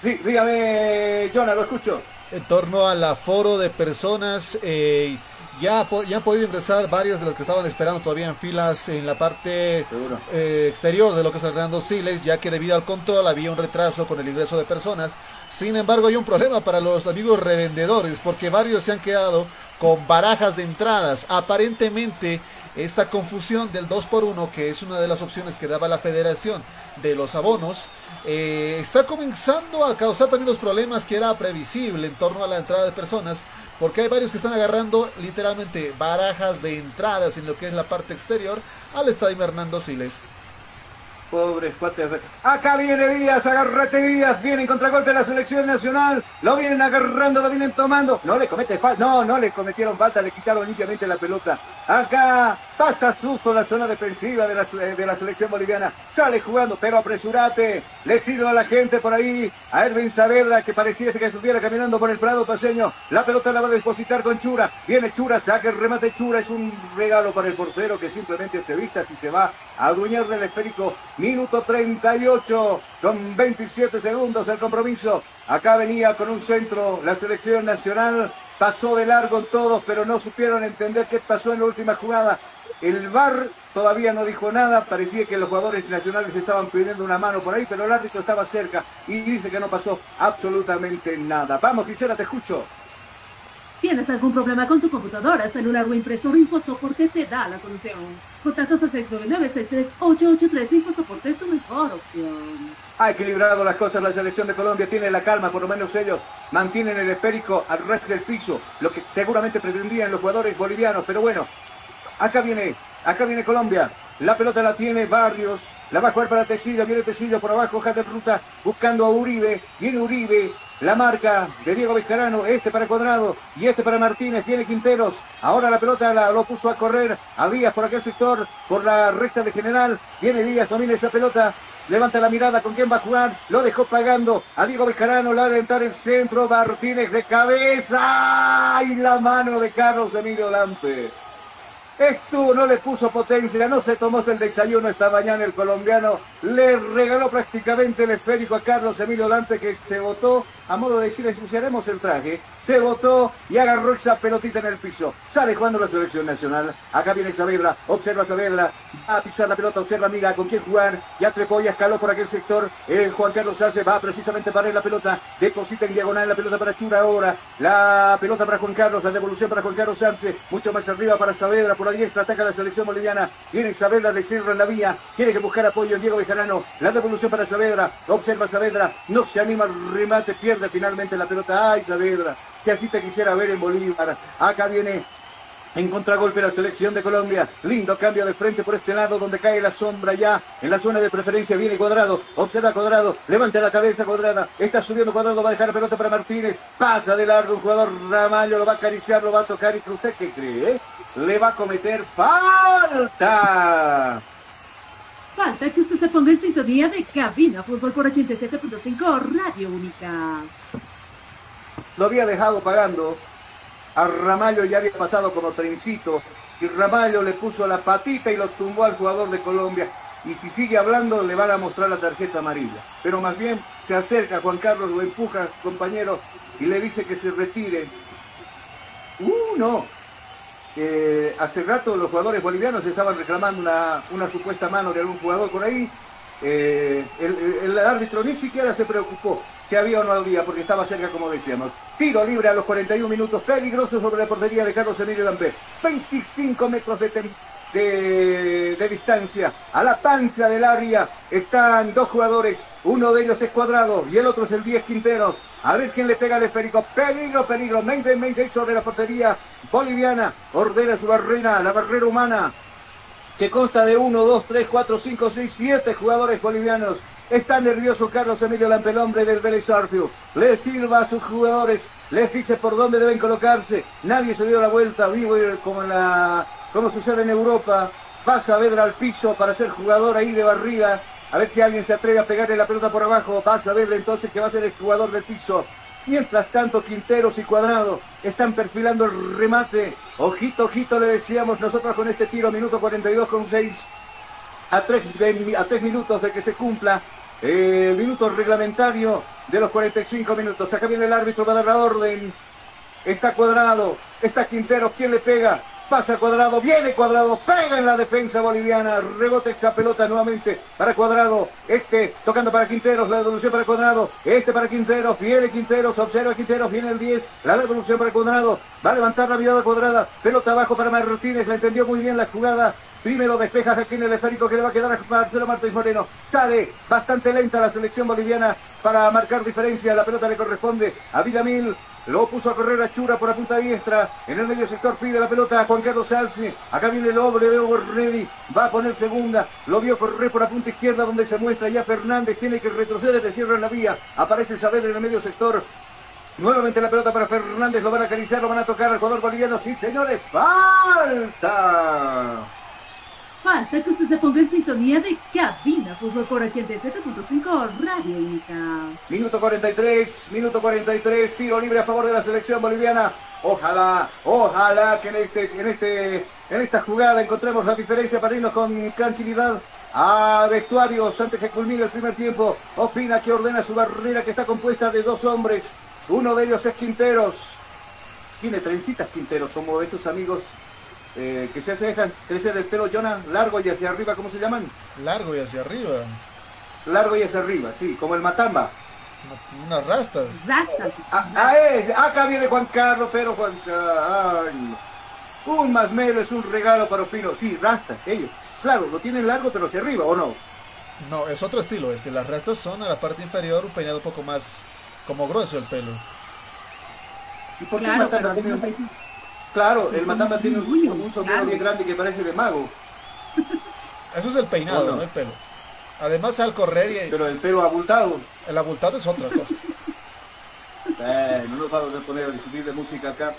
Sí, dígame, Jonah, lo escucho. En torno al aforo de personas, eh, ya, ya han podido ingresar varias de las que estaban esperando todavía en filas en la parte eh, exterior de lo que es el Hernando Siles, ya que debido al control había un retraso con el ingreso de personas. Sin embargo, hay un problema para los amigos revendedores, porque varios se han quedado con barajas de entradas. Aparentemente, esta confusión del 2 por 1 que es una de las opciones que daba la federación de los abonos, eh, está comenzando a causar también los problemas que era previsible en torno a la entrada de personas porque hay varios que están agarrando literalmente barajas de entradas en lo que es la parte exterior al estadio Hernando Siles. Pobres cuates. Acá viene Díaz, agarrate Díaz, viene en contragolpe la selección nacional. Lo vienen agarrando, lo vienen tomando. No le comete falta, no, no le cometieron falta, le quitaron limpiamente la pelota. Acá pasa susto la zona defensiva de la, de la selección boliviana. Sale jugando, pero apresurate. Le sirve a la gente por ahí. A Erwin Saavedra, que pareciese que estuviera caminando por el Prado paseño. La pelota la va a depositar con Chura. Viene Chura, saca el remate Chura. Es un regalo para el portero que simplemente se vista si se va a adueñar del esférico. Minuto 38 con 27 segundos del compromiso. Acá venía con un centro la selección nacional. Pasó de largo todos, pero no supieron entender qué pasó en la última jugada. El VAR todavía no dijo nada, parecía que los jugadores nacionales estaban pidiendo una mano por ahí, pero el árbitro estaba cerca y dice que no pasó absolutamente nada. Vamos, Gisela, te escucho. ¿Tienes algún problema con tu computadora, celular o impresora? InfoSoporte te da la solución. Contactos al 699-63883. InfoSoporte es tu mejor opción. Ha equilibrado las cosas la selección de Colombia, tiene la calma, por lo menos ellos mantienen el esférico al resto del piso, lo que seguramente pretendían los jugadores bolivianos, pero bueno, acá viene, acá viene Colombia, la pelota la tiene Barrios, la va a jugar para Tecillo, viene Tecillo por abajo, hoja de ruta, buscando a Uribe, viene Uribe, la marca de Diego Vizcarano, este para Cuadrado y este para Martínez, viene Quinteros, ahora la pelota la, lo puso a correr a Díaz por aquel sector, por la recta de general, viene Díaz, domina esa pelota, levanta la mirada con quién va a jugar, lo dejó pagando a Diego Vizcarano, la va a aventar el centro, Martínez de cabeza. Y la mano de Carlos Emilio Lampe. Esto no le puso potencia, no se tomó el desayuno esta mañana el colombiano, le regaló prácticamente el esférico a Carlos Emilio Lampe que se votó, a modo de decir, ensuciaremos el traje, se votó y agarró esa pelotita en el piso. Sale jugando la selección nacional, acá viene Saavedra, observa Saavedra, va a pisar la pelota, observa, mira con quién jugar, ya trepó, ya escaló por aquel sector, el Juan Carlos Arce va precisamente para la pelota, deposita en diagonal la pelota para Chura ahora, la pelota para Juan Carlos, la devolución para Juan Carlos Arce, mucho más arriba para Saavedra, por la diestra ataca la selección boliviana, viene Saavedra, le cierra en la vía, tiene que buscar apoyo en Diego Bejarano, la devolución para Saavedra, observa Saavedra, no se anima al remate, pierde finalmente la pelota, ay Saavedra, que así te quisiera ver en Bolívar, acá viene en contragolpe la selección de Colombia. Lindo cambio de frente por este lado donde cae la sombra ya. En la zona de preferencia viene Cuadrado. Observa Cuadrado. Levanta la cabeza Cuadrada. Está subiendo Cuadrado. Va a dejar pelota para Martínez. Pasa de largo un jugador Ramallo. Lo va a acariciar, lo va a tocar. ¿Y usted qué cree? Le va a cometer falta. Falta que usted se ponga en sintonía de Cabina Fútbol por 87.5 Radio Única. Lo había dejado pagando a Ramallo ya había pasado como trencito y Ramallo le puso la patita y lo tumbó al jugador de Colombia. Y si sigue hablando le van a mostrar la tarjeta amarilla. Pero más bien se acerca Juan Carlos, lo empuja, compañero, y le dice que se retire. Uh, no. Hace rato los jugadores bolivianos estaban reclamando una, una supuesta mano de algún jugador por ahí. Eh, el, árbitro ni siquiera se preocupó si había o no había, porque estaba cerca, como decíamos. Tiro libre a los 41 minutos, peligroso sobre la portería de Carlos Emilio Lampé. 25 metros de, de, de, distancia. A la panza del área están dos jugadores. Uno de ellos es Cuadrado y el otro es el 10 Quinteros. A ver quién le pega el esférico. Peligro, peligro. Mayday, Mayday sobre la portería boliviana. Ordena su barrera, la barrera humana. Que consta de 1, 2, 3, 4, 5, 6, 7 jugadores bolivianos. Está nervioso Carlos Emilio Lampe, el hombre del Vélez. Le sirva a sus jugadores, les dice por dónde deben colocarse. Nadie se dio la vuelta, vivo como, en la, como sucede en Europa. Va Saavedra al piso para ser jugador ahí de barrida. A ver si alguien se atreve a pegarle la pelota por abajo. Va Saavedra entonces que va a ser el jugador del piso. Mientras tanto, Quinteros y Cuadrado están perfilando el remate. Ojito, ojito, le decíamos nosotros con este tiro, minuto 42 con 6 a tres, de, a tres minutos de que se cumpla el minuto reglamentario de los 45 minutos. Acá viene el árbitro, va a dar la orden. Está cuadrado, está Quintero, ¿quién le pega? Pasa cuadrado, viene cuadrado, pega en la defensa boliviana, rebote esa pelota nuevamente para cuadrado, este tocando para Quinteros, la devolución para cuadrado, este para Quinteros, viene Quinteros, observa Quinteros, viene el 10, la devolución para cuadrado, va a levantar la mirada cuadrada, pelota abajo para Martínez, la entendió muy bien la jugada, Primero despeja aquí el esférico que le va a quedar a Marcelo Martínez Moreno. Sale bastante lenta la selección boliviana para marcar diferencia. La pelota le corresponde a Villamil. Lo puso a correr a Chura por la punta diestra. En el medio sector pide la pelota a Juan Carlos Salce. Acá viene el hombre de Ready. Va a poner segunda. Lo vio correr por la punta izquierda donde se muestra ya Fernández. Tiene que retroceder, le cierran la vía. Aparece Saavedra en el medio sector. Nuevamente la pelota para Fernández. Lo van a acariciar, lo van a tocar al jugador boliviano. Sí, señores. Falta. Falta que usted se ponga en sintonía de Cabina Fútbol por 87.5 Radio Única. Minuto 43, minuto 43, tiro libre a favor de la selección boliviana. Ojalá, ojalá que en este, en este, en esta jugada encontremos la diferencia para irnos con tranquilidad a vestuarios antes que culmine el primer tiempo. Opina que ordena su barrera que está compuesta de dos hombres. Uno de ellos es Quinteros. Tiene trencitas Quinteros, como estos amigos eh, que se dejan crecer el pelo, Jonah, largo y hacia arriba, ¿cómo se llaman? Largo y hacia arriba. Largo y hacia arriba, sí, como el matamba. Unas rastas. Rastas. Ah, ah, es, acá viene Juan Carlos, pero Juan Carlos. Un masmelo es un regalo para Opino. Sí, rastas, ellos. Claro, lo tienen largo, pero hacia arriba, ¿o no? No, es otro estilo. Es, las rastas son a la parte inferior, un peinado un poco más como grueso el pelo. ¿Y por qué el matamba tiene un... Claro, el matamba tiene un, un sombrero bien grande que parece de mago. [laughs] Eso es el peinado, Bueno. no el pelo. Además, al correr y... Pero el pelo abultado. El abultado es otra cosa. Eh, no nos vamos a poner a discutir de música acá.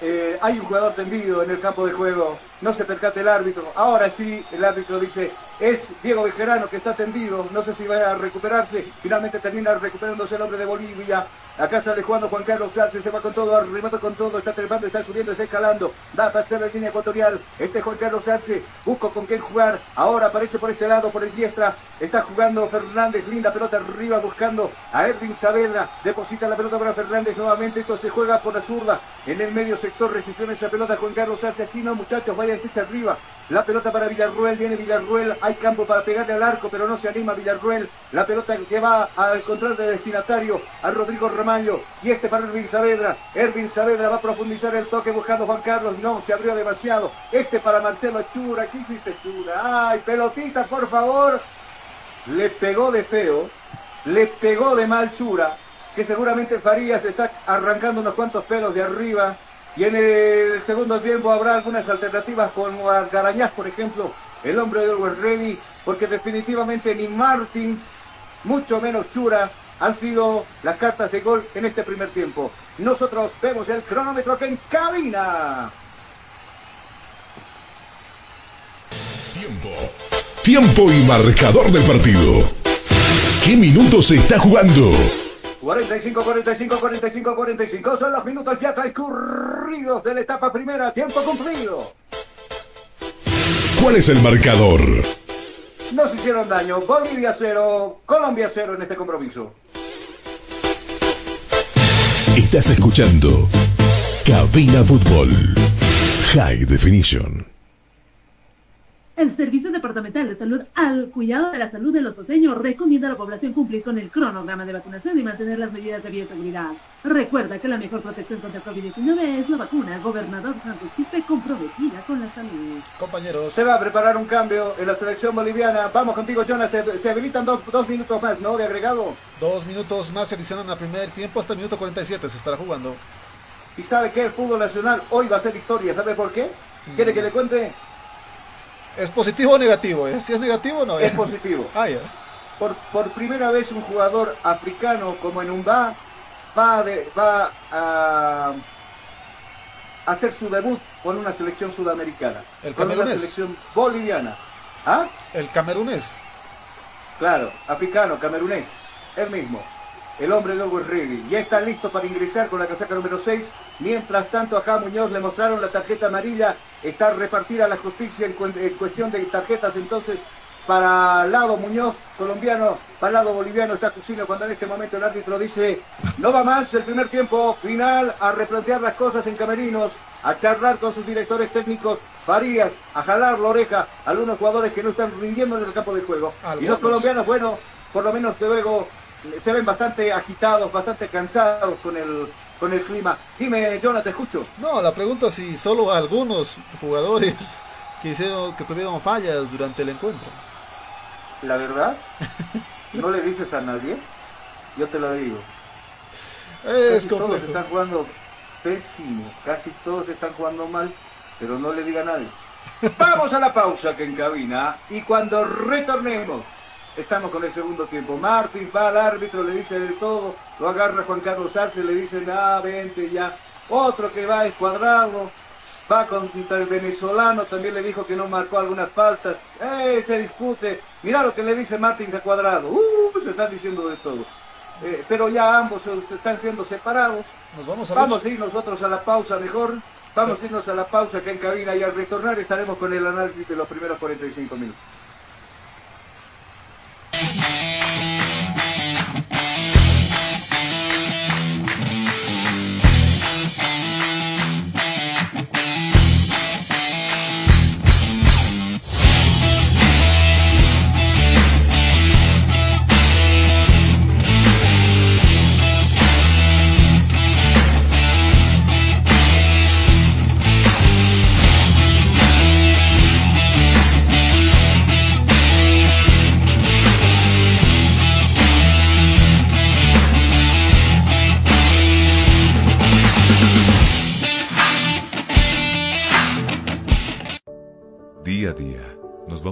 Eh, hay un jugador tendido en el campo de juego, no se percate el árbitro. Ahora sí, el árbitro dice, es Diego Bejerano que está tendido, no sé si va a recuperarse. Finalmente termina recuperándose el hombre de Bolivia. Acá sale jugando Juan Carlos Garce, se va con todo, remata con todo, está trepando, está subiendo, está escalando. Va a pasar la línea ecuatorial. Este Juan Carlos Garce, busco con quién jugar. Ahora aparece por este lado, por el diestra. Está jugando Fernández, linda pelota arriba, buscando a Erwin Saavedra. Deposita la pelota para Fernández nuevamente. Esto se juega por la zurda. En el medio sector recibió esa pelota Juan Carlos Garce. Así no, muchachos, váyanse hacia arriba. La pelota para Villarruel, viene Villarruel, hay campo para pegarle al arco, pero no se anima Villarruel. La pelota que va a encontrar de destinatario a Rodrigo Ramallo. Y este para Ervin Saavedra. Ervin Saavedra va a profundizar el toque buscando Juan Carlos. No, se abrió demasiado. Este para Marcelo Chura. ¿Qué hiciste Chura? Ay, pelotita, por favor. Le pegó de feo. Le pegó de mal Chura. Que seguramente Farías está arrancando unos cuantos pelos de arriba. Y en el segundo tiempo habrá algunas alternativas con Garañaz, por ejemplo, el hombre de Always Ready, porque definitivamente ni Martins, mucho menos Chura, han sido las cartas de gol en este primer tiempo. Nosotros vemos el cronómetro que encabina. Tiempo. Tiempo y marcador del partido. ¿Qué minutos se está jugando? 45, 45, 45, 45 son los minutos ya transcurridos de la etapa primera. Tiempo cumplido. ¿Cuál es el marcador? Nos hicieron daño. Bolivia 0, Colombia 0 en este compromiso. Estás escuchando Cabina Fútbol. High Definition. El Servicio Departamental de Salud al cuidado de la salud de los paseños recomienda a la población cumplir con el cronograma de vacunación y mantener las medidas de bioseguridad. Recuerda que la mejor protección contra el COVID-19 es la vacuna. Gobernador Santos Quispe comprometida con la salud. Compañeros. Se va a preparar un cambio en la selección boliviana. Vamos contigo, Jonas. Se, se habilitan dos, dos minutos más, ¿no? De agregado. Dos minutos más se adicionan al primer tiempo hasta el minuto 47 se estará jugando. ¿Y sabe qué? El fútbol nacional hoy va a ser historia. ¿Sabe por qué? ¿Quiere que le cuente? ¿Es positivo o negativo? Si es negativo, no. Es positivo. Ah. Por, por primera vez un jugador africano como en un va de- va a hacer su debut con una selección sudamericana. El con una camerunés. selección boliviana. ¿Ah? El camerunés. Claro, africano, camerunés. El mismo. El hombre de Always Ready. Ya está listo para ingresar con la casaca número 6. Mientras tanto, acá a Muñoz le mostraron la tarjeta amarilla. Está repartida la justicia en, cu- en cuestión de tarjetas. Entonces, para lado Muñoz, colombiano, para lado boliviano está Cusino. Cuando en este momento el árbitro dice: No va más el primer tiempo. Final a replantear las cosas en camerinos. A charlar con sus directores técnicos. Farías, a jalar la oreja a algunos jugadores que no están rindiendo en el campo de juego. Y los colombianos, bueno, por lo menos luego se ven bastante agitados, bastante cansados con el con el clima. Dime, Jonathan, te escucho. No, la pregunta es si solo algunos jugadores [laughs] que hicieron, que tuvieron fallas durante el encuentro. La verdad, no le dices a nadie, yo te lo digo. Es Casi todos están jugando pésimo, casi todos están jugando mal, pero no le diga a nadie. [laughs] Vamos a la pausa que encabina y cuando retornemos, estamos con el segundo tiempo. Martín va al árbitro, le dice de todo, lo agarra Juan Carlos Arce, le dice, ah, vente ya. Otro que va es cuadrado, va contra el venezolano, también le dijo que no marcó algunas faltas. ¡Eh! Se discute. Mira lo que le dice Martín a cuadrado. ¡Uh! Se están diciendo de todo. Eh, pero ya ambos se, están siendo separados. Nos vamos a Vamos a ir nosotros a la pausa mejor. Vamos a irnos a la pausa que en cabina y al retornar estaremos con el análisis de los primeros 45 minutos.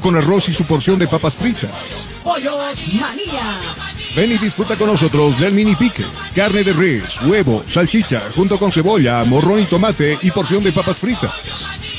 con arroz y su porción de papas fritas. Pollos Manía. Ven y disfruta con nosotros del mini pique. Carne de res, huevo, salchicha, junto con cebolla, morrón y tomate y porción de papas fritas.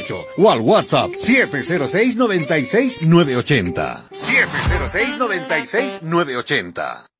245-4548 o al WhatsApp 706-96-980. 706-96-980.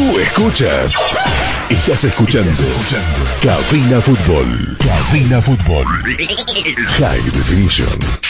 Tú escuchas. Estás escuchando. Cabina Fútbol. Cabina Fútbol. High Definition.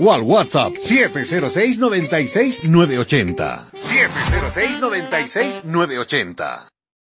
o al WhatsApp 706 96 980. 706 96 980.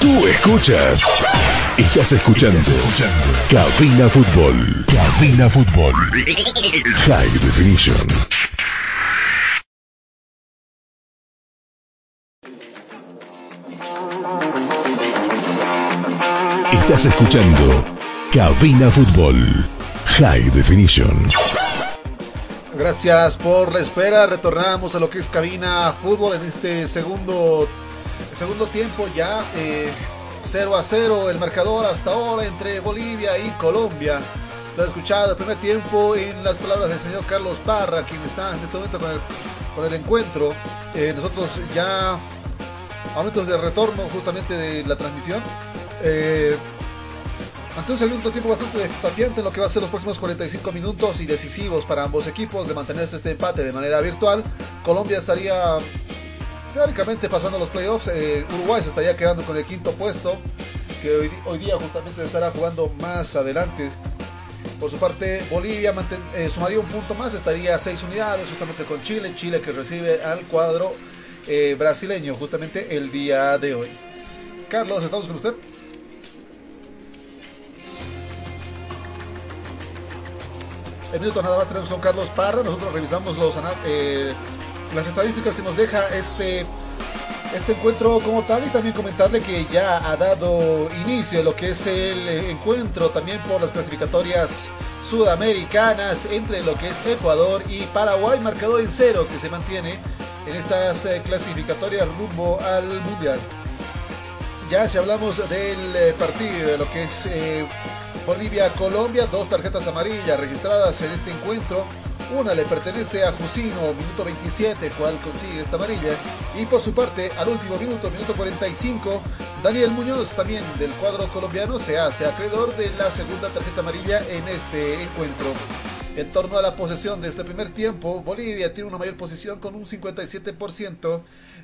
Tú escuchas. Estás escuchando. Cabina Fútbol. Cabina Fútbol. High Definition. Estás escuchando Cabina Fútbol. High Definition. Gracias por la espera. Retornamos a lo que es cabina fútbol en este segundo segundo tiempo ya eh, 0 a 0 el marcador hasta ahora entre Bolivia y Colombia. Lo he escuchado el primer tiempo en las palabras del señor Carlos Parra, quien está en este momento con el, con el encuentro. Eh, nosotros ya a momentos de retorno justamente de la transmisión. Eh, ante un segundo tiempo bastante desafiante en lo que va a ser los próximos 45 minutos y decisivos para ambos equipos de mantenerse este empate de manera virtual. Colombia estaría teóricamente pasando los playoffs. Eh, Uruguay se estaría quedando con el quinto puesto, que hoy, día justamente estará jugando más adelante. Por su parte, Bolivia manten, eh, sumaría un punto más, estaría a seis unidades justamente con Chile. Chile que recibe al cuadro eh, brasileño justamente el día de hoy. Carlos, ¿estamos con usted? En minutos nada más tenemos con Carlos Parra. Nosotros revisamos los, eh, las estadísticas que nos deja este, este encuentro como tal y también comentarle que ya ha dado inicio lo que es el encuentro también por las clasificatorias sudamericanas entre lo que es Ecuador y Paraguay, marcado en cero que se mantiene en estas eh, clasificatorias rumbo al Mundial. Ya si hablamos del eh, partido, de lo que es eh, Bolivia-Colombia, dos tarjetas amarillas registradas en este encuentro. Una le pertenece a Jusino, minuto 27, cual consigue esta amarilla. Y por su parte, al último minuto, minuto 45, Daniel Muñoz, también del cuadro colombiano, se hace acreedor de la segunda tarjeta amarilla en este encuentro. En torno a la posesión de este primer tiempo, Bolivia tiene una mayor posición con un 57%.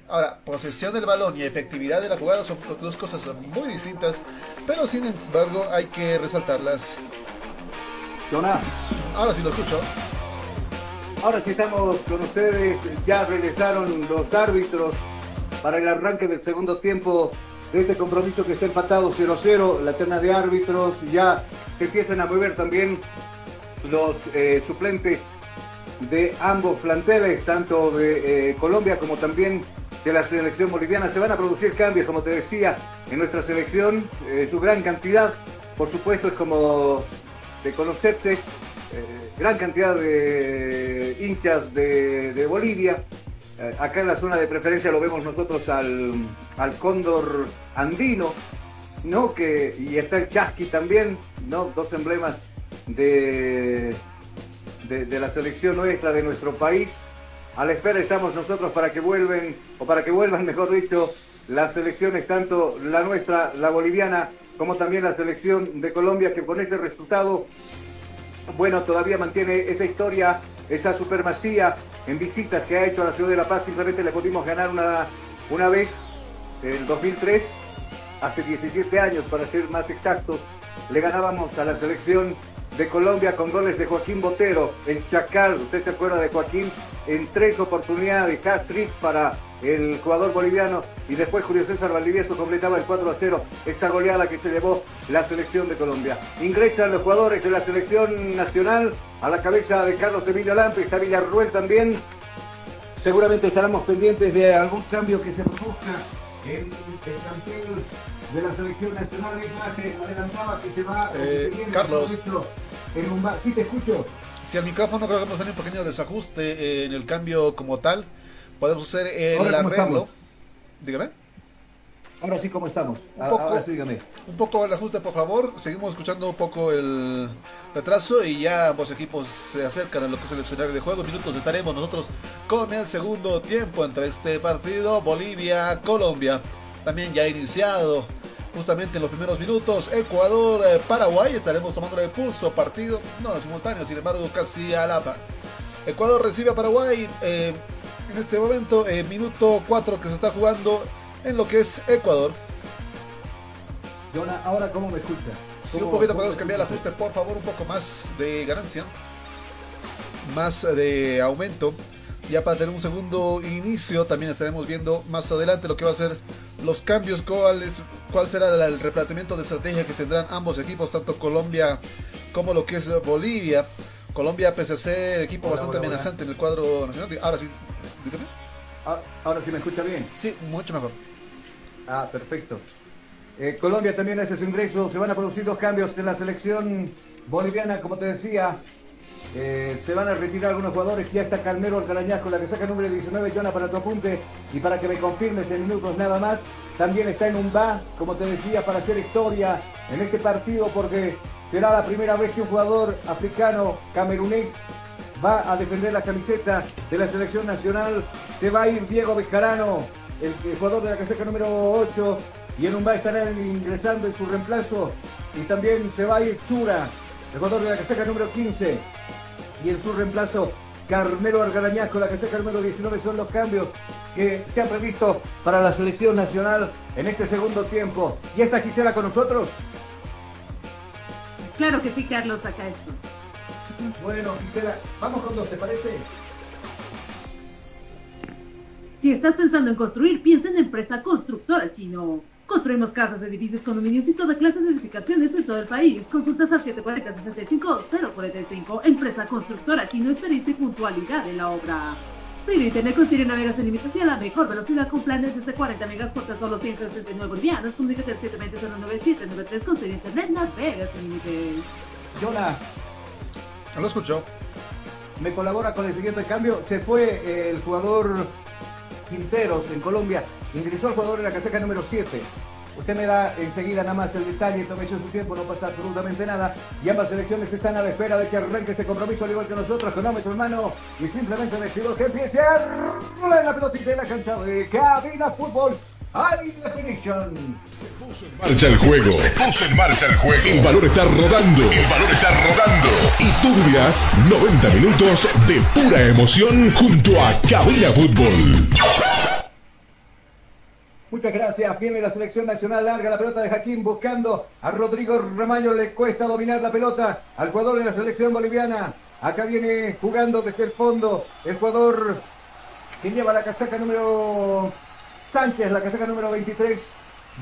Ahora, posesión del balón y efectividad de la jugada son dos cosas muy distintas, pero sin embargo hay que resaltarlas. Jonah. Ahora sí lo escucho. Ahora sí estamos con ustedes, ya regresaron los árbitros para el arranque del segundo tiempo de este compromiso que está empatado 0-0, la terna de árbitros, ya se empiezan a mover también los eh, suplentes de ambos planteles, tanto de eh, Colombia como también de la selección boliviana. Se van a producir cambios, como te decía, en nuestra selección, eh, su gran cantidad, por supuesto, es como de conocerse, gran cantidad de hinchas de, Bolivia. Eh, acá en la zona de preferencia lo vemos nosotros al, al cóndor andino, ¿no? Que, y está el chasqui también, ¿no? Dos emblemas de, de, de la selección nuestra, de nuestro país. A la espera estamos nosotros para que vuelven, o para que vuelvan, [laughs] mejor dicho, las selecciones, tanto la nuestra, la boliviana, como también la selección de Colombia, que con este resultado, bueno, todavía mantiene esa historia esa supremacía en visitas que ha hecho a la ciudad de La Paz. Simplemente le pudimos ganar una, una vez, en 2003, hace 17 años para ser más exactos, le ganábamos a la selección de Colombia con goles de Joaquín Botero, el Chacal, usted se acuerda de Joaquín, en tres oportunidades, hat-trick para el jugador boliviano y después Julio César Valdivieso completaba el 4 a 0, esa goleada que se llevó la selección de Colombia. Ingresan los jugadores de la selección nacional a la cabeza de Carlos Emilio Lampe, está Villarruel también. Seguramente estaremos pendientes de algún cambio que se produzca en el plantel de la selección nacional. Se adelantaba que se va Eh, que viene Carlos. En un bar. Sí, te escucho. Si al micrófono creo que hemos tenido un pequeño desajuste eh, en el cambio como tal, podemos hacer el Ahora, ¿cómo arreglo. Dígame. Ahora sí, ¿cómo estamos? Un Ah, poco, Ahora sí, dígame. un poco el ajuste, por favor. Seguimos escuchando un poco el retraso y ya ambos equipos se acercan a lo que es el escenario de juego. En minutos estaremos nosotros con el segundo tiempo entre este partido Bolivia-Colombia. También ya ha iniciado justamente en los primeros minutos Ecuador-Paraguay. Estaremos tomando el pulso partido, no simultáneo, sin embargo casi a la par. Ecuador recibe a Paraguay eh, en este momento, eh, minuto 4 que se está jugando en lo que es Ecuador. Jonah, ahora cómo me escucha. Si un ¿Cómo- poquito podemos cambiar el ajuste, por favor, un poco más de ganancia, más de aumento. Ya para tener un segundo inicio, también estaremos viendo más adelante lo que va a ser los cambios, cuál, es- cuál será el replanteamiento de estrategia que tendrán ambos equipos, tanto Colombia como lo que es Bolivia. Colombia, ser equipo Hola, bastante hola, hola. amenazante en el cuadro nacional. Ahora sí, dígame. Ah, Ahora sí me escucha bien. Sí, mucho mejor. Ah, perfecto. Eh, Colombia también hace su ingreso. Se van a producir dos cambios en la selección boliviana, como te decía. Eh, se van a retirar algunos jugadores. Ya está Calmero Alcarañaz con la que saca el número 19, Jonah, para tu apunte. Y para que me confirmes en minutos nada más. También está en un va, como te decía, para hacer historia en este partido, porque será la primera vez que un jugador africano, camerunés, va a defender la camiseta de la selección nacional. Se va a ir Diego Bejarano, el, jugador de la casaca número 8, y en un va estará ingresando en su reemplazo. Y también se va a ir Chura, el jugador de la casaca número 15, y en su reemplazo Carmelo Argarañaz con la casaca número 19 son los cambios que se han previsto para la selección nacional en este segundo tiempo. ¿Y está Gisela con nosotros? Claro que sí, Carlos, acá esto. Bueno, Gisela, vamos con dos, ¿te parece? Si estás pensando en construir, piensa en Empresa Constructora Chino. Construimos casas, edificios, condominios y toda clase de edificaciones en todo el país. Consultas al 740-65-045. Empresa Constructora Chino, experiencia y puntualidad en la obra. Ciro Internet con Ciro navegas sin límites y a la mejor velocidad con planes desde 40 megas por tan solo 169 bolivianos. Comunícate al 720-09793 con Ciro Internet navegas sin límites. Jonah, Lo escucho. me colabora con el siguiente cambio. Se fue eh, el jugador Quinteros en Colombia. Ingresó el jugador en la casaca número 7. Usted me da enseguida nada más el detalle, tome su tiempo, no pasa absolutamente nada. Y ambas selecciones están a la espera de que arranque este compromiso, al igual que nosotros, cronómetro en mano. Y simplemente decimos que empiece a rolar la pelotita en la cancha de Cabina Fútbol. High Definition. Marcha el juego. Se puso en marcha el juego. El balón está rodando. El balón está rodando. Y tú vivirás 90 minutos de pura emoción junto a Cabina Fútbol. Muchas gracias. Viene la selección nacional larga la pelota de Jaquín buscando a Rodrigo Ramaño. Le cuesta dominar la pelota al jugador de la selección boliviana. Acá viene jugando desde el fondo el jugador que lleva la casaca número Sánchez, la casaca número 23.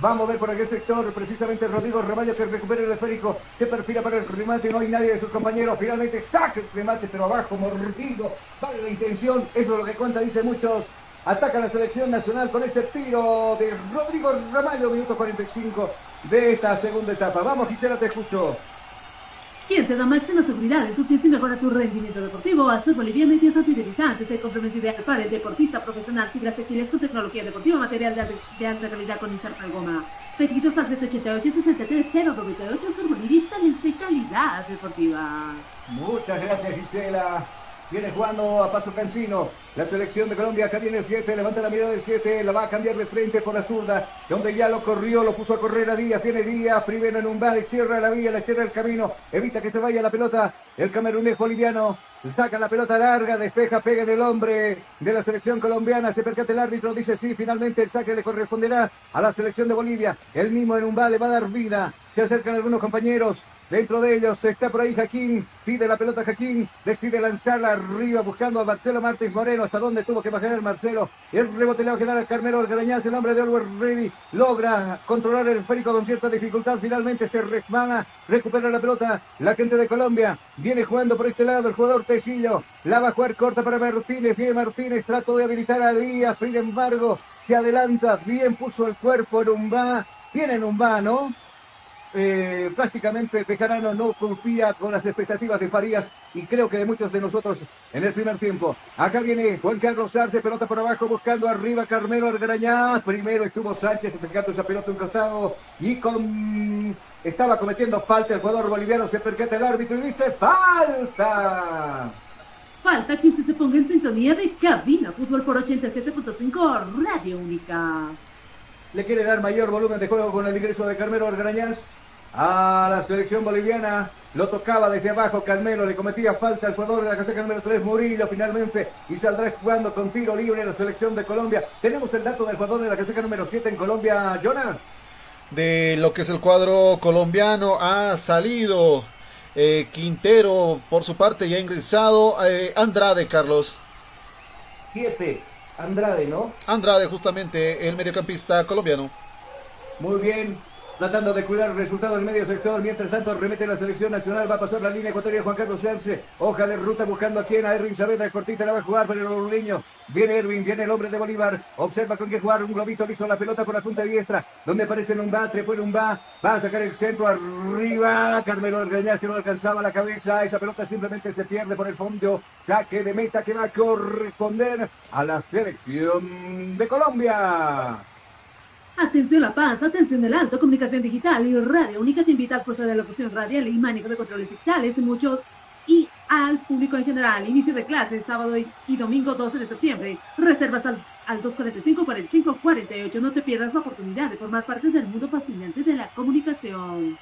Vamos a ver por aquel sector, precisamente Rodrigo Ramaño que recupera el esférico, se perfila para el remate, no hay nadie de sus compañeros, finalmente saca el remate, pero abajo, mordido, vale la intención, eso es lo que cuenta, dicen muchos. Ataca la selección nacional con ese tiro de Rodrigo Ramaño, minuto 45 de esta segunda etapa. Vamos, Gisela, te escucho. ¿Quién te da máxima seguridad en tus pies y mejora tu rendimiento deportivo? Azul Boliviano y piezas fidelizantes, el complemento ideal para el deportista profesional, fibras textiles con tecnología deportiva, material de, de alta calidad con inserta de goma. Pedidos al 788-63098, Sur Bolivia, y calidad deportiva. Muchas gracias, Gisela. Viene jugando a paso cansino. La selección de Colombia, acá viene el 7, levanta la mirada del 7, la va a cambiar de frente por la zurda, donde ya lo corrió, lo puso a correr a Díaz, tiene Díaz, primero en un bar, cierra la vía, le cierra el camino, evita que se vaya la pelota, el camerunés boliviano saca la pelota larga, despeja, pega en el hombre de la selección colombiana, se percata el árbitro, dice sí, finalmente el saque le corresponderá a la selección de Bolivia, el mismo en un bar le va a dar vida, se acercan algunos compañeros, Dentro de ellos está por ahí Jaquín, pide la pelota Jaquín, decide lanzarla arriba buscando a Marcelo Martins Moreno, hasta donde tuvo que bajar el Marcelo. El rebote le va a quedar a Carmelo Algarañaz, el hombre de Oliver Ready, logra controlar el esférico con cierta dificultad, finalmente se resmana, recupera la pelota, la gente de Colombia viene jugando por este lado, el jugador Tecillo, la va a jugar corta para Martínez, viene Martínez, trato de habilitar a Díaz, sin embargo, se adelanta, bien puso el cuerpo en un va, viene en un ¿no? Eh, prácticamente Bejarano no confía con las expectativas de Farías y creo que de muchos de nosotros en el primer tiempo. Acá viene Juan Carlos Arce, pelota por abajo, buscando arriba Carmelo Argarañaz. Primero estuvo Sánchez sacando esa pelota un costado y con estaba cometiendo falta el jugador boliviano, se percata el árbitro y dice falta. Falta que usted se ponga en sintonía de cabina fútbol por 87.5 Radio Única. Le quiere dar mayor volumen de juego con el ingreso de Carmelo Argarañaz a la selección boliviana. Lo tocaba desde abajo Carmelo, le cometía falta al jugador de la casaca número 3, Murillo, finalmente, y saldrá jugando con tiro libre en la selección de Colombia. Tenemos el dato del jugador de la casaca número 7 en Colombia, Jonas. De lo que es el cuadro colombiano ha salido eh, Quintero, por su parte, ya ingresado eh, Andrade, Carlos. 7, Andrade, ¿no? Andrade, justamente, el mediocampista colombiano. Muy bien, tratando de cuidar el resultado del medio sector. Mientras tanto, remete la selección nacional. Va a pasar la línea ecuatorial Juan Carlos Serce. Hoja de ruta buscando a quien. A Erwin Saavedra. Cortita la va a jugar para el orleño. Viene Erwin, viene el hombre de Bolívar. Observa con qué jugar. Un globito le la pelota por la punta diestra. Donde aparece Lumba. Trepó Lumba. Va a sacar el centro arriba. Carmelo Argañaz que no alcanzaba la cabeza. Esa pelota simplemente se pierde por el fondo. Saque de meta que va a corresponder a la selección de Colombia. Atención La Paz, atención el Alto, Comunicación Digital y Radio Única te invita al curso de locución radial y manejo de controles digitales, muchos y al público en general. Inicio de clases sábado y, y domingo 12 de septiembre. Reservas al, al 245-4548. No te pierdas la oportunidad de formar parte del mundo fascinante de la comunicación.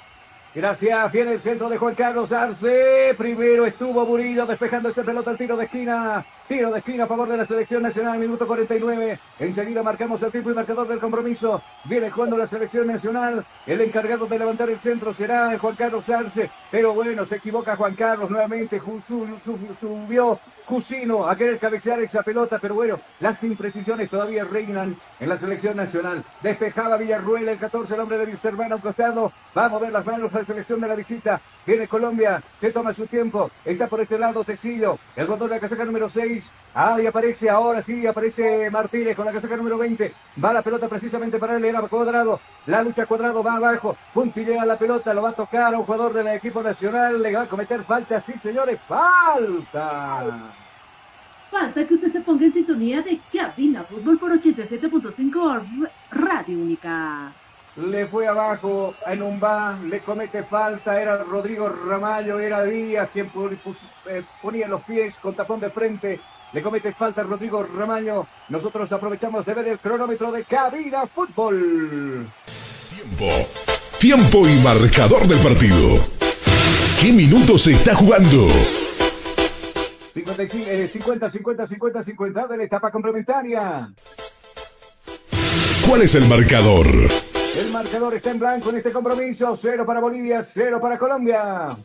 Gracias, viene el centro de Juan Carlos Arce. Primero estuvo Murillo despejando esta pelota al tiro de esquina. Tiro de esquina a favor de la selección nacional, minuto 49. Enseguida marcamos el tiempo y marcador del compromiso. Viene jugando la selección nacional. El encargado de levantar el centro será Juan Carlos Arce. Pero bueno, se equivoca Juan Carlos nuevamente. Subió Cusino a querer cabecear esa pelota, pero bueno, las imprecisiones todavía reinan en la selección nacional. Despejaba Villarruel, el 14, el hombre de Wisterman a un costado. Va a mover las manos a la selección de la visita. Viene Colombia, se toma su tiempo. Está por este lado Texillo, el botón de la casaca número 6. Ah, y aparece ahora sí, aparece Martínez con la casaca número 20. Va la pelota precisamente para él, era cuadrado. La lucha cuadrado va abajo. Puntillea la pelota, lo va a tocar a un jugador del equipo nacional. Le va a cometer falta, sí señores, falta. Falta que usted se ponga en sintonía de Cabina Fútbol por 87.5 Radio Única. Le fue abajo en un va, le comete falta, era Rodrigo Ramallo, era Díaz quien eh, ponía los pies con tapón de frente. Le comete falta Rodrigo Ramallo. Nosotros aprovechamos de ver el cronómetro de Cabina Fútbol. Tiempo. Tiempo y marcador del partido. ¿Qué minutos se está jugando? 50, 50, 50, 50 de la etapa complementaria. ¿Cuál es el marcador? El marcador está en blanco en este compromiso. Cero para Bolivia, cero para Colombia.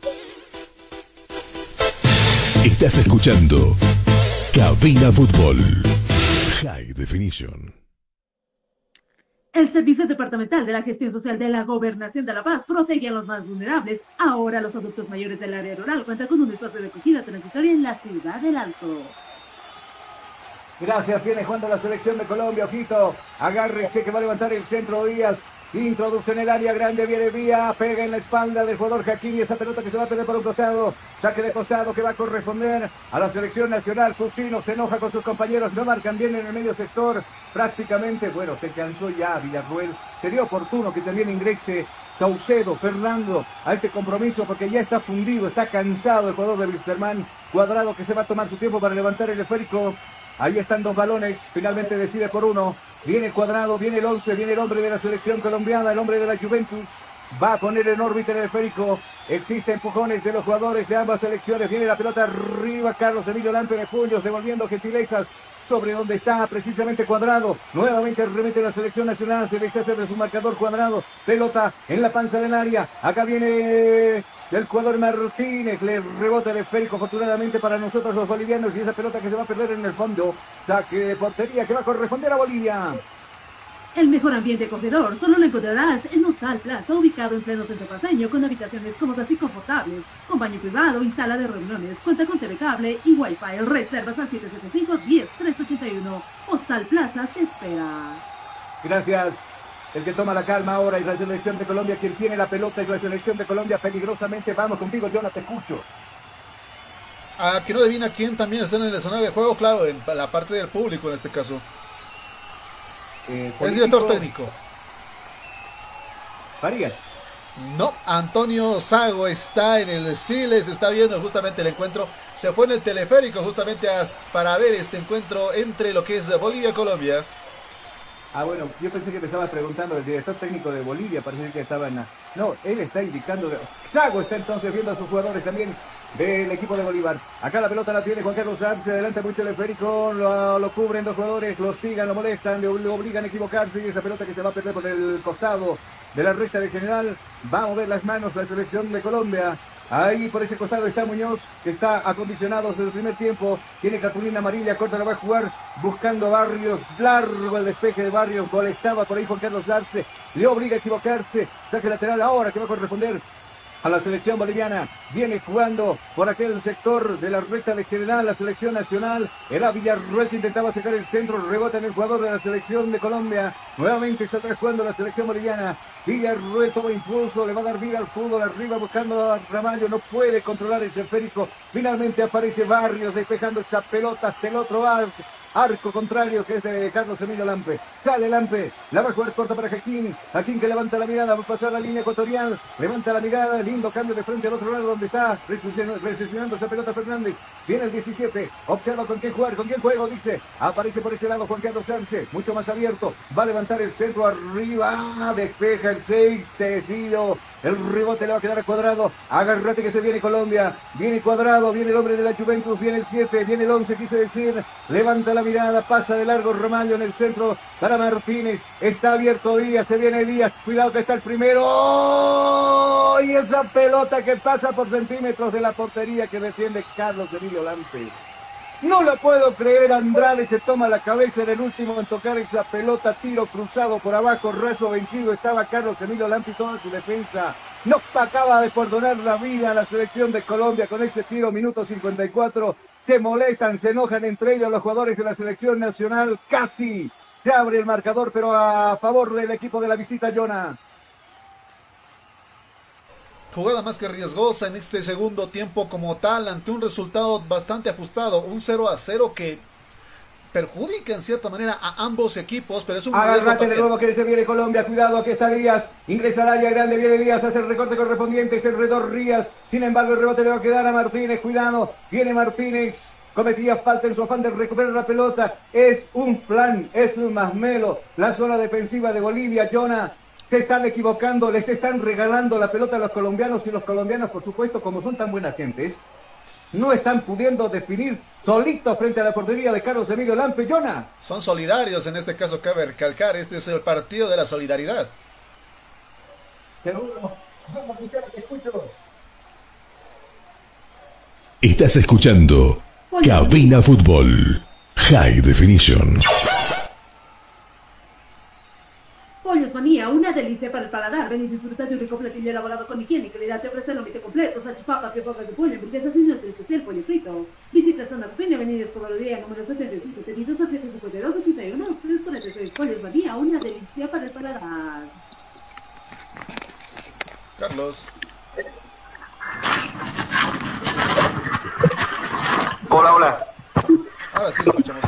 Estás escuchando Cabina Fútbol. High Definition. El Servicio Departamental de la Gestión Social de la Gobernación de La Paz protege a los más vulnerables. Ahora los adultos mayores del área rural cuentan con un espacio de acogida transitoria en la ciudad del Alto. Gracias, viene jugando la selección de Colombia, ojito. Agárrese que va a levantar el centro Díaz. Introduce en el área grande, viene Vía, pega en la espalda del jugador Jaquín esa pelota que se va a perder por un costado. Saque de costado que va a corresponder a la selección nacional. Fusino se enoja con sus compañeros, no marcan bien en el medio sector. Prácticamente, bueno, se cansó ya Villarruel. Sería oportuno que también ingrese Saucedo, Fernando, a este compromiso porque ya está fundido, está cansado el jugador de Wisterman. Cuadrado que se va a tomar su tiempo para levantar el esférico. Ahí están dos balones, finalmente decide por uno. Viene Cuadrado, viene el 11, viene el hombre de la selección colombiana, el hombre de la Juventus. Va a poner en órbita el esférico. Existen empujones de los jugadores de ambas selecciones. Viene la pelota arriba. Carlos Emilio Lampe de puños, devolviendo gentilezas sobre donde está precisamente Cuadrado. Nuevamente remite la selección nacional, se deshace de su marcador Cuadrado. Pelota en la panza del área. Acá viene el jugador Martínez. Le rebota el esférico, afortunadamente para nosotros los bolivianos. Y esa pelota que se va a perder en el fondo. Saque de portería que va a corresponder a Bolivia. El mejor ambiente acogedor solo lo encontrarás en Hostal Plaza, ubicado en pleno centro paseño, con habitaciones cómodas y confortables, con baño privado y sala de reuniones, cuenta con TV cable y Wi-Fi. Reservas al 775-10381. Hostal Plaza te espera. Gracias. El que toma la calma ahora es la selección de Colombia. Quien tiene la pelota es la selección de Colombia. Peligrosamente vamos contigo, Jonathan, te escucho. Ah, que no adivina quién también está en el escenario de juego, claro, en la parte del público en este caso. Eh, el director técnico. Farías. No, Antonio Sago está en el Siles, está viendo justamente el encuentro. Se fue en el teleférico justamente para ver este encuentro entre lo que es Bolivia y Colombia. Ah, bueno, yo pensé que te estaba preguntando el director técnico de Bolivia, parece que estaba en. No, él está indicando... Sago está entonces viendo a sus jugadores también del equipo de Bolívar. Acá la pelota la tiene Juan Carlos se adelanta mucho el esférico, lo, lo cubren dos jugadores, lo hostigan, lo molestan, le, le obligan a equivocarse y esa pelota que se va a perder por el costado de la recta de general. Va a mover las manos la selección de Colombia. Ahí por ese costado está Muñoz, que está acondicionado desde el primer tiempo. Tiene cartulina amarilla, corta la va a jugar, buscando Barrios. Largo el despeje de Barrios, molestaba por ahí Juan Carlos Arce. Le obliga a equivocarse. Saque lateral ahora que va a corresponder a la selección boliviana. Viene jugando por aquel sector de la recta de general la selección nacional. El Villarruel que intentaba sacar el centro, rebota en el jugador de la selección de Colombia. Nuevamente está atrás la selección boliviana. Villarruel toma impulso, le va a dar vida al fútbol arriba buscando a Ramallo, no puede controlar ese esférico. Finalmente aparece Barrios despejando esa pelota hasta el otro arco. Arco contrario que es de Carlos Emilio Lampe. Sale Lampe. La va a jugar corta para Jaquín. Jaquín que levanta la mirada. Va a pasar la línea ecuatorial. Levanta la mirada. Lindo cambio de frente al otro lado donde está recepcionando esa pelota Fernández. Viene el 17. Observa con quién jugar. Con quién juego. Dice. Aparece por ese lado Juan Carlos Sánchez. Mucho más abierto. Va a levantar el centro arriba. Despeja el 6. Tecido. El rebote le va a quedar cuadrado. Agarrate que se viene Colombia. Viene cuadrado. Viene el hombre de la Juventus. Viene el 7. Viene el 11. Quise decir. Levanta la mirada. Pasa de largo Ramallo en el centro para Martínez. Está abierto Díaz. Se viene Díaz. Cuidado que está el primero. ¡Oh! Y esa pelota que pasa por centímetros de la portería que defiende Carlos Emilio Lampe. No lo puedo creer, Andrade se toma la cabeza en el último en tocar esa pelota, tiro cruzado por abajo, raso vencido, estaba Carlos Emilio Lampi toda su defensa. No acaba de perdonar la vida a la selección de Colombia con ese tiro, minuto 54. Se molestan, se enojan entre ellos los jugadores de la selección nacional. Casi se abre el marcador, pero a favor del equipo de la visita, Jonah. Jugada más que riesgosa en este segundo tiempo como tal, ante un resultado bastante ajustado, un 0 a 0 que perjudica en cierta manera a ambos equipos, pero es un Agárrate de nuevo que se viene Colombia, cuidado, aquí está Díaz, ingresa al área grande, viene Díaz, hace el recorte correspondiente, es el redor Rías, sin embargo el rebote le va a quedar a Martínez, cuidado, viene Martínez, cometía falta en su afán de recuperar la pelota, es un plan, es un masmelo, la zona defensiva de Bolivia, Jonah, se están equivocando, les están regalando la pelota a los colombianos y los colombianos, por supuesto, como son tan buenas gentes, no están pudiendo definir solitos frente a la portería de Carlos Emilio Lampe, Jonah. Son solidarios en este caso, cabe recalcar, este es el partido de la solidaridad. Seguro. Vamos a escuchar, te escucho. Estás escuchando Cabina Fútbol High Definition. Pollos Manía, una delicia para el paladar. Ven y disfruta de un rico platillo elaborado con higiene y calidad. Te ofrece el omite completo, salchipapa, papas de pollo, hamburguesas y nuestro especial pollo frito. Visita Zona Pequeña Avenida Escobarodía, número 75, pedidos a 752 81 646. Pollos Manía, una delicia para el paladar. Carlos. Hola, hola. Ahora sí lo escuchamos.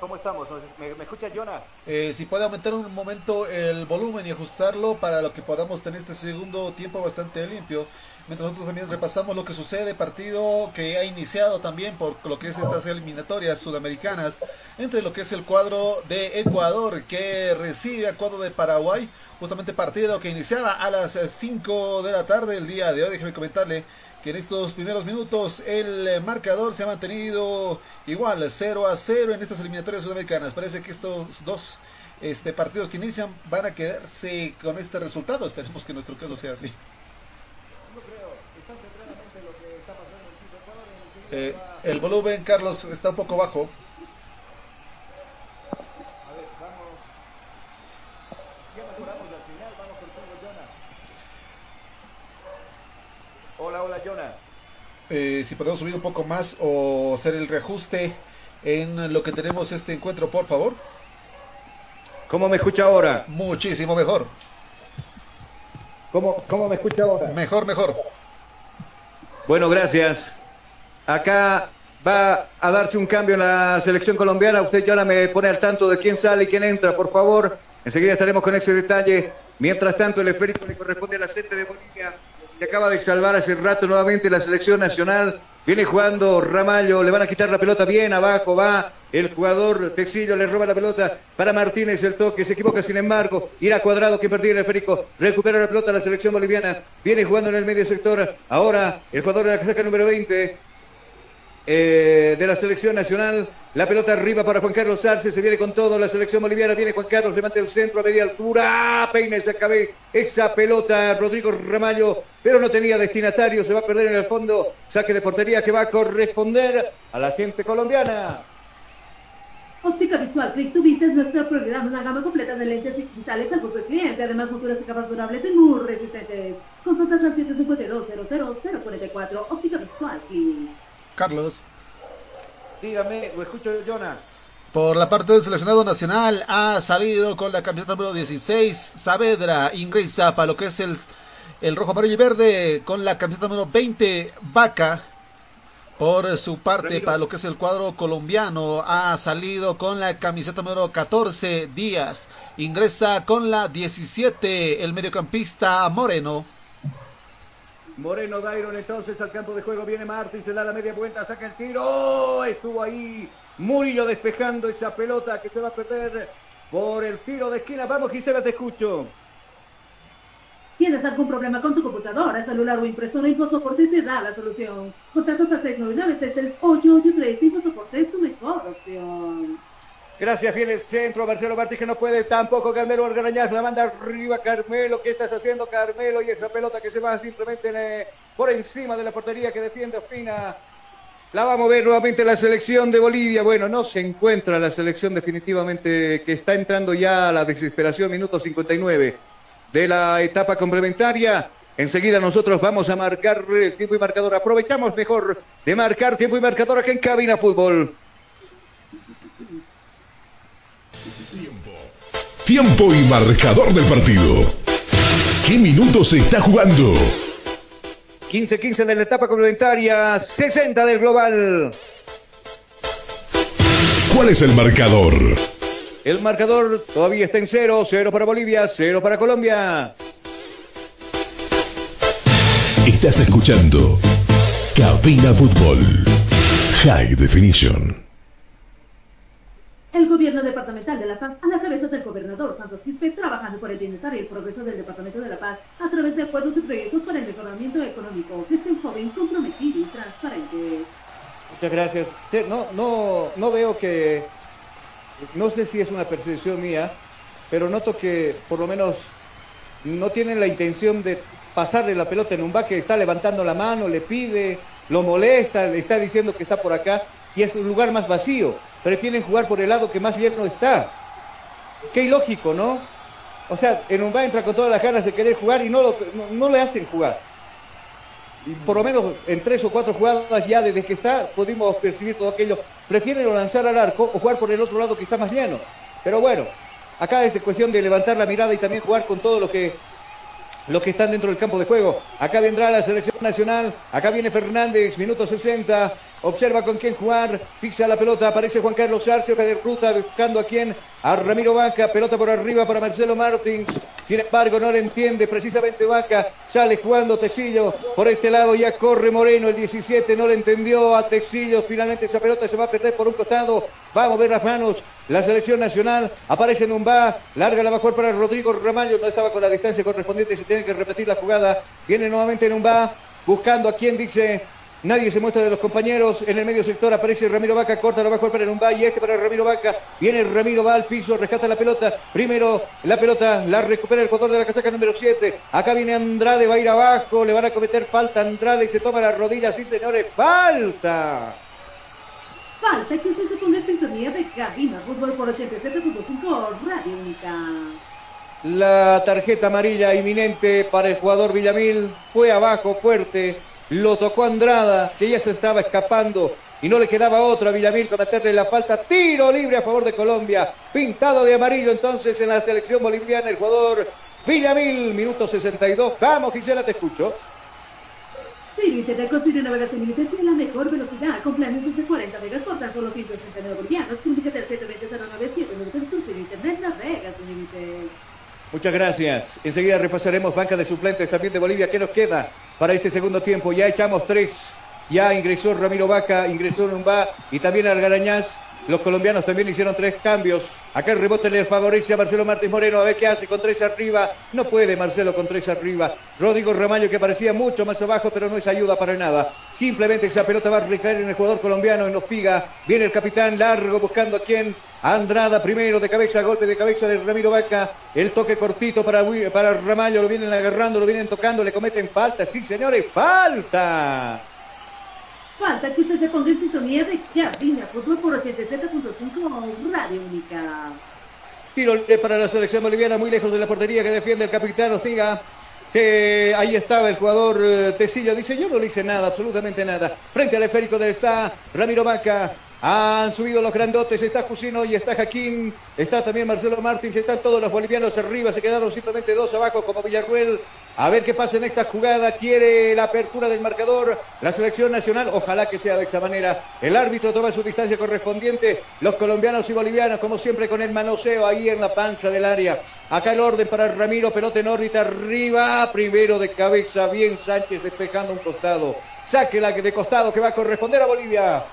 ¿Cómo estamos? ¿Me, me escucha Jonah? Eh, si puede aumentar un momento el volumen y ajustarlo para lo que podamos tener este segundo tiempo bastante limpio. Mientras nosotros también repasamos lo que sucede, partido que ha iniciado también por lo que es estas eliminatorias sudamericanas, entre lo que es el cuadro de Ecuador que recibe al cuadro de Paraguay, justamente partido que iniciaba a las 5 de la tarde el día de hoy. Déjeme comentarle que en estos primeros minutos el marcador se ha mantenido igual, 0 a 0 en estas eliminatorias sudamericanas. Parece que estos dos este, partidos que inician van a quedarse con este resultado. Esperemos que en nuestro caso sea así. Eh, el volumen, Carlos, está un poco bajo. Hola, hola, Jonah. Eh, si podemos subir un poco más o hacer el reajuste en lo que tenemos este encuentro, por favor. ¿Cómo me escucha ahora? Muchísimo mejor. ¿Cómo, cómo me escucha ahora? Mejor, mejor. Bueno, gracias. Acá va a darse un cambio en la selección colombiana. Usted ya me pone al tanto de quién sale y quién entra, por favor. Enseguida estaremos con ese detalle. Mientras tanto, el esférico le corresponde a la gente de Bolivia, que acaba de salvar hace rato nuevamente la selección nacional. Viene jugando Ramallo, le van a quitar la pelota bien abajo, va el jugador Texillo, le roba la pelota para Martínez, el toque, se equivoca sin embargo, irá cuadrado que perdió el esférico, recupera la pelota la selección boliviana, viene jugando en el medio sector, ahora el jugador de la casaca número 20, eh, de la selección nacional. La pelota arriba para Juan Carlos Arce, se viene con todo la selección boliviana, viene Juan Carlos, levanta el centro a media altura, peina esa, esa pelota Rodrigo Ramallo, pero no tenía destinatario, se va a perder en el fondo, saque de portería que va a corresponder a la gente colombiana. Óptica Visual Click es nuestro programa, una gama completa de lentes y cristales al gusto del cliente, además monturas y capas durables y muy resistentes. Consultas al 752-00044, Óptica Visual Click. Carlos. Dígame, lo escucho, Jonah. Por la parte del seleccionado nacional ha salido con la camiseta número 16 Saavedra, ingresa para lo que es el, el rojo, amarillo y verde con la camiseta número 20 Vaca. Por su parte, para lo que es el cuadro colombiano, ha salido con la camiseta número 14 Díaz. Ingresa con la 17 el mediocampista Moreno. Moreno Dairon entonces al campo de juego viene Martín, se da la media vuelta, saca el tiro, ¡Oh! estuvo ahí Murillo despejando esa pelota que se va a perder por el tiro de esquina. Vamos Gisela, te escucho. ¿Tienes algún problema con tu computadora, celular o impresora? InfoSoporte te da la solución. Contactos a 699-883. InfoSoporte es tu mejor opción. Gracias, fieles centro. Marcelo Martí que no puede tampoco. Carmelo Argarañaz la manda arriba. Carmelo, ¿qué estás haciendo, Carmelo? Y esa pelota que se va simplemente eh, por encima de la portería que defiende Ospina. La vamos a ver nuevamente la selección de Bolivia. Bueno, no se encuentra la selección definitivamente que está entrando ya a la desesperación, minuto 59 de la etapa complementaria. Enseguida nosotros vamos a marcar el tiempo y marcador. Aprovechamos mejor de marcar tiempo y marcador aquí en Cabina Fútbol. Tiempo y marcador del partido. ¿Qué minutos se está jugando? 15-15 de la etapa complementaria, 60 del global. ¿Cuál es el marcador? El marcador todavía está en cero, cero para Bolivia, cero para Colombia. Estás escuchando Cabina Fútbol High Definition. El gobierno departamental de La Paz, a la cabeza del gobernador Santos Quispe, trabajando por el bienestar y el progreso del departamento de La Paz a través de acuerdos y proyectos para el mejoramiento económico, que un joven, comprometido y transparente. Muchas gracias. No, no, no veo que, no sé si es una percepción mía, pero noto que por lo menos no tienen la intención de pasarle la pelota en un baque, está levantando la mano, le pide, lo molesta, le está diciendo que está por acá y es un lugar más vacío prefieren jugar por el lado que más lleno está. Qué ilógico, ¿no? O sea, en un entra con todas las ganas de querer jugar y no, lo, no, le hacen jugar. Y por lo menos en tres o cuatro jugadas ya desde que está pudimos percibir todo aquello. Prefieren lanzar al arco o jugar por el otro lado que está más lleno. Pero bueno, acá es cuestión de levantar la mirada y también jugar con todo lo que los que están dentro del campo de juego. Acá vendrá la selección nacional, acá viene Fernández, minuto 60, observa con quién jugar, pisa la pelota, aparece Juan Carlos Arce, hoja de ruta, buscando a quién, a Ramiro Vaca, pelota por arriba para Marcelo Martins, sin embargo no le entiende. Precisamente Vaca, sale jugando Tecillo, por este lado ya corre Moreno, el 17 no le entendió a Tecillo, finalmente esa pelota se va a perder por un costado, va a mover las manos, la selección nacional, aparece en un larga la mejor para Rodrigo Ramallo, no estaba con la distancia correspondiente, se tiene que repetir la jugada, viene nuevamente en un buscando a quien dice Nadie se muestra de los compañeros. En el medio sector aparece Ramiro Vaca, corta la mejor para Numbá y este para Ramiro Vaca. Viene Ramiro, va al piso, rescata la pelota. Primero la pelota, la recupera el jugador de la casaca número 7. Acá viene Andrade, va a ir abajo, le van a cometer falta Andrade y se toma las rodillas. Sí, señores, falta. Falta que usted se ponga en sintonía de cabina fútbol por 87.5 Radio Única. La tarjeta amarilla inminente para el jugador Villamil fue abajo fuerte. Lo tocó Andrada, que ya se estaba escapando y no le quedaba otra a Villamil para meterle la falta. Tiro libre a favor de Colombia. Pintado de amarillo entonces en la selección boliviana el jugador Villamil, minuto 62. Vamos, Gisela, te escucho. Límite de cocina navegación ilimitada tiene la mejor velocidad con planes desde 40 megas por tan solo 169 bolivianos. Comunícate al 720 097 internet navega sin límites. Muchas gracias. Enseguida repasaremos banca de suplentes también de Bolivia. ¿Qué nos queda para este segundo tiempo? Ya echamos tres. Ya ingresó Ramiro Vaca, ingresó Numba y también Algarañaz. Los colombianos también hicieron tres cambios. Acá el rebote le favorece a Marcelo Martínez Moreno. A ver qué hace con tres arriba. No puede Marcelo con tres arriba. Rodrigo Ramallo que parecía mucho más abajo, pero no es ayuda para nada. Simplemente esa pelota va a recaer en el jugador colombiano en Ospiga. Viene el capitán largo buscando a quién. Andrada primero de cabeza, golpe de cabeza de Ramiro Vaca. El toque cortito para, para Ramallo. Lo vienen agarrando, lo vienen tocando, le cometen falta. Sí, señores, falta. Falta que usted se ponga en sintonía de Cabina Fútbol por 87.5 Radio Única. Tiro para la selección boliviana, muy lejos de la portería que defiende el capitán Ostiga. Se- ahí estaba el jugador eh, Tecillo. Dice: Yo no le hice nada, absolutamente nada. Frente al esférico de está Ramiro Vaca. Han subido los grandotes. Está Cusino y está Jaquín. Está también Marcelo Martins. Están todos los bolivianos arriba. Se quedaron simplemente dos abajo, como Villarruel. A ver qué pasa en esta jugada. Quiere la apertura del marcador. La selección nacional. Ojalá que sea de esa manera. El árbitro toma su distancia correspondiente. Los colombianos y bolivianos, como siempre, con el manoseo ahí en la pancha del área. Acá el orden para Ramiro. Pelota en órbita arriba. Primero de cabeza. Bien Sánchez despejando un costado. Saque la de costado que va a corresponder a Bolivia.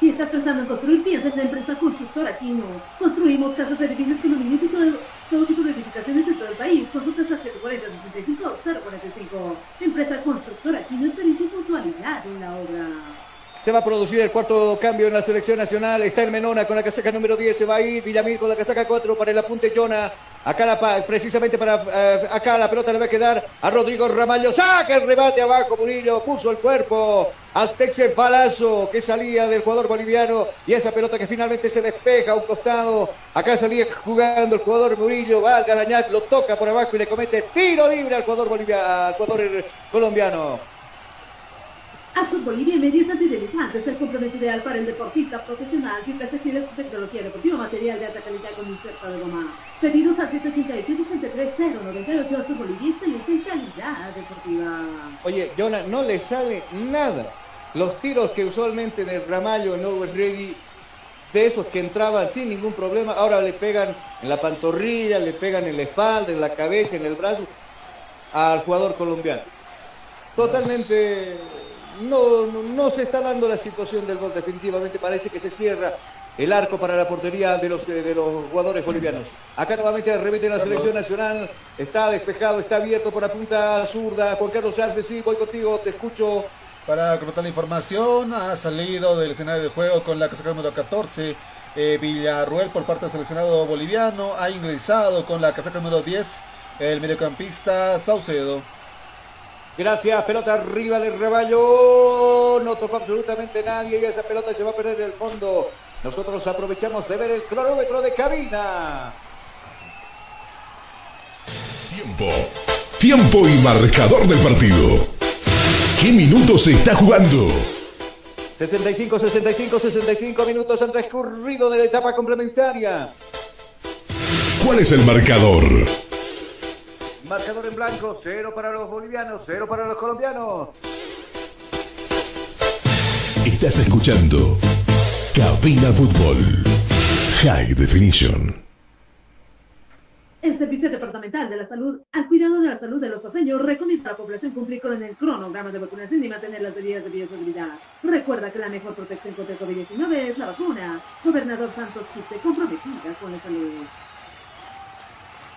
Si estás pensando en construir, piensa en la empresa constructora Chino. Construimos casas, edificios, condominios y todo, tipo de edificaciones en todo el país. Consultas a 740 65 045. Empresa constructora Chino, experiencia y puntualidad en la obra. Se va a producir el cuarto cambio en la selección nacional. Está el Menona con la casaca número 10. Se va a ir Villamil con la casaca 4 para el apunte Jonah. Acá la, precisamente para eh, acá la pelota le va a quedar a Rodrigo Ramallo. Saca el rebate abajo. Murillo puso el cuerpo al Texe Palazo que salía del jugador boliviano. Y esa pelota que finalmente se despeja a un costado. Acá salía jugando el jugador Murillo. Va al Garañat, lo toca por abajo y le comete tiro libre al jugador, boliviano, al jugador colombiano. Azul Bolivia Medios Antideslizantes, el complemento ideal para el deportista profesional que su tecnología deportiva, material de alta calidad con inserto de goma. Pedidos al 188-63098 Azul Bolivia, excelencia en calidad deportiva. Oye, Jonah, no le sale nada. Los tiros que usualmente de Ramallo en Always Ready, de esos que entraban sin ningún problema, ahora le pegan en la pantorrilla, le pegan en la espalda, en la cabeza, en el brazo al jugador colombiano. Totalmente no, no, no se está dando la situación del gol, definitivamente parece que se cierra el arco para la portería de los, eh, de los jugadores bolivianos. Acá nuevamente de la selección nacional, está despejado, está abierto por la punta zurda. Juan Carlos Arce, sí, voy contigo, te escucho. Para completar la información, ha salido del escenario de juego con la casaca número 14 eh, Villarruel por parte del seleccionado boliviano. Ha ingresado con la casaca número 10 el mediocampista Saucedo. Gracias, pelota arriba del rebaño. No tocó absolutamente nadie y esa pelota se va a perder en el fondo. Nosotros aprovechamos de ver el cronómetro de cabina. Tiempo. Tiempo y marcador del partido. ¿Qué minutos se está jugando? 65, 65, 65 minutos han transcurrido de la etapa complementaria. ¿Cuál es el marcador? Marcador en blanco, cero para los bolivianos, cero para los colombianos. Estás escuchando Cabina Fútbol High Definition. El Servicio Departamental de la Salud, al cuidado de la salud de los paseños, recomienda a la población cumplir con el cronograma de vacunación y mantener las medidas de bioseguridad. Recuerda que la mejor protección contra el COVID-19 es la vacuna. Gobernador Santos Quispe, comprometida con la salud.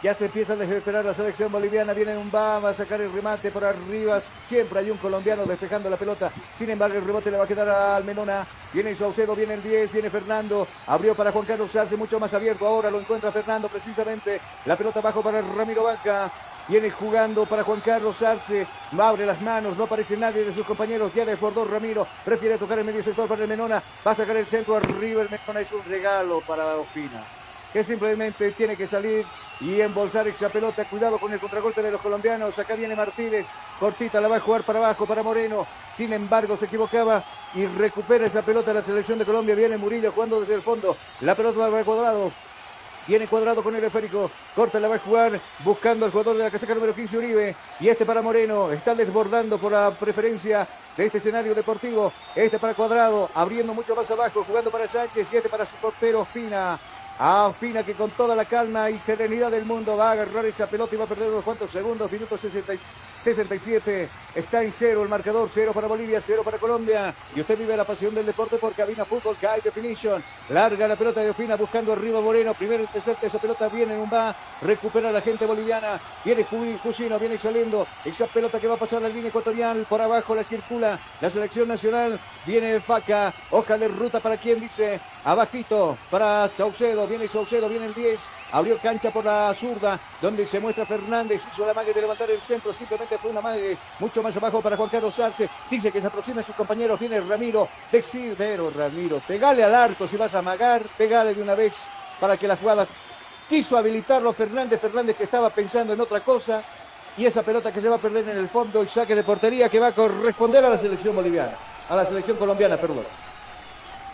Ya se empieza a desesperar la selección boliviana. Viene un va a sacar el remate por arriba. Siempre hay un colombiano despejando la pelota. Sin embargo, el rebote le va a quedar al Menona. Viene Saucedo, viene el 10, viene Fernando. Abrió para Juan Carlos Arce, mucho más abierto. Ahora lo encuentra Fernando precisamente. La pelota abajo para Ramiro Vaca. Viene jugando para Juan Carlos Arce. Abre las manos. No aparece nadie de sus compañeros. Ya desbordó Ramiro. Prefiere tocar el medio sector para el Menona. Va a sacar el centro arriba. El Menona es un regalo para Ospina. Que simplemente tiene que salir y embolsar esa pelota. Cuidado con el contragolpe de los colombianos. Acá viene Martínez. Cortita la va a jugar para abajo para Moreno. Sin embargo, se equivocaba y recupera esa pelota la selección de Colombia. Viene Murillo jugando desde el fondo. La pelota va al cuadrado. Viene cuadrado con el esférico. Corta la va a jugar buscando al jugador de la casaca número 15 Uribe. Y este para Moreno. Está desbordando por la preferencia de este escenario deportivo. Este para cuadrado. Abriendo mucho más abajo. Jugando para Sánchez. Y este para su portero Fina. A Ospina que con toda la calma y serenidad del mundo va a agarrar esa pelota y va a perder unos cuantos segundos. Minuto 60 y 67. Está en cero el marcador. Cero para Bolivia, cero para Colombia. Y usted vive la pasión del deporte por Cabina Fútbol High Definition. Larga la pelota de Ospina buscando arriba Moreno. Primero intercepta esa pelota. Viene en un va. Recupera la gente boliviana. Viene Cusino, viene saliendo. Esa pelota que va a pasar la línea ecuatorial. Por abajo la circula la selección nacional. Viene Faca. Hoja de ruta para quien dice. Abajito para Saucedo. Viene Saucedo, viene el 10. Abrió cancha por la zurda, donde se muestra Fernández. Hizo la mague de levantar el centro. Simplemente fue una mague mucho más abajo para Juan Carlos Arce. Dice que se aproxima a sus compañeros. Viene Ramiro. Decir, pero Ramiro, pegale al arco si vas a amagar. Pegale de una vez para que la jugada quiso habilitarlo Fernández. Fernández que estaba pensando en otra cosa. Y esa pelota que se va a perder en el fondo. El saque de portería que va a corresponder a la selección boliviana. A la selección colombiana, perdón.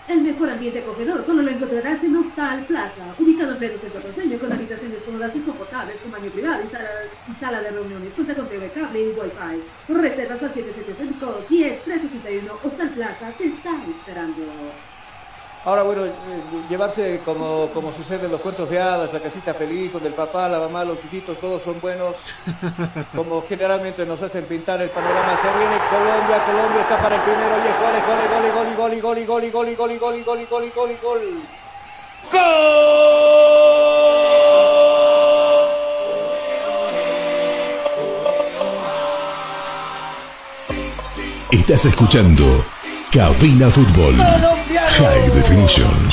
El mejor ambiente acogedor solo lo encontrarás en Hostal Plaza, ubicado en pleno centro paseño, con habitaciones cómodas y confortables, con baño privado y sala, y sala de reuniones, cuenta con TV cable y Wi-Fi. Reservas al 775 10 381 Hostal Plaza te está esperando. Ahora, bueno, eh, llevarse como, como sucede en los cuentos de hadas, la casita feliz, donde el papá, la mamá, los hijitos, todos son buenos, como generalmente nos hacen pintar el panorama. Se viene Colombia, Colombia está para el primero, y es gol, gol, gol, gol, gol, gol, gol, gol, gol, gol, gol, gol, gol, gol, gol, gol. Estás escuchando Cabina Fútbol High Definition.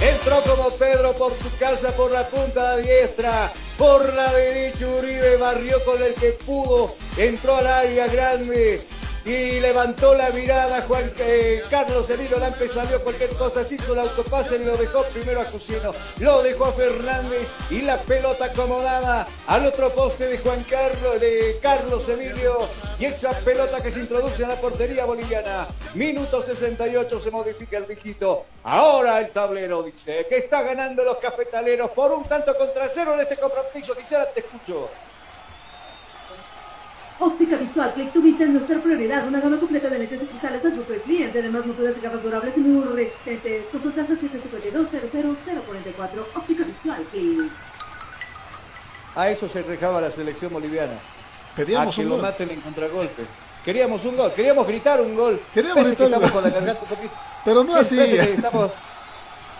Entró como Pedro por su casa por la punta diestra. Por la derecha Uribe barrió con el que pudo. Entró al área grande. Y levantó la mirada Juan eh, Carlos Emilio Lampe salió cualquier cosa, se hizo el autopase y lo dejó primero a Cusino, lo dejó a Fernández y la pelota acomodada al otro poste de Juan Carlos, de Carlos Emilio y esa pelota que se introduce en la portería boliviana. Minuto 68 se modifica el viejito. Ahora el tablero dice que está ganando los cafetaleros por un tanto contra cero en este compromiso. Quisiera te escucho. Óptica Visual Click, tu vista es nuestra prioridad. Una gama completa de lentes digitales a tu cliente. Además, no puedes gafas durables y muy resistentes. Consultas al 752-00044. Óptica Visual Click. A eso se rejaba la selección boliviana. Pedíamos a que un lo gol. maten en contragolpe. Queríamos un gol, queríamos gritar un gol. Queríamos que gritar un gol. un. Pero no así. Estamos-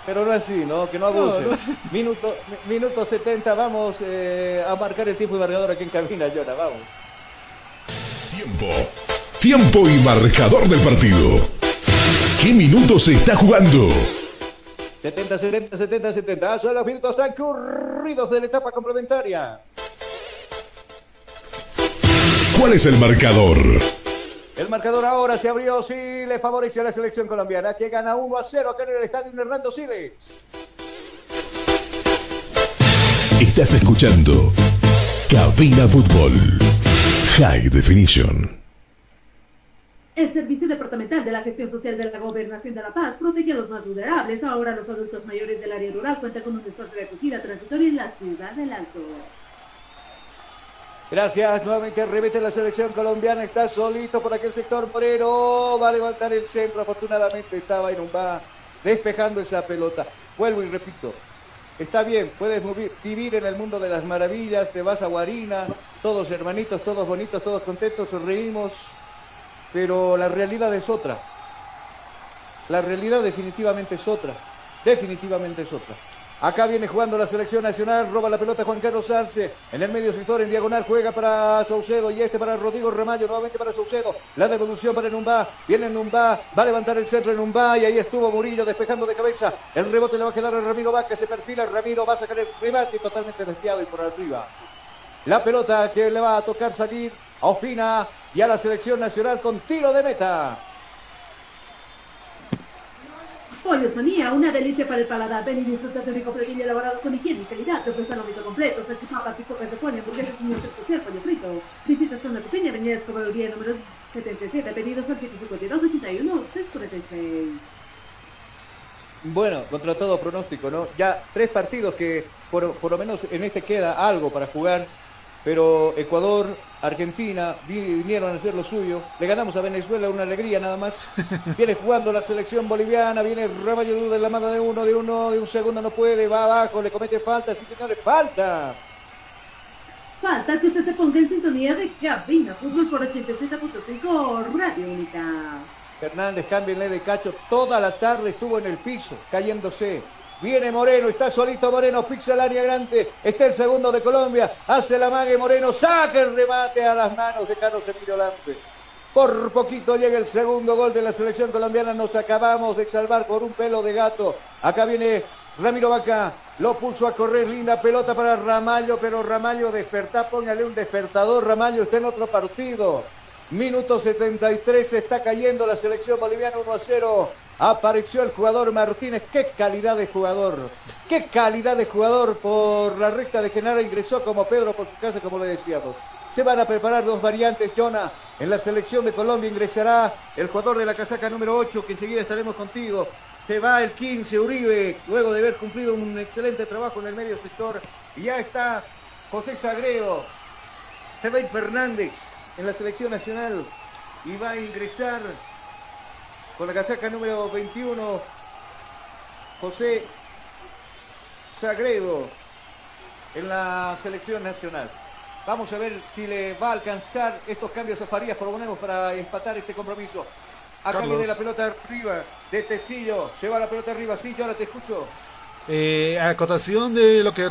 Pero no así, ¿no? Que no No, abusen. no así. Minuto, mi- minuto 70, vamos eh, a marcar el tiempo y marcador aquí en cabina, Llora, vamos. Tiempo. Tiempo y marcador del partido. ¿Qué minutos se está jugando? 70, 70, 70, 70. Son los minutos transcurridos de la etapa complementaria. ¿Cuál es el marcador? El marcador ahora se abrió, sí, le favorece a la selección colombiana, que gana 1 a 0 acá en el estadio Hernando Siles. Estás escuchando Cabina Fútbol High Definition. El Servicio Departamental de la Gestión Social de la Gobernación de La Paz protege a los más vulnerables. Ahora los adultos mayores del área rural cuentan con un espacio de acogida transitorio en la ciudad del Alto. Gracias, nuevamente remete la selección colombiana, está solito por aquel sector Moreno, va a levantar el centro, afortunadamente estaba en un va despejando esa pelota. Vuelvo y repito, está bien, puedes vivir en el mundo de las maravillas, te vas a Guarina, todos hermanitos, todos bonitos, todos contentos, sonreímos, pero la realidad es otra. La realidad definitivamente es otra, definitivamente es otra. Acá viene jugando la selección nacional, roba la pelota Juan Carlos Arce. En el medio sector, en diagonal, juega para Saucedo y este para Rodrigo Remayo, nuevamente para Saucedo. La devolución para Numba, viene Numba, va a levantar el centro en Numba y ahí estuvo Murillo despejando de cabeza. El rebote le va a quedar a Ramiro Vaca, se perfila, Ramiro va a sacar el remate totalmente desviado y por arriba. La pelota que le va a tocar salir a Ospina y a la selección nacional con tiro de meta. Pollos Manía, una delicia para el paladar. Ven y disfruta de rico platillo elaborado con higiene y calidad. Te ofrecen lo mismo completo, salchipapas, picocas de pollo, hamburguesas y mucho especial, pollo frito. Visita Zona Pequeña, Avenida Escobar número 77, pedidos al 752-81-346. Bueno, contra todo pronóstico, ¿no? Ya tres partidos que por, por lo menos en este queda algo para jugar pero Ecuador, Argentina vinieron a hacer lo suyo. Le ganamos a Venezuela una alegría nada más. [laughs] Viene jugando la selección boliviana, viene Ramayudú de la mano de uno, de uno, de un segundo no puede, va abajo, le comete falta, sí señores, falta. Falta que usted se ponga en sintonía de cabina fútbol por 87.5 Radio Única. Fernández, cámbienle de cacho. Toda la tarde estuvo en el piso, cayéndose. Viene Moreno, está solito Moreno, pixa el área grande. Está el segundo de Colombia. Hace la mague Moreno, saca el remate a las manos de Carlos Emilio Lampe. Por poquito llega el segundo gol de la selección colombiana. Nos acabamos de salvar por un pelo de gato. Acá viene Ramiro Vaca. Lo puso a correr. Linda pelota para Ramallo. Pero Ramallo despertá. Póngale un despertador. Ramallo está en otro partido. Minuto 73. Se está cayendo la selección boliviana 1 a 0. Apareció el jugador Martínez. Qué calidad de jugador. Qué calidad de jugador por la recta de Genara. Ingresó como Pedro por su casa, como le decíamos. Se van a preparar dos variantes, Jonah. En la selección de Colombia ingresará el jugador de la casaca número 8, que enseguida estaremos contigo. Se va el 15, Uribe, luego de haber cumplido un excelente trabajo en el medio sector. Y ya está José Sagredo. Se va Fernández en la selección nacional. Y va a ingresar con la casaca número 21, José Sagredo en la selección nacional. Vamos a ver si le va a alcanzar estos cambios a Farías, por lo menos para empatar este compromiso. Acá viene la pelota arriba de Tecillo. Se va la pelota arriba. Sí, yo ahora te escucho. Eh, acotación de lo que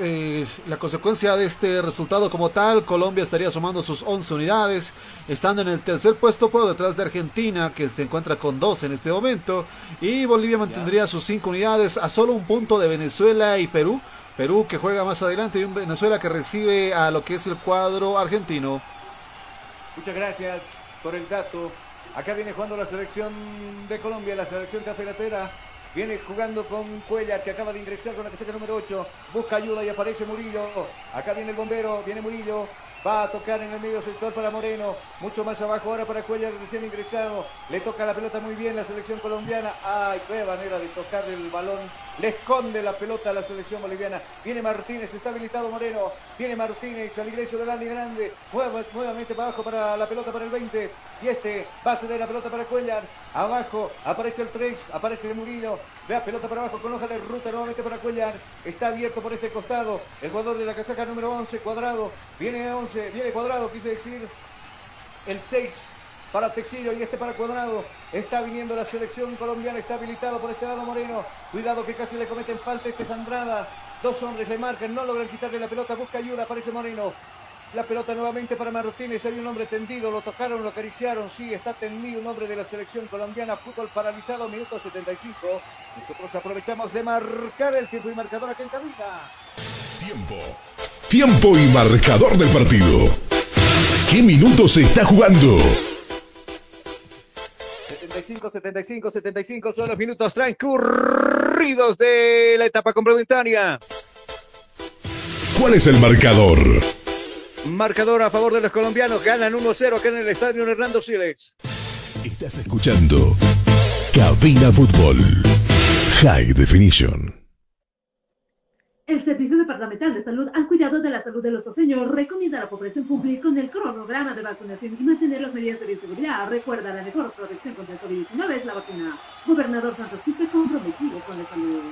eh, la consecuencia de este resultado como tal, Colombia estaría sumando sus 11 unidades, estando en el tercer puesto por detrás de Argentina, que se encuentra con 2 en este momento, y Bolivia mantendría sus 5 unidades a solo un punto de Venezuela y Perú. Perú que juega más adelante y un Venezuela que recibe a lo que es el cuadro argentino. Muchas gracias por el dato. Acá viene jugando la selección de Colombia, la selección cafelatera. Viene jugando con Cuellar que acaba de ingresar con la casaca número 8. Busca ayuda y aparece Murillo. Acá viene el bombero, viene Murillo. Va a tocar en el medio sector para Moreno. Mucho más abajo ahora para Cuellar recién ingresado. Le toca la pelota muy bien la selección colombiana. Ay, qué manera de tocar el balón. Le esconde la pelota a la selección boliviana. Viene Martínez, está habilitado Moreno. Viene Martínez al ingreso del Ali Grande. nuevamente para abajo para la pelota para el 20. Y este va a ceder la pelota para Cuellar. Abajo aparece el 3, aparece el Murillo. Vea pelota para abajo con hoja de ruta nuevamente para Cuellar. Está abierto por este costado. El jugador de la casaca número 11, cuadrado. Viene 11, viene cuadrado, quise decir. El 6 para Texillo y este para Cuadrado. Está viniendo la selección colombiana, está habilitado por este lado Moreno. Cuidado que casi le cometen falta este Sandrada. Dos hombres le marcan, no logran quitarle la pelota, busca ayuda, aparece Moreno. La pelota nuevamente para Martínez. Hay un hombre tendido. Lo tocaron, lo acariciaron. Sí, está tendido un hombre de la selección colombiana. Fútbol paralizado, minuto 75. Nosotros aprovechamos de marcar el tiempo y marcador acá en cabina. Tiempo. Tiempo y marcador del partido. ¿Qué minutos se está jugando? 75, 75, 75 son los minutos transcurridos de la etapa complementaria. ¿Cuál es el marcador? Marcador a favor de los colombianos. Ganan 1-0 acá en el estadio Hernando Silex. Estás escuchando Cabina Fútbol High Definition. El Servicio Departamental de Salud al cuidado de la salud de los paseños recomienda a la población cumplir con el cronograma de vacunación y mantener las medidas de bioseguridad. Recuerda, la mejor protección contra el COVID-19 es la vacuna. Gobernador Santos Quispe comprometido con la salud.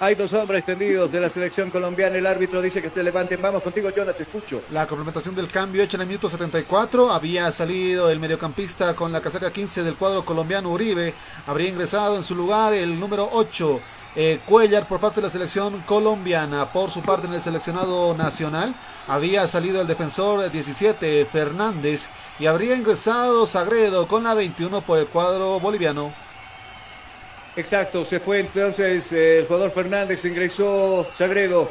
Hay dos hombres tendidos de la selección colombiana. El árbitro dice que se levanten. Vamos contigo, Jonathan, te escucho. La complementación del cambio hecha en el minuto 74. Había salido el mediocampista con la casaca 15 del cuadro colombiano Uribe. Habría ingresado en su lugar el número 8. Eh, Cuellar por parte de la selección colombiana. Por su parte en el seleccionado nacional había salido el defensor 17 Fernández y habría ingresado Sagredo con la 21 por el cuadro boliviano. Exacto, se fue entonces eh, el jugador Fernández, ingresó Sagredo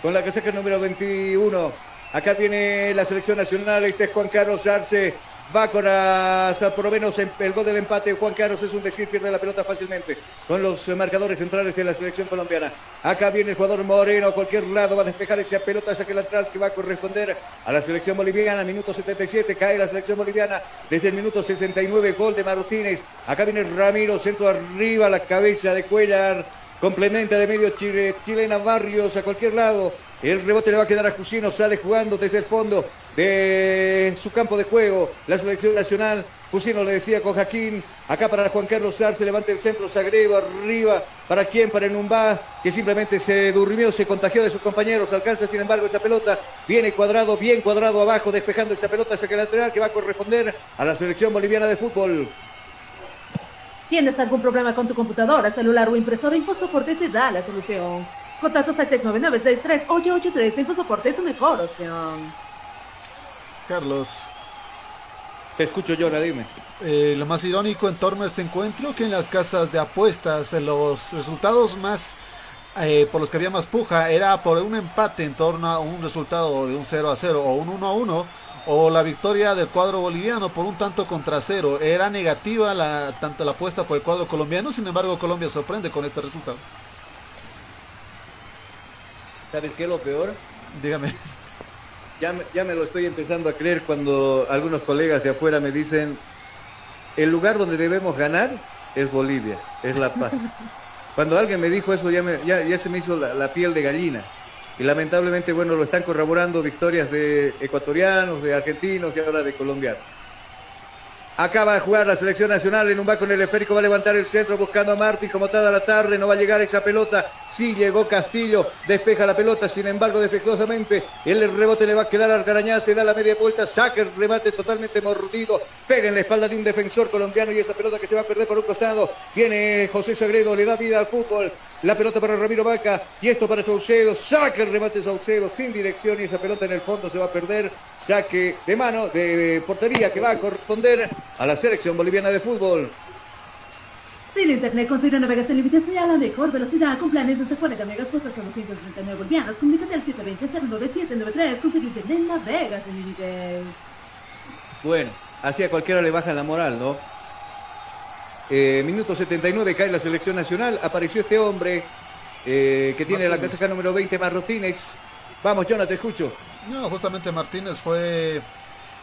con la casaca número 21. Acá viene la selección nacional, este es Juan Carlos Arce, va con hasta por lo menos em- el gol del empate. Juan Carlos es un decir, pierde la pelota fácilmente con los eh, marcadores centrales de la selección colombiana. Acá viene el jugador Moreno, a cualquier lado va a despejar esa pelota, saque lateral que va a corresponder a la selección boliviana. Minuto 77, cae la selección boliviana desde el minuto 69, gol de Martínez. Acá viene Ramiro, centro arriba, la cabeza de Cuellar. Complementa de medio Chile, chilena Barrios a cualquier lado. El rebote le va a quedar a Cusino, sale jugando desde el fondo de su campo de juego. La selección nacional, Cusino le decía con Jaquín, acá para Juan Carlos Arce, levanta el centro Sagredo, arriba, ¿para quién? Para Numbá, que simplemente se durmió, se contagió de sus compañeros, alcanza sin embargo esa pelota, viene cuadrado, bien cuadrado abajo, despejando esa pelota, saque lateral que va a corresponder a la selección boliviana de fútbol. ¿Tienes algún problema con tu computadora, celular o impresora? InfoSoporte te da la solución. Contactos al 699-63-883. InfoSoporte es tu mejor opción. Carlos. Te escucho, Yora, dime. Eh, lo más irónico en torno a este encuentro que en las casas de apuestas los resultados más eh, por los que había más puja era por un empate en torno a un resultado de un 0 a 0 o un 1 a 1 o la victoria del cuadro boliviano por un tanto contra cero. Era negativa la, tanto la apuesta por el cuadro colombiano, sin embargo Colombia sorprende con este resultado. ¿Sabes qué es lo peor? Dígame. Ya, me- ya me lo estoy empezando a creer cuando algunos colegas de afuera me dicen, el lugar donde debemos ganar es Bolivia, es La Paz. [laughs] Cuando alguien me dijo eso ya, me- ya, ya se me hizo la, la piel de gallina. Y lamentablemente, bueno, lo están corroborando victorias de ecuatorianos, de argentinos y ahora de colombianos. Acaba de jugar la selección nacional en un va con el esférico, va a levantar el centro buscando a Martín como toda la tarde, no va a llegar esa pelota, sí llegó Castillo, despeja la pelota, sin embargo defectuosamente, el rebote le va a quedar al Garañá, se da la media vuelta, saca el remate totalmente mordido, pega en la espalda de un defensor colombiano y esa pelota que se va a perder por un costado, viene José Sagredo, le da vida al fútbol, la pelota para Ramiro Vaca y esto para Saucedo, saca el remate Saucedo sin dirección y esa pelota en el fondo se va a perder, saque de mano de portería que va a corresponder a la selección boliviana de fútbol. Sin internet con Ciro navegas sin límites y a la mejor velocidad con planes desde 40 megas cuesta solo 139 bolivianos. Comunícate al 720-09793 con Ciro internet navegas sin límites. Bueno, así a cualquiera le baja la moral, ¿no? Eh, minuto 79 cae la selección nacional. Apareció este hombre eh, que tiene la casaca número 20, Martínez. Vamos, Jonathan, te escucho. No, justamente Martínez fue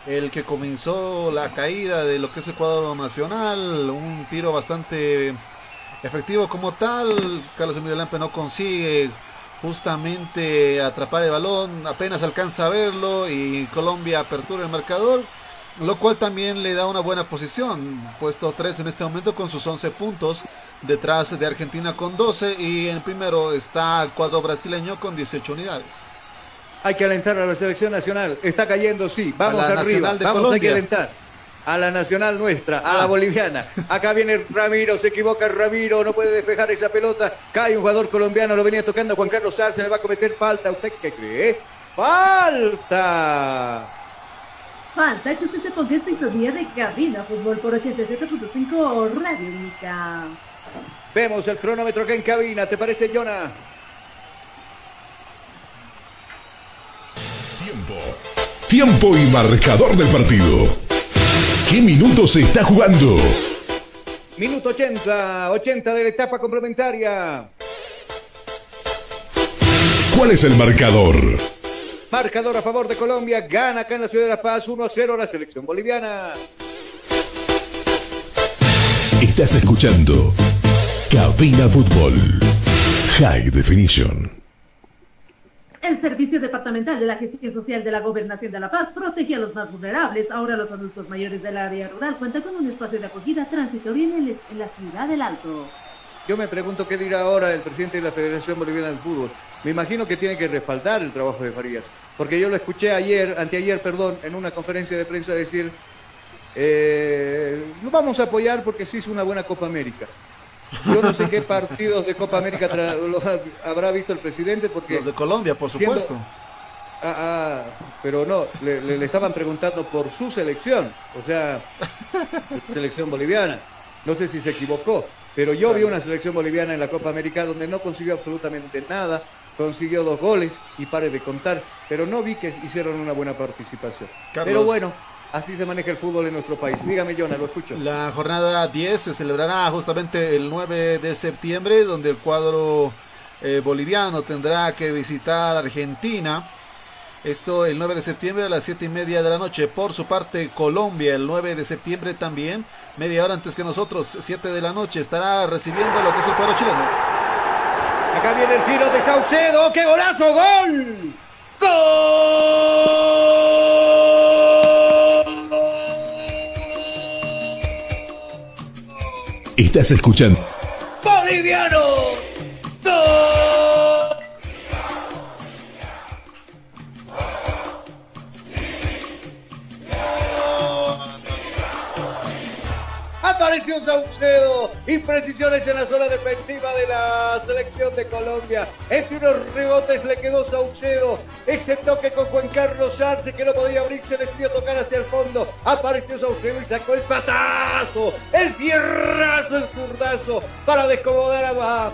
el que comenzó la caída de lo que es el cuadro nacional. Un tiro bastante efectivo como tal. Carlos Emilio Lampe no consigue justamente atrapar el balón. Apenas alcanza a verlo y Colombia apertura el marcador. Lo cual también le da una buena posición. Puesto 3 en este momento con sus 11 puntos. Detrás de Argentina con 12. Y en primero está el cuadro brasileño con 18 unidades. Hay que alentar a la selección nacional. Está cayendo, sí. Vamos A la arriba. de Vamos, hay que Colombia. alentar. A la nacional nuestra, a Ah. la boliviana. Acá viene Ramiro, se equivoca Ramiro, no puede despejar esa pelota. Cae un jugador colombiano, lo venía tocando Juan Carlos Arce, le va a cometer falta. ¿Usted qué cree? ¡Falta! Falta que usted se ponga en sintonía de cabina fútbol por 87.5 Radio Única. Vemos el cronómetro acá en cabina, ¿te parece, Jonah? Tiempo. Tiempo y marcador del partido. ¿Qué minutos se está jugando? Minuto 80, 80 de la etapa complementaria. ¿Cuál es el marcador? Marcador a favor de Colombia, gana acá en la ciudad de La Paz 1 a 0 la selección boliviana. Estás escuchando Cabina Fútbol High Definition. El Servicio Departamental de la Gestión Social de la Gobernación de La Paz protege a los más vulnerables. Ahora los adultos mayores del área rural cuentan con un espacio de acogida transitoria en, el- en la ciudad del Alto. Yo me pregunto qué dirá ahora el presidente de la Federación Boliviana de Fútbol. Me imagino que tiene que respaldar el trabajo de Farías, porque yo lo escuché ayer, anteayer, perdón, en una conferencia de prensa decir, eh, lo vamos a apoyar porque se hizo una buena Copa América. Yo no sé qué partidos de Copa América tra- lo habrá visto el presidente porque... Los de Colombia, por siendo- supuesto. Ah, ah, pero no, le, le- le estaban preguntando por su selección, o sea, [laughs] selección boliviana. No sé si se equivocó, pero yo vi una selección boliviana en la Copa América donde no consiguió absolutamente nada, consiguió dos goles y pare de contar, pero no vi que hicieron una buena participación. Carlos. Pero bueno, así se maneja el fútbol en nuestro país. Dígame, Jonah, lo escucho. La jornada 10 se celebrará justamente el 9 de septiembre, donde el cuadro eh, boliviano tendrá que visitar Argentina. Esto el 9 de septiembre a las 7 y media de la noche. Por su parte, Colombia el 9 de septiembre también, media hora antes que nosotros, 7 de la noche, estará recibiendo lo que es el cuadro chileno. Acá viene el tiro de Saucedo, ¡qué golazo! ¡Gol! Estás escuchando ¡Boliviano! Apareció Saucedo, imprecisiones en la zona defensiva de la selección de Colombia. Entre unos rebotes le quedó Saucedo. Ese toque con Juan Carlos Arce que no podía abrirse, decidió tocar hacia el fondo. Apareció Saucedo y sacó el patazo, el fierrazo, el zurdazo para descomodar a,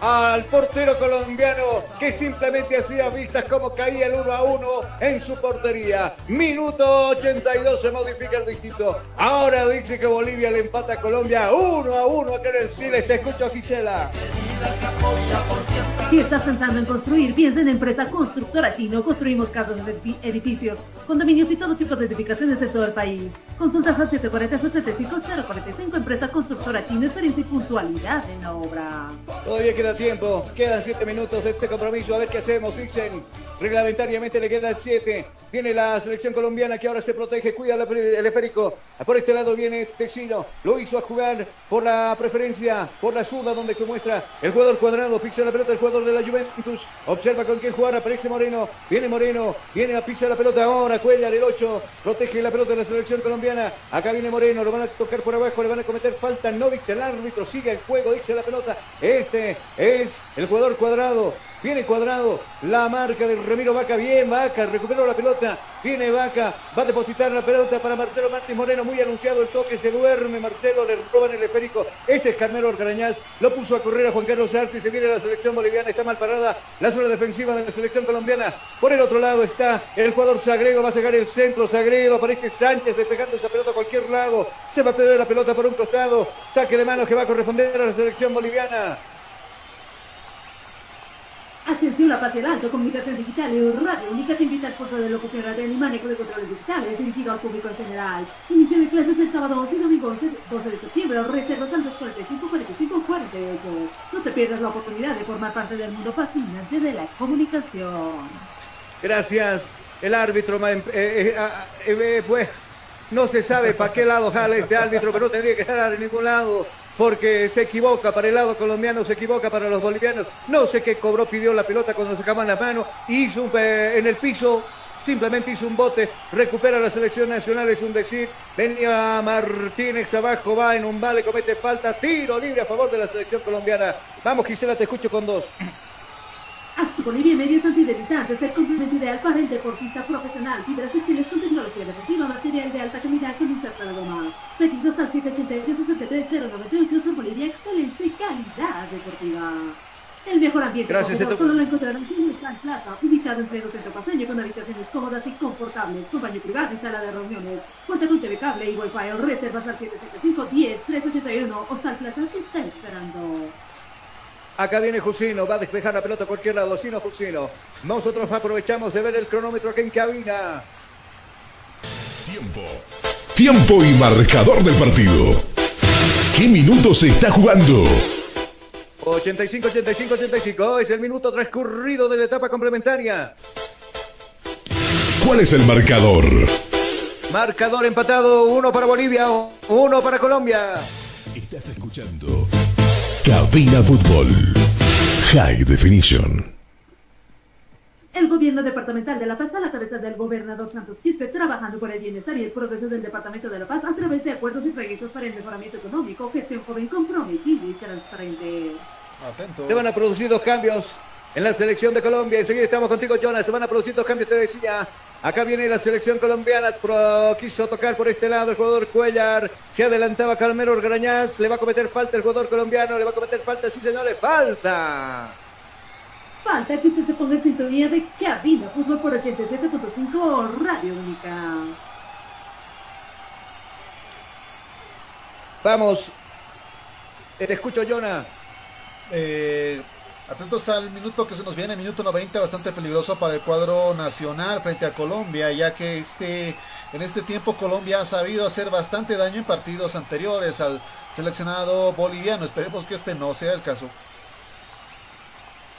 al portero colombiano que simplemente hacía vistas como caía el 1 a 1 en su portería. Minuto 82 se modifica el distinto. Ahora dice que Bolivia le empata a Colombia 1 a 1 acá en el Chile. Te escucho, Gisela. Si estás pensando en construir, piensa en Empresa Constructora Chino. Construimos casas, edifi- edificios, condominios y todo tipo de edificaciones en todo el país. Consultas al 740-75045. Empresa Constructora Chino. Experiencia y puntualidad en la obra. Todavía queda tiempo, quedan 7 minutos de este compromiso, a ver qué hacemos, dicen. Reglamentariamente le quedan 7. Viene la selección colombiana que ahora se protege, cuida el esférico. Por este lado viene Texino, lo hizo a jugar por la preferencia, por la suda donde se muestra el jugador cuadrado, pisa la pelota el jugador de la Juventus, observa con quién jugar, aparece Moreno, viene Moreno, viene a pisar la pelota. Ahora, Cuellar el 8, protege la pelota de la selección colombiana, acá viene Moreno, lo van a tocar por abajo, le van a cometer falta, no dice el árbitro, sigue el juego, dice la pelota, este es el jugador cuadrado, Viene cuadrado, la marca de Ramiro Vaca, bien Vaca, recuperó la pelota, viene Vaca, va a depositar la pelota para Marcelo Martins Moreno, muy anunciado el toque, se duerme Marcelo, le roban el esférico, este es Carmelo Orgarañaz, lo puso a correr a Juan Carlos Arce, se viene la selección boliviana, está mal parada la zona defensiva de la selección colombiana, por el otro lado está el jugador Sagredo, va a sacar el centro, Sagredo, aparece Sánchez despejando esa pelota a cualquier lado, se va a perder la pelota por un costado, saque de manos que va a corresponder a la selección boliviana. Atención a Alto, Comunicación Digital y Radio Única invita al curso de locución manejo de controles digitales dirigido al público en general. Inicio de clases el sábado 11 y domingo 11 12 de septiembre. Reservas al 245 45 48. No te pierdas la oportunidad de formar parte del mundo fascinante de la comunicación. Gracias. El árbitro, ma- eh, eh, ah, eh, no se sabe para qué lado jala este árbitro, pero no tendría que jalar en ningún lado, porque se equivoca para el lado colombiano, se equivoca para los bolivianos. No sé qué cobró, pidió la pelota cuando sacaban la mano, y hizo eh, en el piso, simplemente hizo un bote, recupera la selección nacional, es un decir. Venía Martínez abajo, va en un vale, comete falta, tiro libre a favor de la selección colombiana. Vamos, Gisela, te escucho con dos. Bolivia Medios Antideslizantes, el complemento ideal para el deportista profesional. Fibras textiles con tecnología deportiva, material de alta calidad con insertado más. Pedidos al 788-63098 Sur Bolivia, excelente calidad deportiva. El mejor ambiente Gracias, acogedor Eto. solo lo encontrarán en San Plaza, ubicado en pleno centro paseño con habitaciones cómodas y confortables, con baño privado y sala de reuniones. Cuenta con TV cable y Wi-Fi o reservas al 775 10 381 o Sal Plaza que está esperando. Acá viene Jusino, va a despejar la pelota a cualquier lado. Sino Jusino. Nosotros aprovechamos de ver el cronómetro aquí en cabina. Tiempo y marcador del partido. ¿Qué minuto se está jugando? 85, 85, 85. Es el minuto transcurrido de la etapa complementaria. ¿Cuál es el marcador? Marcador empatado. Uno para Bolivia, uno para Colombia. Estás escuchando Cabina Fútbol. High Definition. El gobierno departamental de La Paz, a la cabeza del gobernador Santos Quispe, trabajando por el bienestar y el progreso del departamento de La Paz a través de acuerdos y proyectos para el mejoramiento económico, gestión joven comprometida y transparente. Se van a producir dos cambios en la selección de Colombia. Enseguida estamos contigo, Jonas. Se van a producir dos cambios, te decía. Acá viene la selección colombiana. Pro, quiso tocar por este lado el jugador Cuellar. Se adelantaba Calmero Orgrañaz. Le va a cometer falta el jugador colombiano. Le va a cometer falta, sí señores. Falta. Falta que usted se ponga en sintonía de Cabina Fútbol por 87.5 Radio Única. Vamos. Te escucho, Jonah. Eh, atentos al minuto que se nos viene, minuto 90, bastante peligroso para el cuadro nacional frente a Colombia, ya que este, en este tiempo Colombia ha sabido hacer bastante daño en partidos anteriores al seleccionado boliviano. Esperemos que este no sea el caso.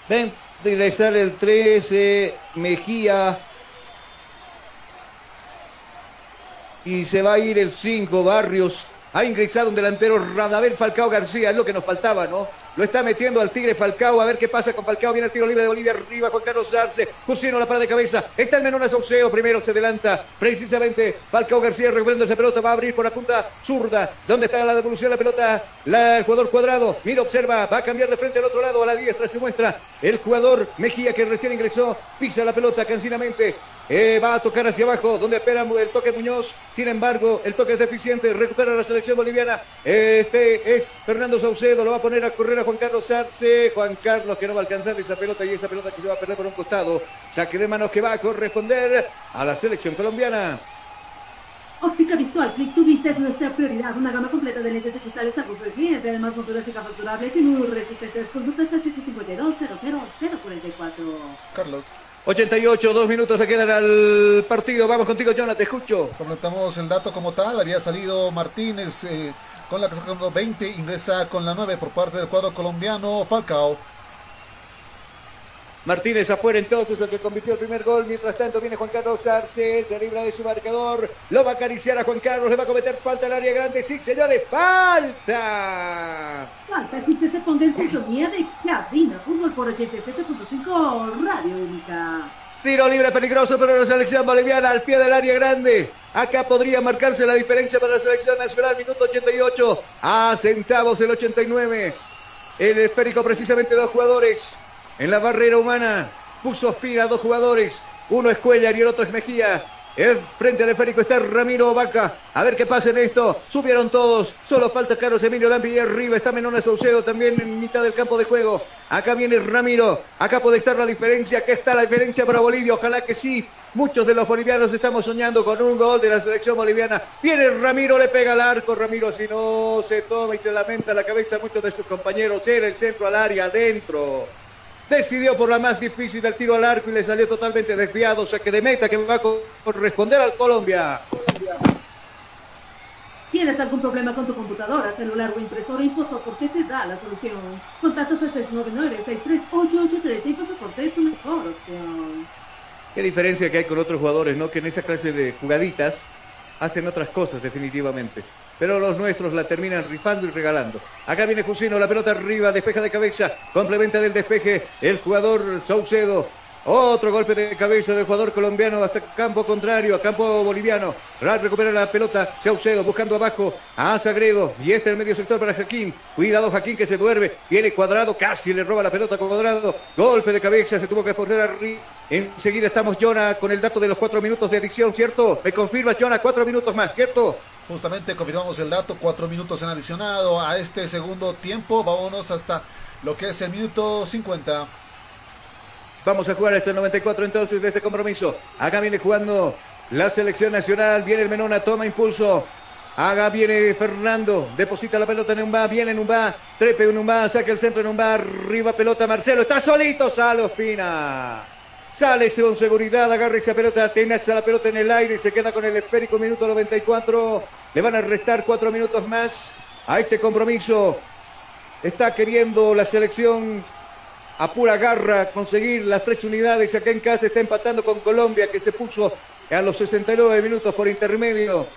Ven, ingresar el 13, Mejía. Y se va a ir el 5, Barrios. Ha ingresado un delantero, Radamel Falcao García, es lo que nos faltaba, ¿no? Lo está metiendo al Tigre Falcao, a ver qué pasa con Falcao. Viene el tiro libre de Bolivia, arriba Juan Carlos Arce. Cusino la parada de cabeza. Está el Menona Saucedo, primero se adelanta. Precisamente Falcao García recuperando esa pelota, va a abrir por la punta zurda. ¿Dónde está la devolución de la pelota? La, el jugador cuadrado. Mira, observa, va a cambiar de frente al otro lado, a la diestra se muestra el jugador Mejía que recién ingresó. Pisa la pelota cansinamente. Eh, va a tocar hacia abajo, donde espera el toque Muñoz. Sin embargo, el toque es deficiente. Recupera la selección boliviana. Este es Fernando Saucedo. Lo va a poner a correr a Juan Carlos Arce. Juan Carlos que no va a alcanzar esa pelota y esa pelota que se va a perder por un costado. Saque de manos que va a corresponder a la selección colombiana. Óptica Visual Click to Vista es nuestra prioridad. Una gama completa de lentes de cristales a gusto del cliente. Además, fotográfica facturable y muy resistentes. Consulta hasta 752 00044 Carlos. 88, dos minutos se quedan al partido. Vamos contigo, Jonathan, te escucho. Completamos el dato como tal. Había salido Martínez eh, con la casaca número 20. Ingresa con la 9 por parte del cuadro colombiano Falcao. Martínez afuera entonces, el que convirtió el primer gol. Mientras tanto viene Juan Carlos Arce, se libra de su marcador. Lo va a acariciar a Juan Carlos, le va a cometer falta al área grande. Sí, señores, falta. Falta que usted se ponga en sintonía de Cabina Fútbol por 87.5 Radio Única. Tiro libre peligroso para la selección boliviana al pie del área grande. Acá podría marcarse la diferencia para la selección nacional. Minuto 88. A centavos el 89. El esférico precisamente dos jugadores. En la barrera humana puso Espina dos jugadores. Uno es Cuellar y el otro es Mejía. El frente al esférico está Ramiro Vaca. A ver qué pasa en esto. Subieron todos. Solo falta Carlos Emilio Lampi y arriba está Menona Saucedo también en mitad del campo de juego. Acá viene Ramiro. Acá puede estar la diferencia. Acá está la diferencia para Bolivia. Ojalá que sí. Muchos de los bolivianos estamos soñando con un gol de la selección boliviana. Viene Ramiro, le pega al arco. Ramiro, si no se toma y se lamenta la cabeza muchos de sus compañeros. Era el centro al área, adentro decidió por la más difícil del tiro al arco y le salió totalmente desviado, o sea que de meta que va a corresponder al Colombia. ¿Tienes algún problema con tu computadora, celular o impresora? InfoSoporte te da la solución. Contactos al 699-63883. InfoSoporte es tu mejor opción. Qué diferencia que hay con otros jugadores, ¿no? Que en esa clase de jugaditas hacen otras cosas definitivamente pero los nuestros la terminan rifando y regalando. Acá viene Jusino, la pelota arriba, despeja de cabeza, complementa del despeje el jugador Saucedo. Otro golpe de cabeza del jugador colombiano hasta campo contrario, a campo boliviano. Ral recupera la pelota, Saucedo buscando abajo a Sagredo. Y este es el medio sector para Jaquín. Cuidado Jaquín que se duerme. Viene cuadrado, casi le roba la pelota cuadrado. Golpe de cabeza, se tuvo que poner arriba. Enseguida estamos, Jonah, con el dato de los cuatro minutos de adición, ¿cierto? Me confirma, Jonah, cuatro minutos más, ¿cierto? Justamente confirmamos el dato, cuatro minutos en adicionado a este segundo tiempo. Vámonos hasta lo que es el minuto 50. Vamos a jugar este 94 entonces de este compromiso. Acá viene jugando la selección nacional, viene el Menona, toma impulso. Haga viene Fernando, deposita la pelota en un va, viene en un va, trepe en un va, saca el centro en un va, arriba pelota Marcelo, está solito, Salo Espina. Sale con seguridad, agarra esa pelota, tenaza la pelota en el aire y se queda con el esférico minuto 94. Le van a restar cuatro minutos más a este compromiso. Está queriendo la selección a pura garra conseguir las tres unidades. Acá en casa está empatando con Colombia que se puso a los 69 minutos por intermedio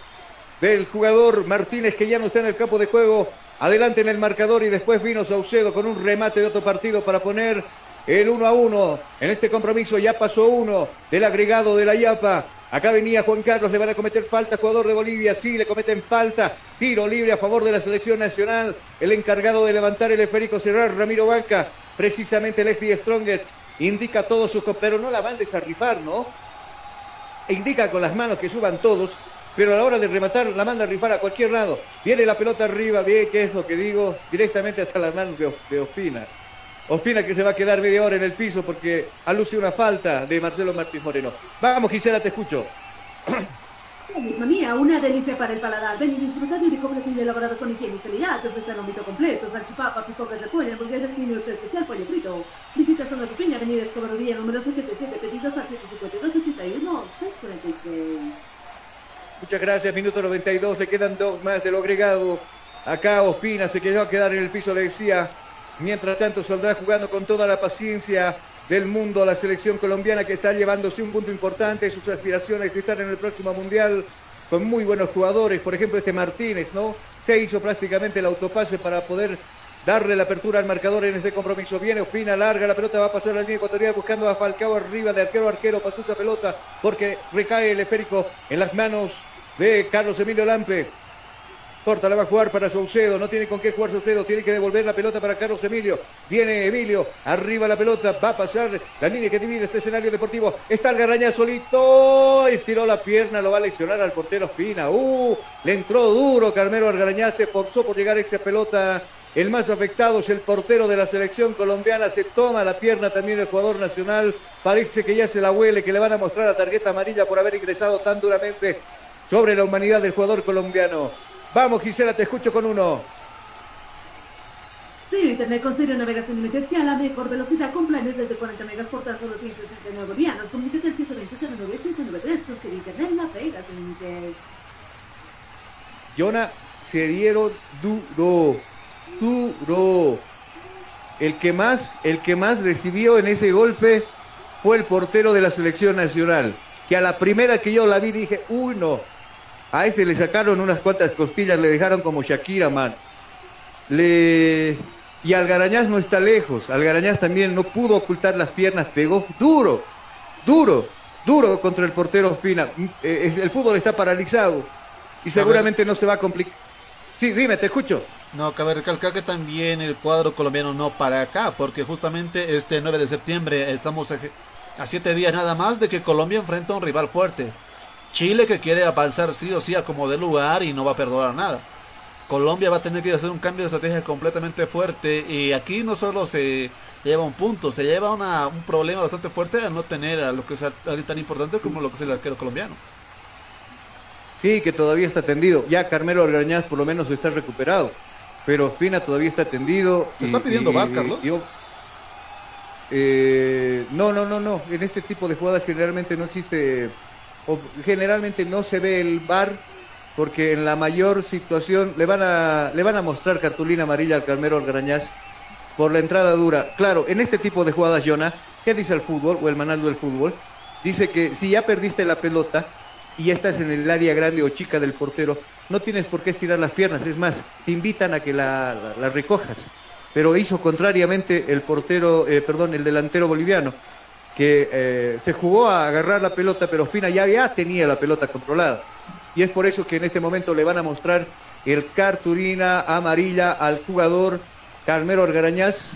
del jugador Martínez que ya no está en el campo de juego. Adelante en el marcador y después vino Saucedo con un remate de otro partido para poner el 1 a 1. En este compromiso ya pasó uno del agregado de la Yapa. Acá venía Juan Carlos, le van a cometer falta, jugador de Bolivia, sí, le cometen falta. Tiro libre a favor de la selección nacional. El encargado de levantar el esférico cerrar, Ramiro Banca, precisamente Leslie Stronger, indica a todos sus pero no la van a desarrifar, ¿no? Indica con las manos que suban todos, pero a la hora de rematar la manda a rifar a cualquier lado. Viene la pelota arriba, bien, ¿qué es lo que digo? Directamente hasta las manos de, de Ospina. Ospina que se va a quedar media hora en el piso porque aluce una falta de Marcelo Martínez Moreno. Vamos, Gisela, te escucho. Manía, una delicia para el paladar. Ven y disfruta de un rico platillo elaborado con higiene y calidad. Te ofrece el ámbito completo, salchipapa, pipocas de pollo, hamburguesas y un especial pollo frito. Visita Zona Pipiña, Avenida Escobarría, número 77, pedidos al 752 646 Muchas gracias, minuto 92, le quedan dos más de lo agregado. Acá Ospina se quedó a quedar en el piso, le decía. Mientras tanto, saldrá jugando con toda la paciencia del mundo la selección colombiana que está llevándose un punto importante, sus aspiraciones de estar en el próximo mundial con muy buenos jugadores, por ejemplo este Martínez, ¿no? Se hizo prácticamente el autopase para poder darle la apertura al marcador en este compromiso. Viene Ospina, larga, la pelota va a pasar a la línea ecuatorial buscando a Falcao arriba de arquero a arquero, pasó esa pelota porque recae el esférico en las manos de Carlos Emilio Lampe. Corta la va a jugar para Saucedo, no tiene con qué jugar Saucedo, tiene que devolver la pelota para Carlos Emilio. Viene Emilio, arriba la pelota, va a pasar la línea que divide este escenario deportivo. Está el Garraña solito, estiró la pierna, lo va a leccionar al portero Fina. Uh, le entró duro Carmelo Argarañá, se forzó por llegar a esa pelota. El más afectado es el portero de la selección colombiana, se toma la pierna también el jugador nacional. Parece que ya se la huele, que le van a mostrar la tarjeta amarilla por haber ingresado tan duramente sobre la humanidad del jugador colombiano. Vamos, Gisela, te escucho con uno. Cero Internet con cero navegación límites y a la mejor velocidad con planes desde 40 megas por tan solo 169 bolivianos. Comunícate al 120 con cero Internet navegas sin límites. Jonah se dieron duro, duro. El que más, el que más recibió en ese golpe fue el portero de la selección nacional. Que a la primera que yo la vi dije, uy no, a ese le sacaron unas cuantas costillas, le dejaron como Shakira, man. Le... Y Algarañaz no está lejos. Algarañaz también no pudo ocultar las piernas, pegó duro, duro, duro contra el portero Espina. Eh, el fútbol está paralizado y seguramente no se va a complicar. Sí, dime, te escucho. No, cabe recalcar que también el cuadro colombiano no para acá, porque justamente este 9 de septiembre estamos a siete días nada más de que Colombia enfrenta a un rival fuerte. Chile que quiere avanzar sí o sí a como de lugar y no va a perdonar nada. Colombia va a tener que hacer un cambio de estrategia completamente fuerte y aquí no solo se lleva un punto, se lleva una, un problema bastante fuerte al no tener a lo que es alguien tan importante como lo que es el arquero colombiano. Sí, que todavía está tendido. Ya Carmelo Orgañaz por lo menos está recuperado, pero Espina todavía está tendido. ¿Se está pidiendo y, VAR, Carlos? eh, no, no, no, no. En este tipo de jugadas generalmente no existe o generalmente no se ve el bar porque en la mayor situación le van a le van a mostrar cartulina amarilla al Carmelo Algarañaz por la entrada dura. Claro, en este tipo de jugadas, Jonah, ¿qué dice el fútbol o el manual del fútbol? Dice que si ya perdiste la pelota y estás en el área grande o chica del portero, no tienes por qué estirar las piernas, es más, te invitan a que la, la, recojas. Pero hizo contrariamente el portero, eh, perdón, el delantero boliviano que eh, se jugó a agarrar la pelota, pero Ospina ya, tenía la pelota controlada. Y es por eso que en este momento le van a mostrar el carturina amarilla al jugador Carmelo Argarañaz,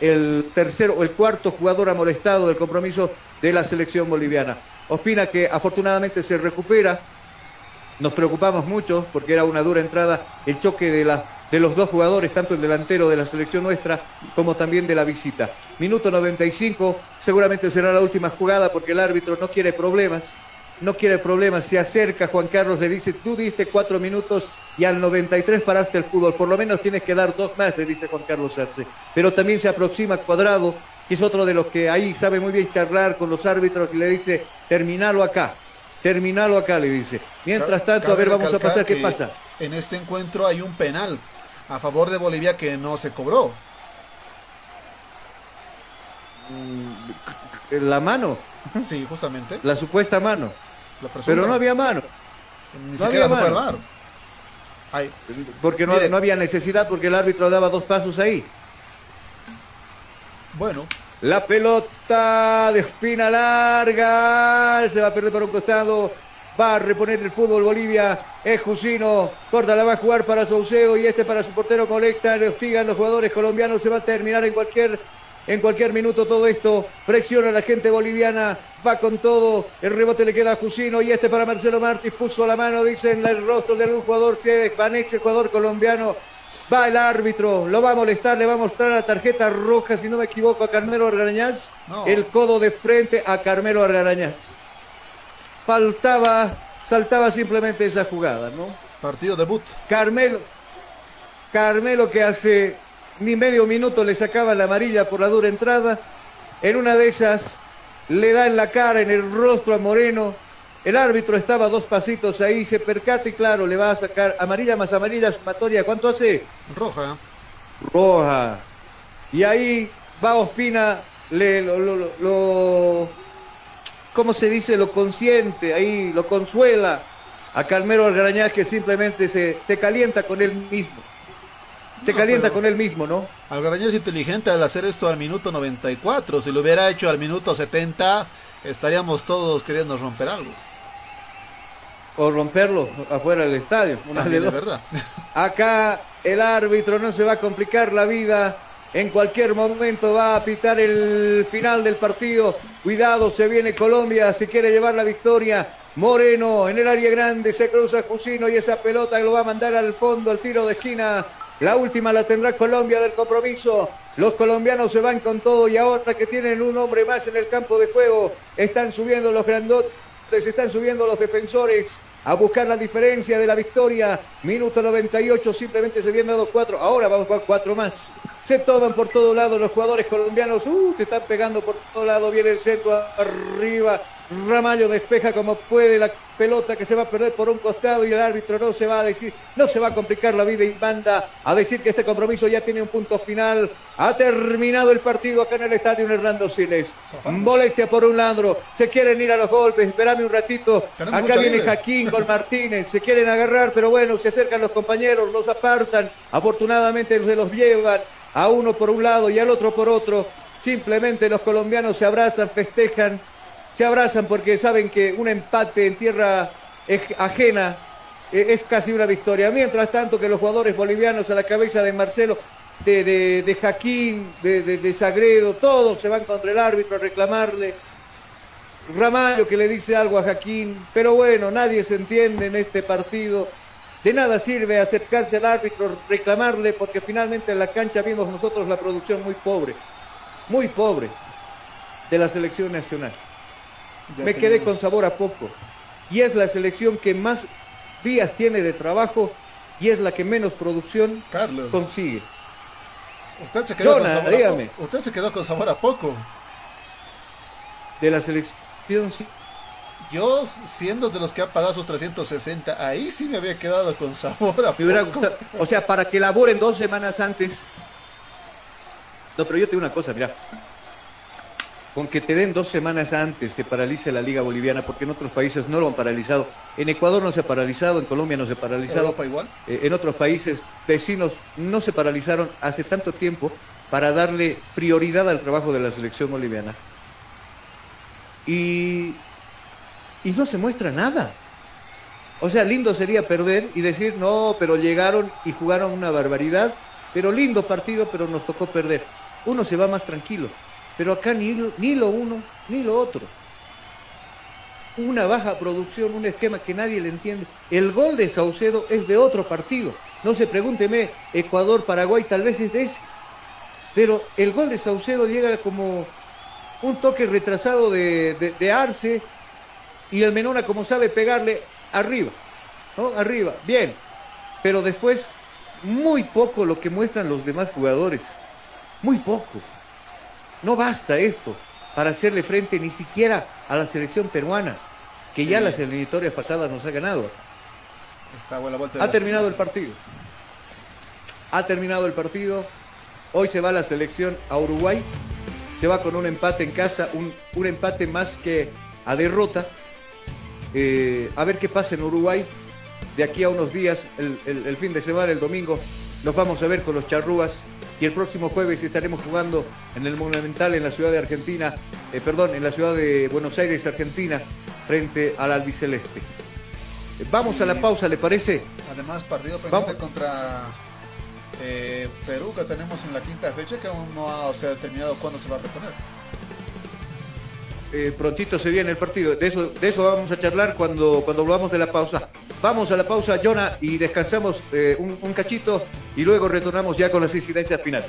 el tercero o el cuarto jugador amolestado del compromiso de la selección boliviana. Ospina que afortunadamente se recupera. Nos preocupamos mucho porque era una dura entrada el choque de la de los dos jugadores, tanto el delantero de la selección nuestra como también de la visita. Minuto 95, seguramente será la última jugada porque el árbitro no quiere problemas, no quiere problemas, se acerca Juan Carlos, le dice, tú diste cuatro minutos y al 93 paraste el fútbol, por lo menos tienes que dar dos más, le dice Juan Carlos Arce. Pero también se aproxima Cuadrado, que es otro de los que ahí sabe muy bien charlar con los árbitros y le dice, terminalo acá, terminalo acá, le dice. Mientras tanto, a ver, vamos a pasar, ¿qué pasa? En este encuentro hay un penal a favor de Bolivia que no se cobró. Mm, La mano. Sí, justamente. La supuesta mano. La. Pero no había mano. Ni No siquiera había mano. Ay, Porque no, no había necesidad porque el árbitro daba dos pasos ahí. bueno, La pelota de espina larga. Se va a perder por un costado. Va a reponer el fútbol Bolivia. Es Jusino. Corta la va a jugar para Saucedo y este para su portero colecta. Le hostigan los jugadores colombianos. Se va a terminar en cualquier, en cualquier minuto todo esto. Presiona a la gente boliviana. Va con todo. El rebote le queda a Jusino y este para Marcelo Martí. Puso la mano, dice en el rostro de algún jugador. Se desvanece el jugador colombiano. Va el árbitro, lo va a molestar, le va a mostrar la tarjeta roja, si no me equivoco, a Carmelo Argarañaz. No. El codo de frente a Carmelo Argarañaz. Faltaba, saltaba simplemente esa jugada, ¿no? partido debut. Carmelo, Carmelo que hace ni medio minuto le sacaba la amarilla por la dura entrada. En una de esas le da en la cara, en el rostro a Moreno. El árbitro estaba dos pasitos ahí, se percata y claro, le va a sacar amarilla más amarilla sumatoria. ¿Cuánto hace? Roja. roja. Y ahí va Ospina, le, lo, lo, lo- ¿cómo se dice? Lo consiente, ahí lo consuela a Carmelo Algarañaz que simplemente se, se calienta con él mismo. Se No, calienta con él mismo, ¿no? Algarañez es inteligente al hacer esto al minuto 94. Si lo hubiera hecho al minuto 70, estaríamos todos queriendo romper algo. O romperlo afuera del estadio. una de verdad. [laughs] Acá el árbitro no se va a complicar la vida. En cualquier momento va a pitar el final del partido. Cuidado, se viene Colombia, se quiere llevar la victoria. Moreno en el área grande, se cruza Jusino y esa pelota lo va a mandar al fondo, al tiro de esquina. La última la tendrá Colombia del compromiso. Los colombianos se van con todo y ahora que tienen un hombre más en el campo de juego, están subiendo los grandotes, están subiendo los defensores a buscar la diferencia de la victoria. Minuto 98, simplemente se habían dado cuatro. Ahora vamos jugar cuatro más. Se toman por todo lado los jugadores colombianos. Uh, se están pegando por todo lado. Viene el centro arriba. Ramallo despeja como puede la pelota que se va a perder por un costado y el árbitro no se va a decir, no se va a complicar la vida y manda a decir que este compromiso ya tiene un punto final. Ha terminado el partido acá en el estadio Hernando Siles. Molestia por un lado, se quieren ir a los golpes, espérame un ratito. Acá viene libre. Jaquín con Martínez, se quieren agarrar, pero bueno, se acercan los compañeros, los apartan. Afortunadamente se los llevan a uno por un lado y al otro por otro. Simplemente los colombianos se abrazan, festejan, se abrazan porque saben que un empate en tierra ajena eh, es casi una victoria. Mientras tanto que los jugadores bolivianos a la cabeza de Marcelo, de, de, de Jaquín, de, de, de Sagredo, todos se van contra el árbitro a reclamarle. Ramallo que le dice algo a Jaquín, pero bueno, nadie se entiende en este partido. De nada sirve acercarse al árbitro, reclamarle, porque finalmente en la cancha vimos nosotros la producción muy pobre, muy pobre de la selección nacional. Ya Me quedé con sabor a poco. Y es la selección que más días tiene de trabajo y es la que menos producción Carlos. consigue. Usted se quedó Jonah, con sabor a dígame. poco. Usted se quedó con sabor a poco. De la selección, sí. Yo, siendo de los que han pagado sus 360, ahí sí me había quedado con [laughs] sabor a Me hubiera poco. gustado- O sea, para que laboren dos semanas antes. No, pero yo te digo una cosa, mira. Con que te den dos semanas antes que paralice la Liga Boliviana, porque en otros países no lo han paralizado. En Ecuador no se ha paralizado, en Colombia no se ha paralizado. Europa igual. Eh, en otros países vecinos no se paralizaron hace tanto tiempo para darle prioridad al trabajo de la selección boliviana. Y, y no se muestra nada. O sea, lindo sería perder y decir, no, pero llegaron y jugaron una barbaridad, pero lindo partido, pero nos tocó perder. Uno se va más tranquilo, pero acá ni, lo- ni lo uno ni lo otro. Una baja producción, un esquema que nadie le entiende. El gol de Saucedo es de otro partido. No se pregúnteme, Ecuador, Paraguay, tal vez es de ese. Pero el gol de Saucedo llega como un toque retrasado de, de, Arce y el Menona, como sabe, pegarle arriba. Arriba, bien. Pero después, muy poco lo que muestran los demás jugadores. Muy poco. No basta esto para hacerle frente ni siquiera a la selección peruana, que ya las eliminatorias pasadas nos ha ganado. Está buena vuelta Ha terminado el partido. Ha terminado el partido. Hoy se va la selección a Uruguay. Se va con un empate en casa, un, un empate más que a derrota. Eh, a ver qué pasa en Uruguay. De aquí a unos días, el, el- el fin de semana, el domingo, nos vamos a ver con los charrúas. Y el próximo jueves estaremos jugando en el Monumental en la ciudad de Argentina, eh, perdón, en la ciudad de Buenos Aires, Argentina, frente al albiceleste. Eh, Vamos a la pausa, ¿le parece? Además, partido pendiente Vamos. contra eh, Perú que tenemos en la quinta fecha que aún no ha o sea, determinado cuándo se va a reponer. Eh, prontito se viene el partido. De eso, de eso vamos a charlar cuando, cuando volvamos de la pausa. Vamos a la pausa, Jonah, y descansamos eh, un, un cachito y luego retornamos ya con las incidencias finales.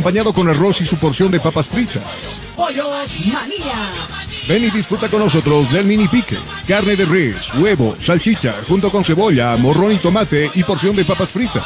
con arroz y su porción de papas fritas. Pollos María. Ven y disfruta con nosotros del mini pique, carne de res, huevo, salchicha, junto con cebolla, morrón y tomate y porción de papas fritas.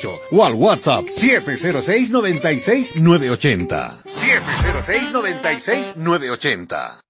245-4548 o al WhatsApp 706-96-980. 706-96-980.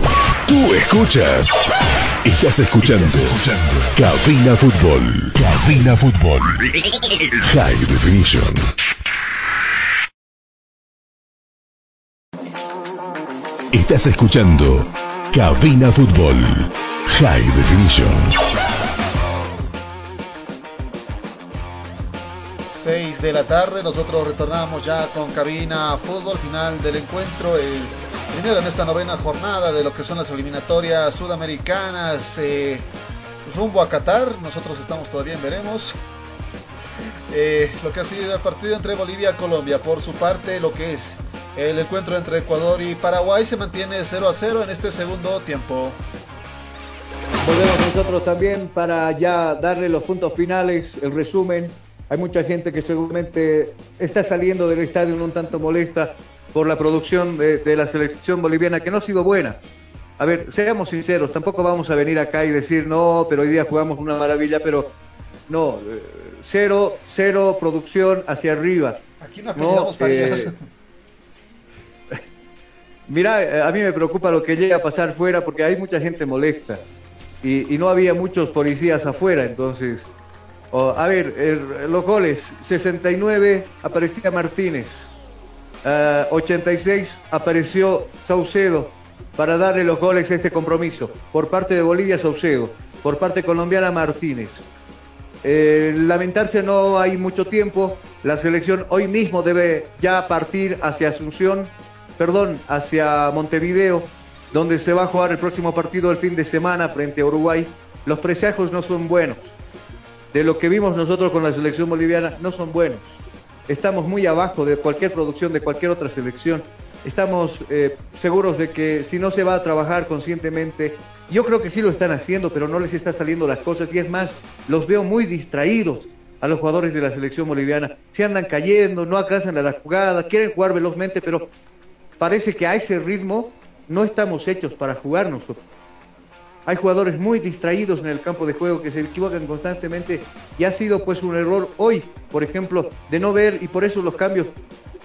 Tú escuchas. Estás escuchando. Cabina Fútbol. Cabina Fútbol. High Definition. Estás escuchando Cabina Fútbol. High Definition. 6 de la tarde, nosotros retornamos ya con cabina fútbol, final del encuentro, el primero en esta novena jornada de lo que son las eliminatorias sudamericanas, eh, rumbo a Qatar, nosotros estamos todavía en veremos. Eh, lo que ha sido el partido entre Bolivia y Colombia, por su parte lo que es el encuentro entre Ecuador y Paraguay se mantiene 0 a 0 en este segundo tiempo. Volvemos nosotros también para ya darle los puntos finales, el resumen. Hay mucha gente que seguramente está saliendo del estadio un tanto molesta por la producción de, de, la selección boliviana, que no ha sido buena. A ver, seamos sinceros, tampoco vamos a venir acá y decir, no, pero hoy día jugamos una maravilla, pero no, eh, cero, cero producción hacia arriba. Aquí no apellidamos no, eh, [laughs] Mira, a mí me preocupa lo que llega a pasar fuera porque hay mucha gente molesta y, y no había muchos policías afuera, entonces... Oh, a ver, el, los goles, 69 aparecía Martínez, uh, 86 apareció Saucedo para darle los goles a este compromiso. Por parte de Bolivia, Saucedo. Por parte colombiana, Martínez. Eh, lamentarse no hay mucho tiempo. La selección hoy mismo debe ya partir hacia Asunción, perdón, hacia Montevideo, donde se va a jugar el próximo partido el fin de semana frente a Uruguay. Los presagios no son buenos de lo que vimos nosotros con la selección boliviana no son buenos. Estamos muy abajo de cualquier producción de cualquier otra selección. Estamos eh, seguros de que si no se va a trabajar conscientemente, yo creo que sí lo están haciendo, pero no les está saliendo las cosas. Y es más, los veo muy distraídos a los jugadores de la selección boliviana. Se andan cayendo, no alcanzan a la jugada, quieren jugar velozmente, pero parece que a ese ritmo no estamos hechos para jugar nosotros. Hay jugadores muy distraídos en el campo de juego que se equivocan constantemente y ha sido pues un error hoy, por ejemplo, de no ver y por eso los cambios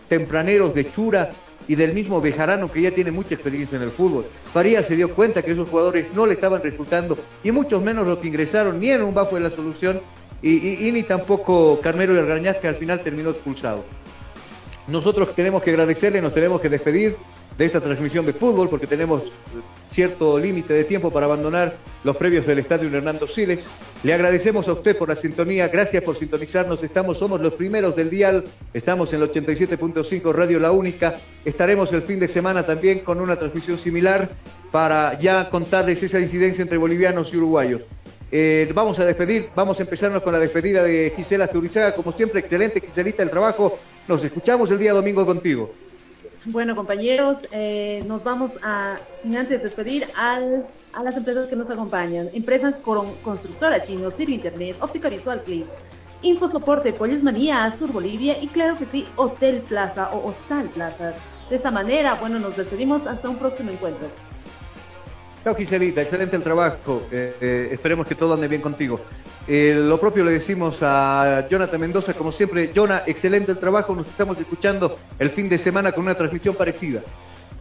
tempraneros de Chura y del mismo Bejarano que ya tiene mucha experiencia en el fútbol. Faría se dio cuenta que esos jugadores no le estaban resultando y muchos menos los que ingresaron ni en un bajo de la solución y ni tampoco Carmelo y Argañaz que al final terminó expulsado. Nosotros tenemos que agradecerle, nos tenemos que despedir de esta transmisión de fútbol porque tenemos cierto límite de tiempo para abandonar los previos del estadio Hernando Siles. Le agradecemos a usted por la sintonía, gracias por sintonizarnos. Estamos, somos los primeros del dial, estamos en el 87.5 Radio La Única. Estaremos el fin de semana también con una transmisión similar para ya contarles esa incidencia entre bolivianos y uruguayos. Eh, vamos a despedir, vamos a empezarnos con la despedida de Gisela Turizaga, como siempre, excelente Giselita el trabajo. Nos escuchamos el día domingo contigo. Bueno, compañeros, eh, nos vamos a, sin antes despedir, al, a las empresas que nos acompañan. Empresa Constructora Chino, Sirve Internet, Óptica Visual Clip, Infosoporte, Pollos Manía, Sur Bolivia y claro que sí, Hotel Plaza o Hostal Plaza. De esta manera, bueno, nos despedimos hasta un próximo encuentro. Chao Giselita, excelente el trabajo. Eh, eh, esperemos que todo ande bien contigo. Eh, lo propio le decimos a Jonathan Mendoza, como siempre, Jonah, excelente el trabajo, nos estamos escuchando el fin de semana con una transmisión parecida.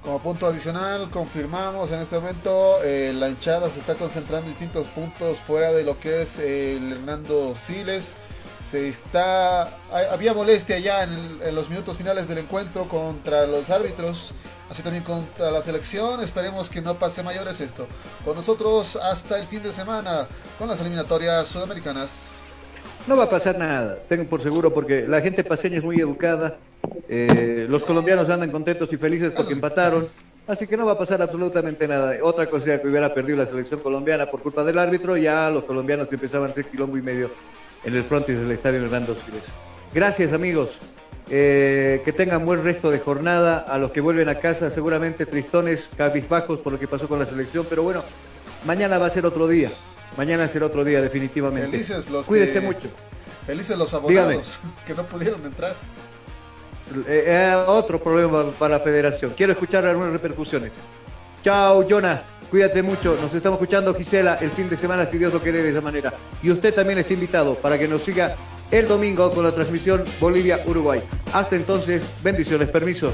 Como punto adicional, confirmamos en este momento, la hinchada se está concentrando en distintos puntos fuera de lo que es el Hernando Siles. Está había molestia ya en, los minutos finales del encuentro contra los árbitros, así también contra la selección. Esperemos que no pase mayores esto. Con nosotros hasta el fin de semana con las eliminatorias sudamericanas. No va a pasar nada, tengo por seguro, porque la gente paseña es muy educada. eh, los colombianos andan contentos y felices porque empataron. Así que no va a pasar absolutamente nada. Otra cosa que hubiera perdido la selección colombiana por culpa del árbitro, ya los colombianos empezaban a hacer y medio en el frontis del estadio Hernando Siles. Gracias amigos. Eh, que tengan buen resto de jornada. A los que vuelven a casa, seguramente tristones, cabizbajos por lo que pasó con la selección. Pero bueno, mañana va a ser otro día. Mañana será otro día, definitivamente. Felices los Cuídese que- mucho. Felices los Dígame. abonados [laughs] que no pudieron entrar. Eh, eh, otro problema para la federación. Quiero escuchar algunas repercusiones. Chao, Jonah. Cuídate mucho. Nos estamos escuchando, Gisela, el fin de semana, si Dios lo quiere, de esa manera. Y usted también está invitado para que nos siga el domingo con la transmisión Bolivia-Uruguay. Hasta entonces, bendiciones, permiso.